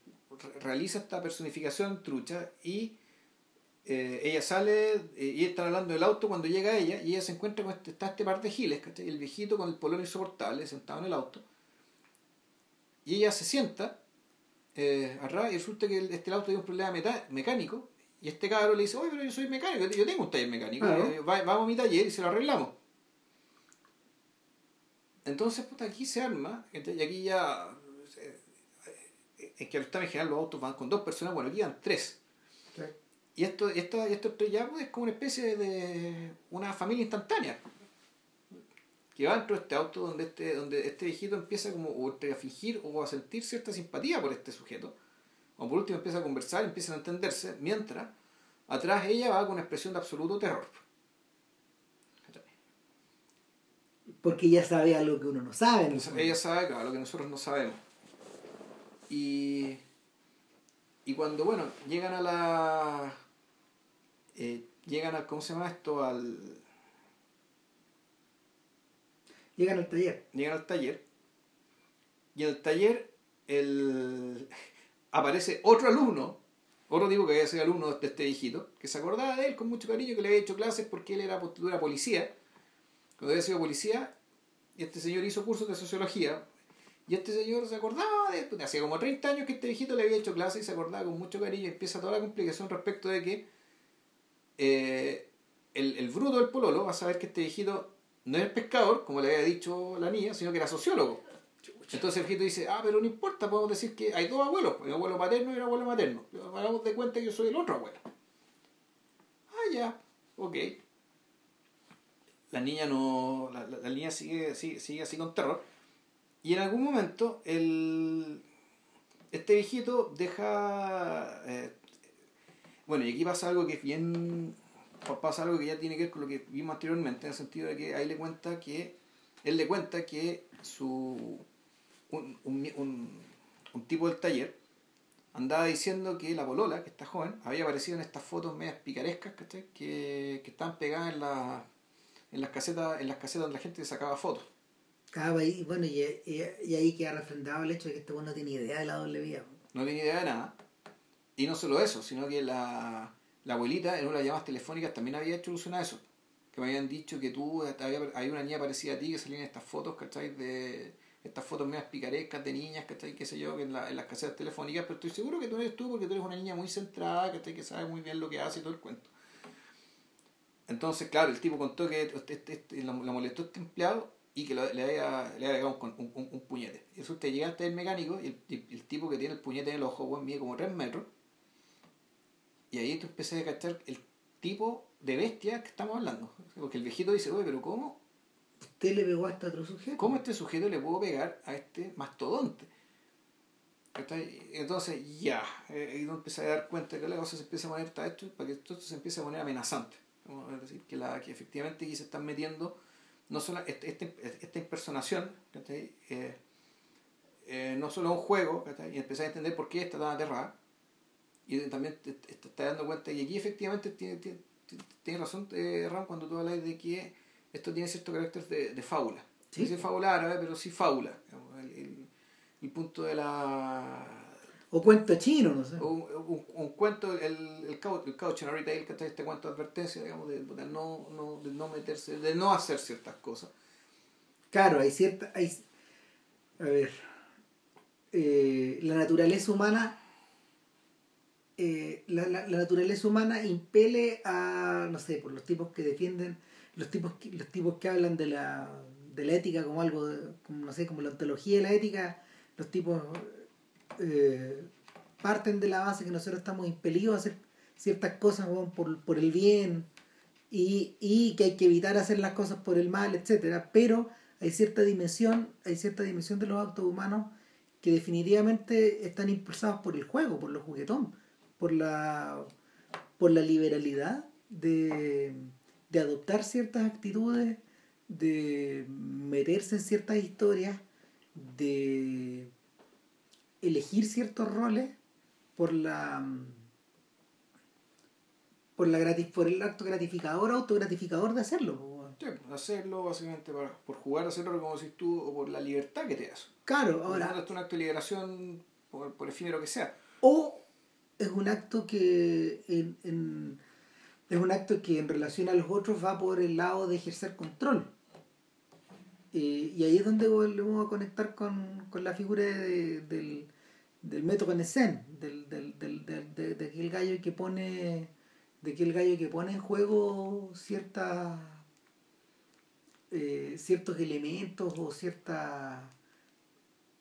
realiza esta personificación trucha y eh, ella sale eh, y están hablando del auto cuando llega ella y ella se encuentra con este, está este par de giles, ¿cachai? el viejito con el polón insoportable sentado en el auto y ella se sienta eh, y resulta que el- este auto tiene un problema mecánico y este cabro le dice, oye, pero yo soy mecánico, yo tengo un taller mecánico, Claro. eh, va- vamos a mi taller y se lo arreglamos. Entonces, puta, aquí se arma, y aquí ya, eh, es que en general los autos van con dos personas, bueno, aquí van tres. y esto, esto, esto ya es como una especie de una familia instantánea. Que va dentro de este auto donde este, donde este viejito empieza como a fingir o a sentir cierta simpatía por este sujeto. O por último empieza a conversar, empiezan a entenderse, mientras atrás ella va con una expresión de absoluto terror. Porque ella sabe algo que uno no sabe. ella sabe algo que nosotros no sabemos. Y, y cuando, bueno, llegan a la... Eh, llegan al, ¿cómo se llama esto? Al... Llegan al taller. Llegan al taller. Y en el taller el... aparece otro alumno, otro tipo que había sido alumno de este viejito, que se acordaba de él con mucho cariño, que le había hecho clases porque él era, era policía. Cuando había sido policía, y este señor hizo cursos de sociología, y este señor se acordaba de, pues, hacía como 30 años que este viejito le había hecho clase y se acordaba con mucho cariño. Y empieza toda la complicación respecto de que eh, el, el, bruto del pololo va a saber que este viejito no es pescador, como le había dicho la niña, sino que era sociólogo. Entonces el viejito dice, ah, pero no importa, podemos decir que hay dos abuelos, un abuelo paterno y un abuelo materno. Hagamos de cuenta que yo soy el otro abuelo. Ah, ya, ok. La niña no. La, la, niña sigue, sigue, sigue así con terror y en algún momento el, este viejito deja... Eh, bueno, y aquí pasa algo que es bien... Pasa algo que ya tiene que ver con lo que vimos anteriormente, en el sentido de que ahí le cuenta que... Él le cuenta que su... Un, un, un, tipo del taller andaba diciendo que la polola, que está joven, había aparecido en estas fotos medias picarescas que, que estaban pegadas en, la, en, las casetas, en las casetas donde la gente sacaba fotos. Claro, y bueno, y, y, ahí queda refrendado el hecho de que este bueno no tiene idea de la doble vía. No tiene idea de nada. Y no solo eso, sino que la, la abuelita en una de las llamadas telefónicas también había hecho alusión a eso. Que me habían dicho que tú, había, hay una niña parecida a ti que salían estas fotos, ¿cachai? De estas fotos medias picarescas de niñas, ¿cachai? Qué sé yo, en, la, en las casetas telefónicas, pero estoy seguro que tú eres tú porque tú eres una niña muy centrada, ¿cachai? Que sabe muy bien lo que hace y todo el cuento. Entonces, claro, el tipo contó que este, este, este la molestó este empleado y que le había, le había un, un, un, puñete. Y usted llega hasta el mecánico y el, el, tipo que tiene el puñete en el ojo, bueno, mide como 3 metros. Y ahí tú empiezas a cachar el tipo de bestia que estamos hablando. Porque el viejito dice, oye, pero ¿cómo? ¿Usted le pegó a este otro sujeto? ¿Cómo este sujeto le puedo pegar a este mastodonte? Entonces, ya, eh, ahí uno empieza a dar cuenta que la cosa se empieza a poner, está esto, para que esto se empiece a poner amenazante. Es decir, que, la, que efectivamente aquí se están metiendo no solo este, este, esta impersonación, eh, eh, no solo un juego, y empezar a entender por qué está tan aterrada, y también te, te, dando cuenta, y aquí efectivamente tiene, tiene, tiene razón eh, Ram cuando tú hablas de que esto tiene cierto carácter de, de fábula. ¿Sí? No fábula árabe, pero sí fábula. el, el punto de la o cuento chino, no sé. Un, un, cuento, el, el, el cautionary tale, que este cuento de advertencia, digamos, de, de, no, no, de no meterse, de no hacer ciertas cosas. Claro, hay cierta. Hay, a ver. Eh, la naturaleza humana. Eh, la, la, la, naturaleza humana impele a, no sé, por los tipos que defienden, los tipos que, los tipos que hablan de la, de la ética como algo, como, no sé, como la ontología de la ética, los tipos eh, parten de la base que nosotros estamos impelidos a hacer ciertas cosas por, por el bien y, y, que hay que evitar hacer las cosas por el mal, etcétera, pero hay cierta dimensión, hay cierta dimensión de los actos humanos que definitivamente están impulsados por el juego, por los juguetón, por la por la liberalidad de, de adoptar ciertas actitudes, de meterse en ciertas historias, de elegir ciertos roles por la por la gratis, por el acto gratificador autogratificador de hacerlo sí, hacerlo básicamente por jugar a hacerlo como si tú o por la libertad que te das. Claro ahora es un acto de liberación por, por efímero que sea. O es un acto que en, en, es un acto que en relación a los otros va por el lado de ejercer control. Eh, y ahí es donde volvemos a conectar con, con la figura de, del, del método Nesen, del, del, del, de, aquel gallo que pone gallo que pone en juego eh, ciertos elementos o cierta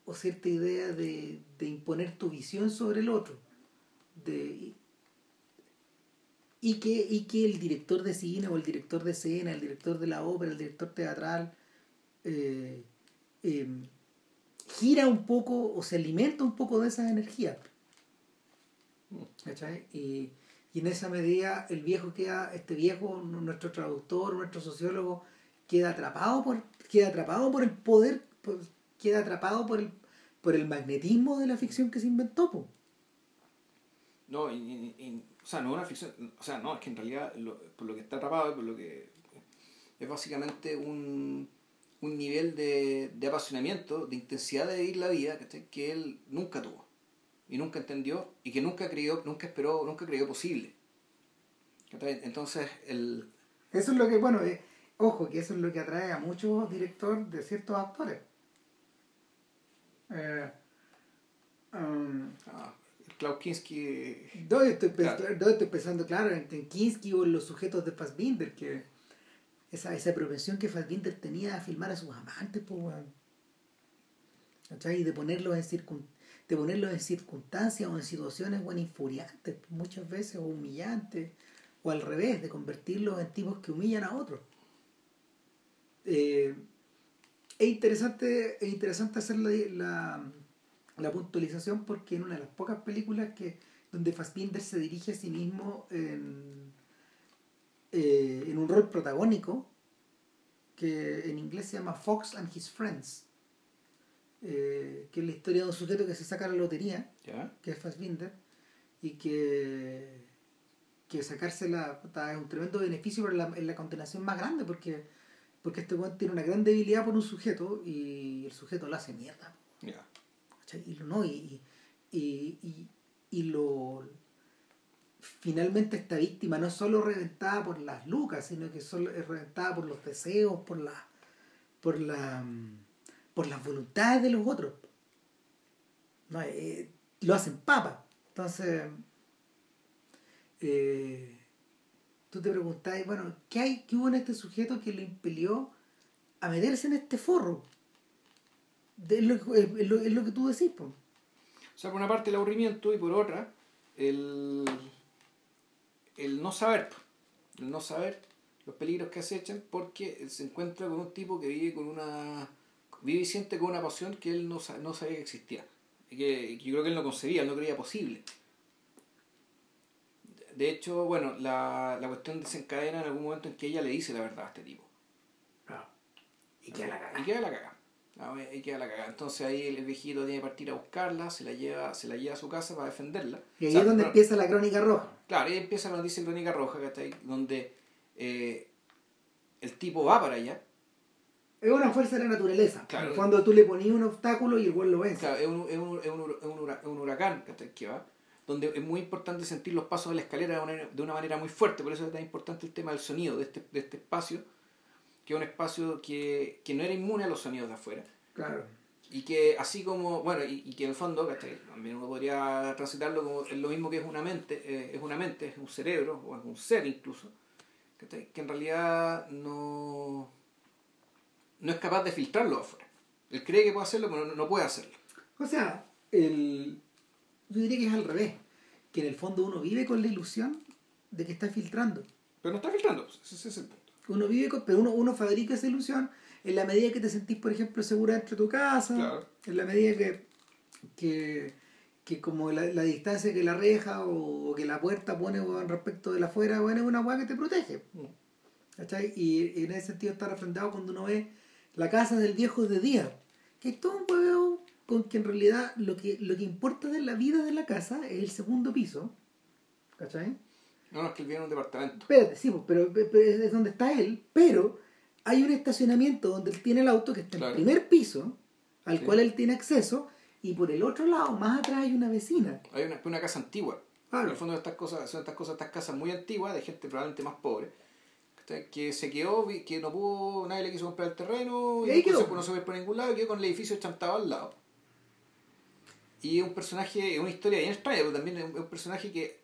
o cierta idea de, de imponer tu visión sobre el otro de y que, y que el director de cine o el director de escena, el director de la ópera, el director teatral, eh, em, gira un poco o se alimenta un poco de esas energías. Y, en esa medida el viejo queda, este viejo, nuestro traductor, nuestro sociólogo, queda atrapado por, queda atrapado por el poder, queda atrapado por el, por el magnetismo de la ficción que se inventó. No, o sea, no es una ficción, o sea, no, es que en realidad por lo que está atrapado, por lo que es básicamente un, un nivel de, de apasionamiento, de intensidad de vivir la vida que él nunca tuvo y nunca entendió y que nunca creyó, nunca esperó, nunca creyó posible. Entonces, el... Eso es lo que, bueno, eh, ojo, que eso es lo que atrae a muchos directores de ciertos actores. Eh, um, ah, Klaus Kinski. ¿Dónde estoy, pensando, claro, en, Kinski o en los sujetos de Fassbinder, que esa, esa propensión que Fassbinder tenía a filmar a sus amantes, pues, bueno. Y de ponerlos en circunstancias de ponerlos en circunstancias o en situaciones bueno, infuriantes, muchas veces, o humillantes, o al revés, de convertirlos en tipos que humillan a otros. Eh, es, interesante, es interesante hacer la, la, puntualización porque en una de las pocas películas que donde Fassbinder se dirige a sí mismo en, eh, en un rol protagónico, que en inglés se llama Fox and His Friends eh, que es la historia de un sujeto que se saca la lotería, que es Fassbinder, y que, que sacársela es un tremendo beneficio, pero en la, condenación más grande, porque, porque este tiene una gran debilidad por un sujeto y el sujeto lo hace mierda. Y, no, y, y, y, lo finalmente esta víctima no es solo reventada por las lucas, sino que solo es reventada por los deseos, por la por la por las voluntades de los otros. No, eh, lo hacen papa. Entonces, eh, tú te preguntás, bueno, ¿qué, hay, ¿qué hubo en este sujeto que lo impelió a meterse en este forro? Es lo, lo, que tú decís. O sea, por una parte el aburrimiento y por otra el, el no saber. El no saber los peligros que acechan porque se encuentra con un tipo que vive con una vive y siente con una pasión que él no, no sabía que existía. Y que, yo creo que él no concebía, él no creía posible. De hecho, bueno, la, la cuestión desencadena en algún momento en que ella le dice la verdad a este tipo. Y queda la cagada. Y queda la cagada. Y queda la cagada. Entonces ahí el viejito tiene que partir a buscarla, se la lleva, se la lleva a su casa para defenderla. Y ahí es donde empieza la crónica roja. Claro, ahí empieza la noticia crónica roja, ahí Donde eh, el tipo va para allá es una fuerza de la naturaleza. Cuando tú le ponías un obstáculo y el vuelo lo vence. Claro, es un, es un, es un, es un huracán que va, donde es muy importante sentir los pasos de la escalera de una, manera, de una manera muy fuerte. Por eso es tan importante el tema del sonido de este, de este espacio, que es un espacio que, que no era inmune a los sonidos de afuera. Claro. Y que así como, bueno, y, que en el fondo, también uno podría transitarlo como es lo mismo que es una mente, eh, es una mente, es un cerebro, o es un ser incluso, que en realidad no no es capaz de filtrarlo afuera. Él cree que puede hacerlo, pero no, puede hacerlo. O sea, el, yo diría que es al revés. Que en el fondo uno vive con la ilusión de que está filtrando. Pero no está filtrando, ese es el punto. Uno vive con, pero uno, uno fabrica esa ilusión en la medida que te sentís, por ejemplo, segura dentro de tu casa, en la medida que, que, que como la, la, distancia que la reja o, que la puerta pone respecto de la afuera, bueno, es una hueá que te protege. Mm. Y, y, en ese sentido está refrendado cuando uno ve la casa del viejo de día. Que es todo un huevo con que en realidad lo que, lo que importa de la vida de la casa es el segundo piso. ¿Cachai? No, no, es que él viene un departamento. Espérate, sí, pues, pero, es donde está él, pero hay un estacionamiento donde él tiene el auto que está en el primer piso, al cual él tiene acceso, y por el otro lado, más atrás hay una vecina. Hay una, una casa antigua. En el fondo estas cosas, son estas cosas, estas casas muy antiguas, de gente probablemente más pobre que se quedó, que no pudo, nadie le quiso comprar el terreno, y, quedó. no se fue por ningún lado, y quedó con el edificio chantado al lado. Y es un personaje, es una historia bien extraña, pero también es un personaje que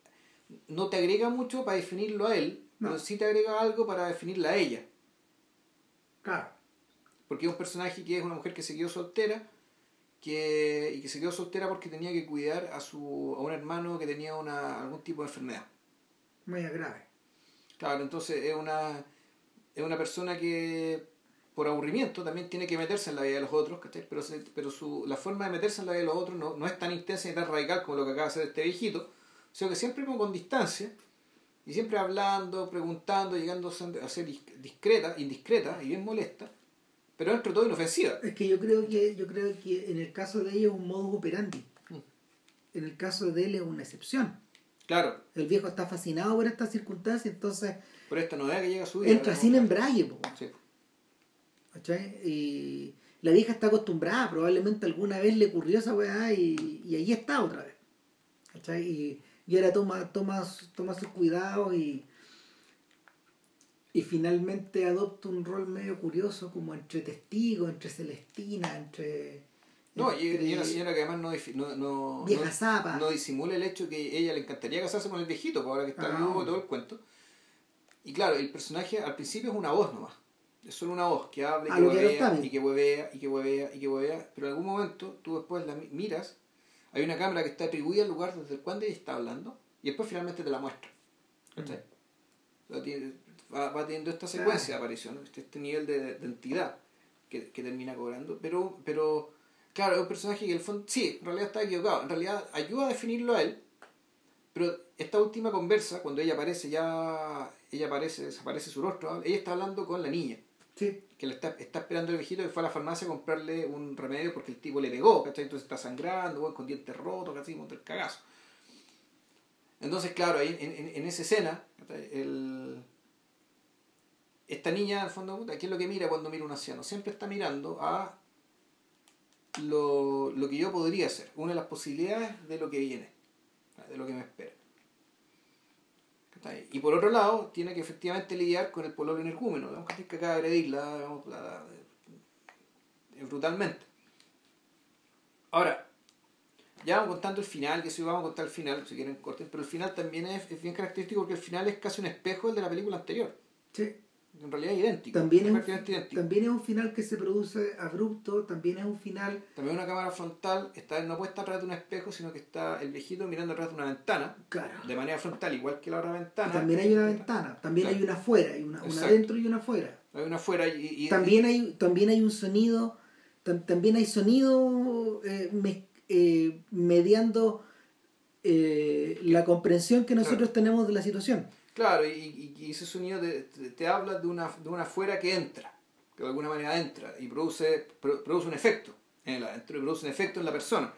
no te agrega mucho para definirlo a él, pero sí te agrega algo para definirla a ella. Claro. Porque es un personaje que es una mujer que se quedó soltera, que, y que se quedó soltera porque tenía que cuidar a su a un hermano que tenía una, algún tipo de enfermedad. Muy grave. Claro, entonces es una, es una persona que por aburrimiento también tiene que meterse en la vida de los otros, ¿cachai? Pero, pero su, la forma de meterse en la vida de los otros no, no es tan intensa ni tan radical como lo que acaba de hacer este viejito, sino que siempre con distancia y siempre hablando, preguntando, llegando a ser discreta, indiscreta y bien molesta, pero dentro de todo inofensiva. Es que yo creo que, yo creo que en el caso de ella es un modus operandi. Mm. En el caso de él es una excepción. Claro. El viejo está fascinado por esta circunstancia, entonces. Por esta novedad que llega a su vida. Entra sin embrague, po. Sí. Y la vieja está acostumbrada, probablemente alguna vez le ocurrió esa weá y, y ahí está otra vez. ¿Cachai? Y, y ahora toma, toma, toma sus cuidados y, y finalmente adopta un rol medio curioso como entre testigo, entre Celestina, entre... No, y, una señora que además no, no, no, no, disimula el hecho que ella le encantaría casarse con el viejito, por ahora que está ah. vivo todo el cuento. Y claro, el personaje al principio es una voz nomás. Es solo una voz que habla y que, huevea, y que huevea, y que huevea, y que huevea, pero en algún momento tú después la miras hay una cámara que está atribuida al lugar desde el cual ella está hablando y después finalmente te la muestra. Mm. va, teniendo esta secuencia de aparición, este, este, nivel de, entidad que, termina cobrando. Pero, pero, claro, es un personaje que el fondo, sí, en realidad está equivocado. En realidad ayuda a definirlo a él, pero esta última conversa, cuando ella aparece, ya ella aparece, desaparece su rostro, ella está hablando con la niña. Sí. Que le está, está esperando el viejito que fue a la farmacia a comprarle un remedio porque el tipo le pegó, ¿cachai? Entonces está sangrando, con dientes rotos, casi monta el cagazo. Entonces, claro, ahí en, en, esa escena, el, esta niña, al fondo, ¿qué es lo que mira cuando mira un anciano? Siempre está mirando a lo, lo que yo podría ser, una de las posibilidades de lo que viene, de lo que me espera. Y por otro lado, tiene que efectivamente lidiar con el pololo energúmeno, digamos, que acaba de agredirla digamos, brutalmente. Ahora, ya vamos contando el final, que si vamos a contar el final, si quieren corten, pero el final también es, es, bien característico porque el final es casi un espejo del de la película anterior. Sí en realidad idéntico. También es, un, también es un final que se produce abrupto, también es un final... También una cámara frontal, está no puede estar atrás de un espejo, sino que está el viejito mirando atrás de una ventana, claro. de manera frontal, igual que la otra ventana. también hay una ventana, también hay una afuera, hay una, una adentro y una afuera. Hay una afuera y... también, hay, también hay un sonido, también hay sonido eh, eh, mediando eh, la comprensión que nosotros tenemos de la situación. Claro, y, y, ese sonido te, te, habla de una, de una fuera que entra, que de alguna manera entra y produce, produce un efecto en el adentro produce un efecto en la persona.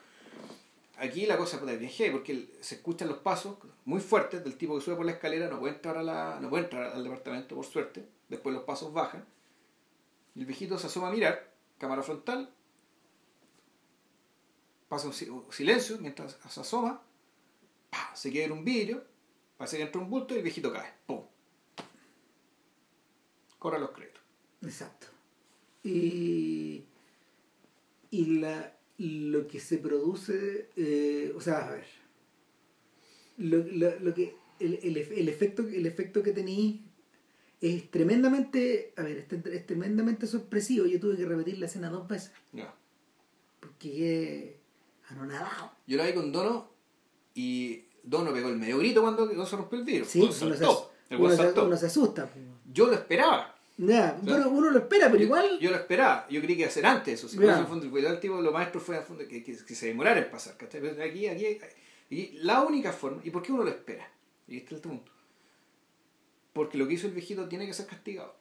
Aquí la cosa puede bien porque se escuchan los pasos muy fuertes del tipo que sube por la escalera, no puede entrar, a la, no puede entrar al departamento por suerte, después los pasos bajan, el viejito se asoma a mirar, cámara frontal, pasa un silencio mientras se asoma, se queda un vidrio, Parece que entra un bulto y el viejito cae. ¡Pum! Corre los créditos. Exacto. Y, y la, lo que se produce, eh, o sea, a ver, lo, lo, lo que, el, el, el, efecto, el efecto que tenéis es tremendamente, a ver, es, tremendamente sorpresivo. Yo tuve que repetir la escena dos veces. Ya. Porque anonadado. Yo la vi con Dono y Dono pegó el medio grito cuando no se rompió el vidrio. Sí, uno, se, uno, se, asusta. Yo lo esperaba. Ya, uno lo espera, pero igual. Yo lo esperaba. Yo creí que iba a ser antes eso. Si yeah. en fondo, el tipo, lo maestro fue fondo, que, que, que, se demorara en pasar. aquí, aquí, y la única forma. ¿Y por qué uno lo espera? Y este es el punto. Porque lo que hizo el viejito tiene que ser castigado.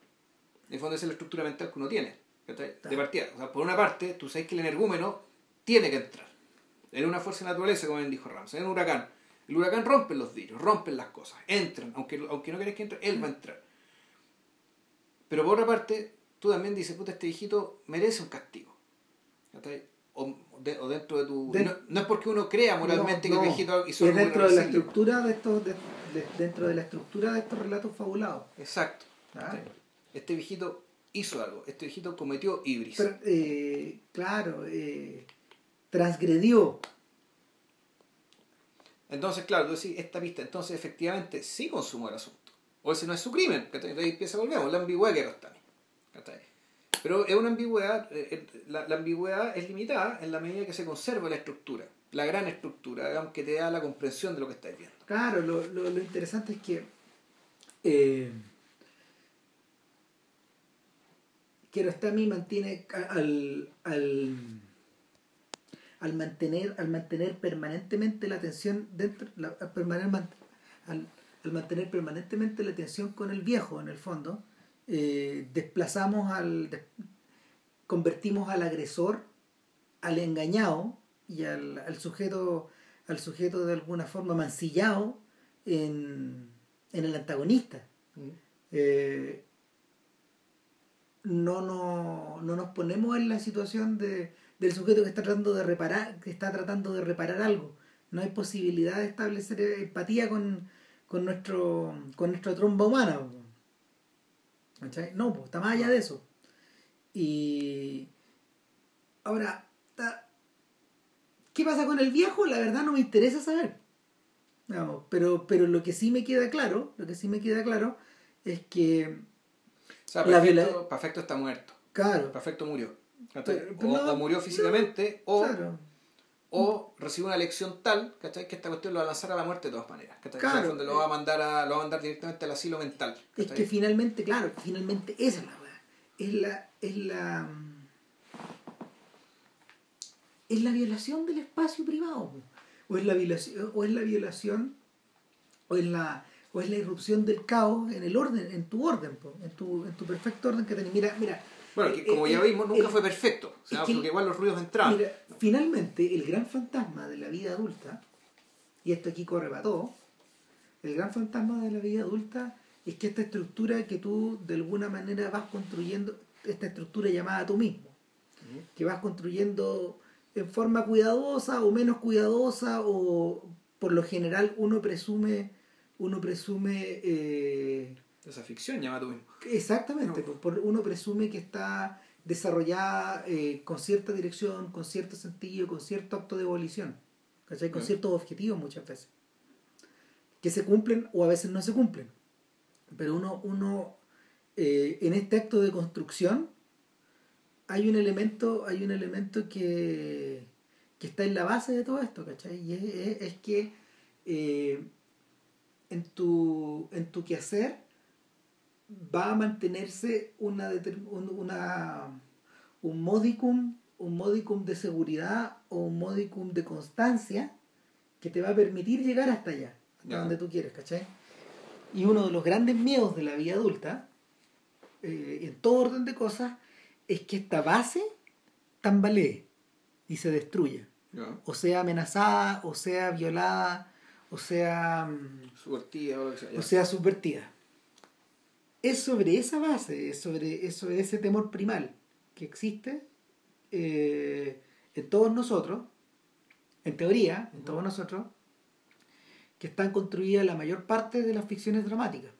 En el fondo, esa es la estructura mental que uno tiene. De partida. O sea, por una parte, tú sabes que el energúmeno tiene que entrar. Es una fuerza de naturaleza, como bien dijo Ramos. Es un huracán el huracán rompe los vidrios, rompen las cosas, entran, aunque, aunque no querés que entre, él va a entrar. Pero por otra parte, tú también dices, puta, este viejito merece un castigo. O, o, dentro de tu... no, es porque uno crea moralmente que el viejito hizo es dentro de la estructura de estos dentro de la estructura de estos relatos fabulados exacto ¿Ah? este viejito hizo algo este viejito cometió ibris eh, claro eh, transgredió entonces, claro, tú decís, esta pista, entonces efectivamente sí consumó el asunto. O ese no es su crimen, ahí empieza, volvemos, la ambigüedad que también. Pero es una ambigüedad, eh, eh, la, ambigüedad es limitada en la medida que se conserva la estructura. la gran estructura, digamos, que te da la comprensión de lo que estás viendo. Claro, lo, lo, lo interesante es que eh, mantiene al, al, al mantener al mantener permanentemente la atención dentro la, al, al, al mantener permanentemente la atención con el viejo en el fondo eh, desplazamos al des- convertimos al agresor al engañado y al, al sujeto al sujeto de alguna forma mancillado en, en el antagonista. Eh, no, no, no nos ponemos en la situación de, del sujeto que está tratando de reparar que está tratando de reparar algo no hay posibilidad de establecer empatía con, con nuestro con nuestra tromba humana. ¿Cachai? no pues está más allá de eso y ahora ¿qué pasa con el viejo? la verdad no me interesa saber Digamos, pero pero lo que sí me queda claro lo que sí me queda claro es que O sea, Perfecto está muerto. claro Perfecto murió. Pero- o, no- o murió físicamente, o, claro o recibe una lección tal ¿cachai? que esta cuestión lo va a lanzar a la muerte de todas maneras. ¿cachai? Claro. O sea, donde lo va a mandar a, lo va a mandar directamente al asilo mental. Es que finalmente, claro, finalmente esa es la. Es la, es la. Es la violación del espacio privado. O es la violación, o es la violación, o es la, o es la irrupción del caos en el orden, en tu orden, en tu, en tu perfecto orden que tenés. Mira, mira. Bueno, que eh, como eh, ya eh, vimos, nunca el- fue perfecto. O sea, que- porque igual los ruidos entraban. Mira, finalmente, el gran fantasma de la vida adulta, y esto aquí corre para todo, el gran fantasma de la vida adulta es que esta estructura que tú de alguna manera vas construyendo, esta estructura llamada tú mismo, que vas construyendo en forma cuidadosa o menos cuidadosa o por lo general uno presume uno presume eh, Esa ficción, llama tú mismo. Exactamente, No. por- uno presume que está desarrollada eh, con cierta dirección, con cierto sentido, con cierto acto de evolución, ¿cachai? Con Mm. ciertos objetivos muchas veces, que se cumplen o a veces no se cumplen. Pero uno, uno eh, en este acto de construcción hay un elemento, hay un elemento que, que está en la base de todo esto, ¿cachai? Y es, es- es que eh, en, tu, en tu quehacer va a mantenerse una, una un modicum un modicum de seguridad o un modicum de constancia que te va a permitir llegar hasta allá hasta donde tú quieres ¿cachai? y uno de los grandes miedos de la vida adulta eh, en todo orden de cosas es que esta base tambalee y se destruya ¿Ya? o sea amenazada o sea violada o sea mm, Subvertida sea. o sea subvertida. Es sobre esa base, es sobre, es sobre ese temor primal que existe eh, en todos nosotros, en teoría, en todos nosotros, que están construidas la mayor parte de las ficciones dramáticas.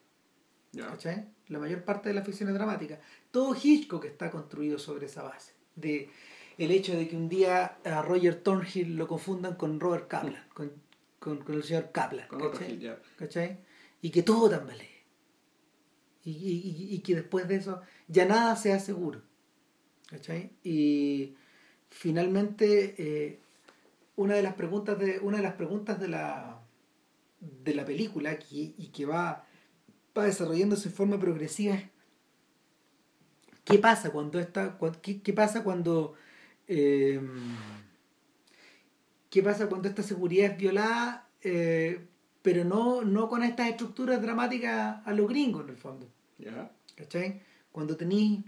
Ya. ¿cachai? La mayor parte de las ficciones dramáticas. Todo Hitchcock está construido sobre esa base. De el hecho de que un día a Roger Thornhill lo confundan con Robert Kaplan, con, con, con el señor Kaplan. Con ¿cachai? ¿cachai? Y que todo tambalee. Y, y, y- que después de eso ya nada sea seguro. ¿cachai? Y finalmente eh, una de las preguntas de una de las preguntas de la de la película que, y que va, va desarrollándose en forma progresiva es ¿qué pasa cuando esta qué, qué pasa cuando eh, qué pasa cuando esta seguridad es violada eh, pero no, no con estas estructuras dramáticas a los gringos en el fondo Ya. ¿cachai? cuando tení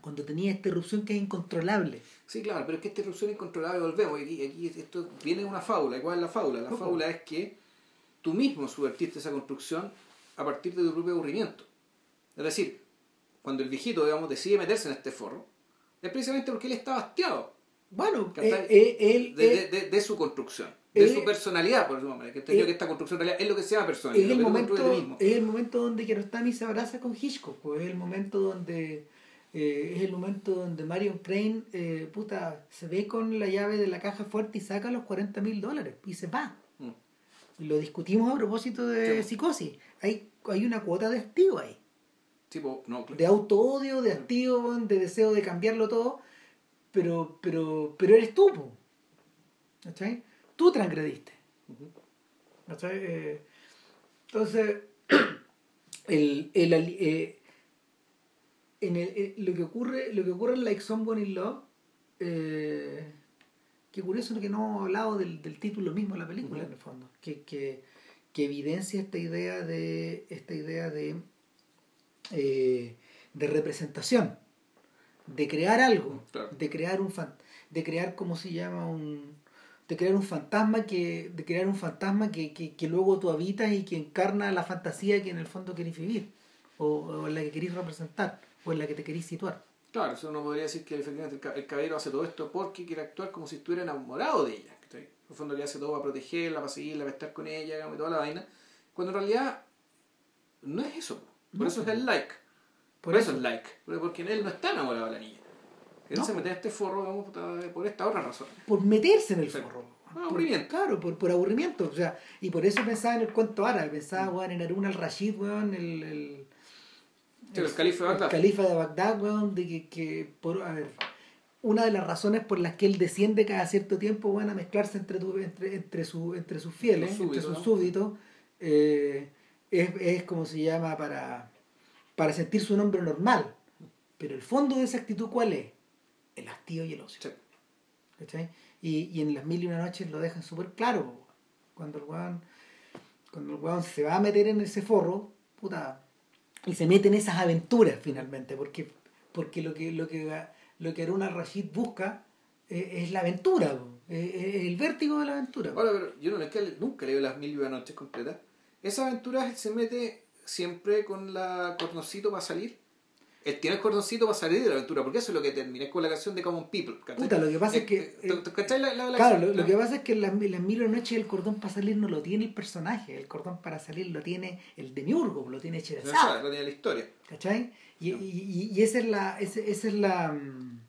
cuando tenía esta erupción que es incontrolable Sí, claro, pero es que esta irrupción incontrolable, volvemos, aquí, aquí esto viene de una fábula. ¿Y cuál es la fábula? La fábula es que tú mismo subvertiste esa construcción a partir de tu propio aburrimiento. Es decir, cuando el viejito, digamos, decide meterse en este forro, es precisamente porque él está hastiado bueno eh, eh, él, de, él- de- de- de su construcción, de eh, su personalidad, por eso manera. Que entendió que esta construcción realidad es lo que se llama es personalidad, el que tú momento es el momento donde Kiarostami se abraza con Hitchcock pues es el momento donde eh, es el momento donde Marion Crane eh, puta se ve con la llave de la caja fuerte y saca los 40 mil dólares y se va Mm. Lo discutimos a propósito de Sí. psicosis hay, hay una cuota de hastío ahí Tipo, no, claro. de auto-odio, de hastío, de deseo de cambiarlo todo, pero, pero, pero eres tú. ¿Cachai? Tú transgrediste. ¿Cachai? Eh, entonces, el, el, eh, en el, eh, lo que ocurre lo que ocurre en Like Someone in Love eh, que curioso que no hemos hablado del, del título mismo de la película en el fondo que, que, que evidencia esta idea de esta idea de de representación de crear algo Claro. de crear un fan- de crear cómo se llama un de crear un fantasma que de crear un fantasma que, que, que luego tú habitas y que encarna la fantasía que en el fondo querés vivir o, o en la que querés representar o en la que te querés situar Claro, eso uno podría decir que efectivamente el, ca- el caballero hace todo esto porque quiere actuar como si estuviera enamorado de ella. En el fondo le hace todo para protegerla, para seguirla, para estar con ella, digamos, y toda la vaina. Cuando en realidad no es eso. Por No, eso es el like. Por, eso, es like. Porque- Porque él no está enamorado de la niña. Él No. se mete en este forro digamos, por esta otra razón. por meterse en el Sí. forro Ah, Por- aburrimiento. claro por, por aburrimiento o sea y por eso pensaba en el cuento árabe pensaba weón, en Harun al-Rashid weón, el, el, califa de Bagdad. el califa de Bagdad weón, de que, que por a ver una de las razones por las que él desciende cada cierto tiempo van a mezclarse entre, tu- entre, entre, su, entre sus fieles, entre súbditos, sus ¿no? súbditos, eh, es, es como se llama para, para sentirse un hombre normal. Pero el fondo de esa actitud, ¿cuál es? El hastío y el ocio. Sí. ¿cachai? Y, y en las mil y una noches lo dejan súper claro. po. Cuando el weón, cuando el weón se va a meter en ese forro, puta, y se mete en esas aventuras finalmente, porque, porque lo que, lo que, lo que Aruna Rashid busca eh, es la aventura, po. es, es el vértigo de la aventura. Ahora, pero yo no es que nunca leo las mil y una noches completas. Esa aventura se mete siempre con la cordoncito para salir. Él tiene el cordoncito para salir de la aventura, porque eso es lo que termina, es con la canción de Common People. ¿cachai? Puta, lo que pasa es que- eh, ¿tú- tú ¿Cachai la, la, la Claro, lo, lo que pasa es que en las, mil y una noches el cordón para salir no lo tiene el personaje, el cordón para salir lo tiene el demiurgo, lo tiene No sabe, no tiene la historia. ¿Cachai? Y, y, y- y esa es la. ese- Esa es la. mm,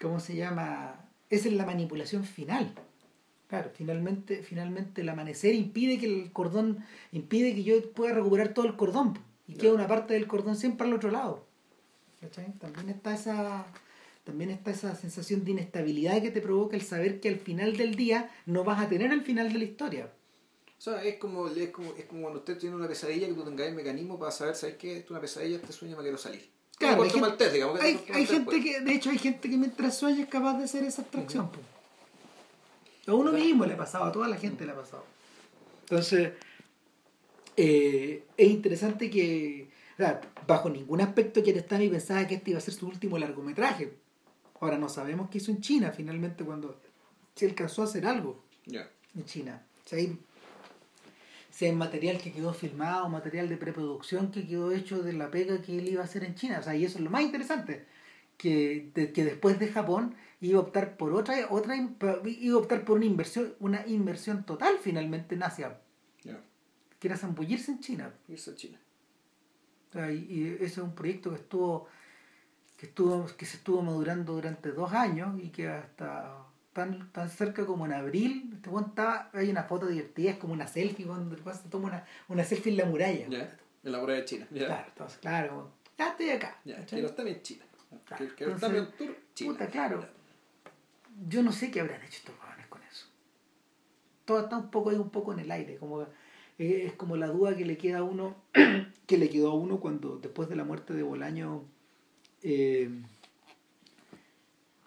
¿Cómo se llama? Esa es la manipulación final. Claro, finalmente, finalmente el amanecer impide que el cordón, impide que yo pueda recuperar todo el cordón. Y queda una parte del cordón siempre al otro lado. ¿Cachai? También está esa. También está esa sensación de inestabilidad que te provoca el saber que al final del día no vas a tener el final de la historia. O sea, es como, es como, es como cuando usted tiene una pesadilla que tú tengas el mecanismo para saber, ¿sabes qué? Esto es una pesadilla, este sueño me quiero salir. Claro, hay gente- Maltés, digamos, que Hay, Puerto hay Maltés, gente pues. que, de hecho, hay gente que mientras sueña es capaz de hacer esa abstracción. po. A uno mismo le ha pasado, a toda la gente le ha pasado. Entonces, eh, es interesante que, o sea, bajo ningún aspecto Kiarostami pensaba que este iba a ser su último largometraje. Ahora no sabemos qué hizo en China finalmente cuando se alcanzó a hacer algo en China. O sea, hay, sea material que quedó filmado, material de preproducción que quedó hecho de la pega que él iba a hacer en China. O sea, y eso es lo más interesante, que, de- que después de Japón iba a optar por otra, otra iba a optar por una inversión, una inversión total finalmente en Asia, Ya. que era zambullirse en China. Irse a China. Y, ese es un proyecto que estuvo que estuvo que se estuvo madurando durante dos años y que hasta tan, tan cerca como en abril este estaba hay una foto divertida es como una selfie cuando el se toma una, una selfie en la muralla. En la muralla de China. Ya. claro entonces claro ya estoy acá estar en China. Claro. Quiero- Quiero estar en Entonces, tour China. puta claro yo no sé qué habrán hecho estos weones con eso todo está un poco ahí un poco en el aire como es como la duda que le queda a uno que le quedó a uno cuando después de la muerte de Bolaño eh,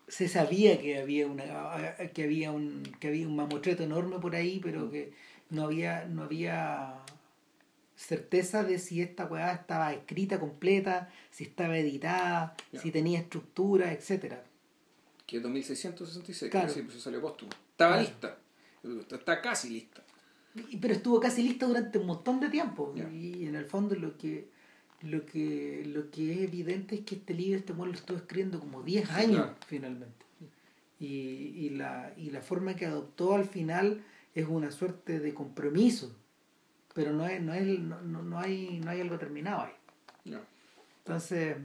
se sabía que había una que había un que había un mamotreto enorme por ahí pero que no había no había certeza de si esta weá estaba escrita completa si estaba editada si tenía estructura etcétera Que es 2666. Claro. Sí, pues se salió póstumo. Estaba Claro. lista. Está casi lista. Pero estuvo casi lista durante un montón de tiempo Ya. y en el fondo lo que lo que lo que es evidente es que este libro este mundo lo estuvo escribiendo como 10 años Claro. finalmente y, y la y la forma que adoptó al final es una suerte de compromiso pero no es no es no, no, no hay no hay algo terminado ahí Ya. entonces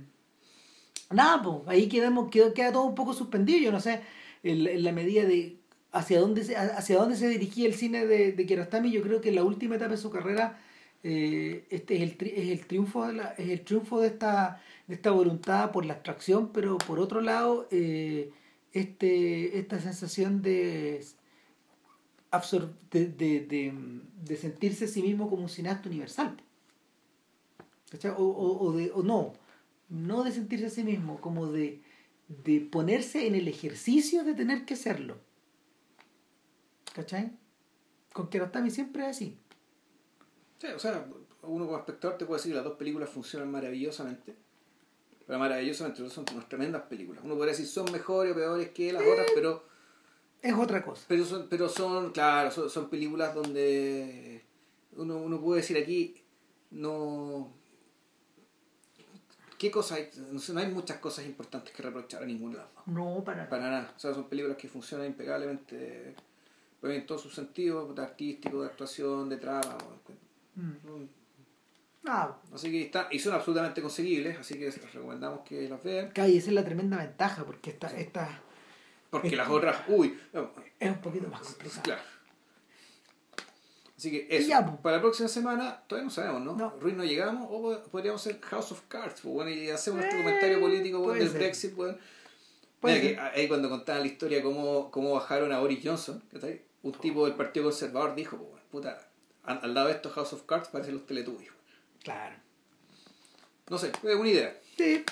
nada pues ahí quedamos quedó, queda todo un poco suspendido yo no sé en, en la medida de hacia dónde se, hacia dónde se dirigía el cine de, de Kiarostami yo creo que en la última etapa de su carrera eh, este es el, es el triunfo de la, es el triunfo de esta de esta voluntad por la abstracción pero por otro lado eh, este esta sensación de absor de, de, de, sentirse a sí mismo como un cineasta universal. O, o, o, de, o no, no de sentirse a sí mismo, como de, de ponerse en el ejercicio de tener que serlo. ¿Cachai? Con Kiarostami siempre es así. Sí, o sea, uno como espectador te puede decir que las dos películas funcionan maravillosamente. Pero maravillosamente son unas tremendas películas. Uno podría decir son mejores o peores que las otras, pero Es otra cosa. pero son, pero son claro, son, son películas donde uno, uno puede decir aquí, no... ¿Qué cosa hay? No, sé, no hay muchas cosas importantes que reprochar a ninguna de las dos. No, para nada. Para nada. O sea, son películas que funcionan impecablemente en todos sus sentidos, de artístico, de actuación, de trama. bueno, Mm. Nada. Así que está, y son absolutamente conseguibles, así que les recomendamos que las vean. Y esa es la tremenda ventaja, porque esta, esta Porque las otras, uy, es un poquito más complicada. claro. Así que eso, ya, para la próxima semana, todavía no sabemos, ¿no? No. Ruiz no llegamos, o pod- podríamos hacer House of Cards, pues, bueno, y hacemos nuestro Eh, comentario político bueno, del ser. Brexit, bueno. Puede Mira ser. que ahí cuando contaban la historia cómo, cómo bajaron a Boris Johnson, ¿cachai? Un tipo del Partido Conservador dijo, pues, puta, al, lado de estos House of Cards parecen los Teletubbies. Claro. No sé, es una idea. Sí.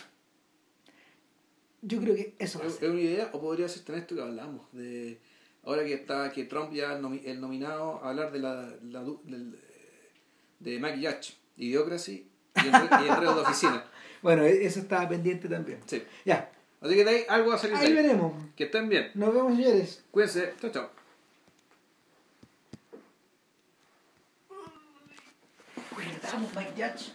Yo creo que eso Es es una idea, o podría ser también esto que hablamos, de ahora que está que Trump ya nomi- el nominado a hablar de la, la du- del, de Mike Judge, Idiocracy y Enre- y de Oficina. Bueno, e- eso estaba pendiente también. Sí. Ya, Así que de ahí algo va a salir de ahí ahí. veremos. Que estén bien. Nos vemos, señores. Cuídense. Chao, chao. Mike Judge.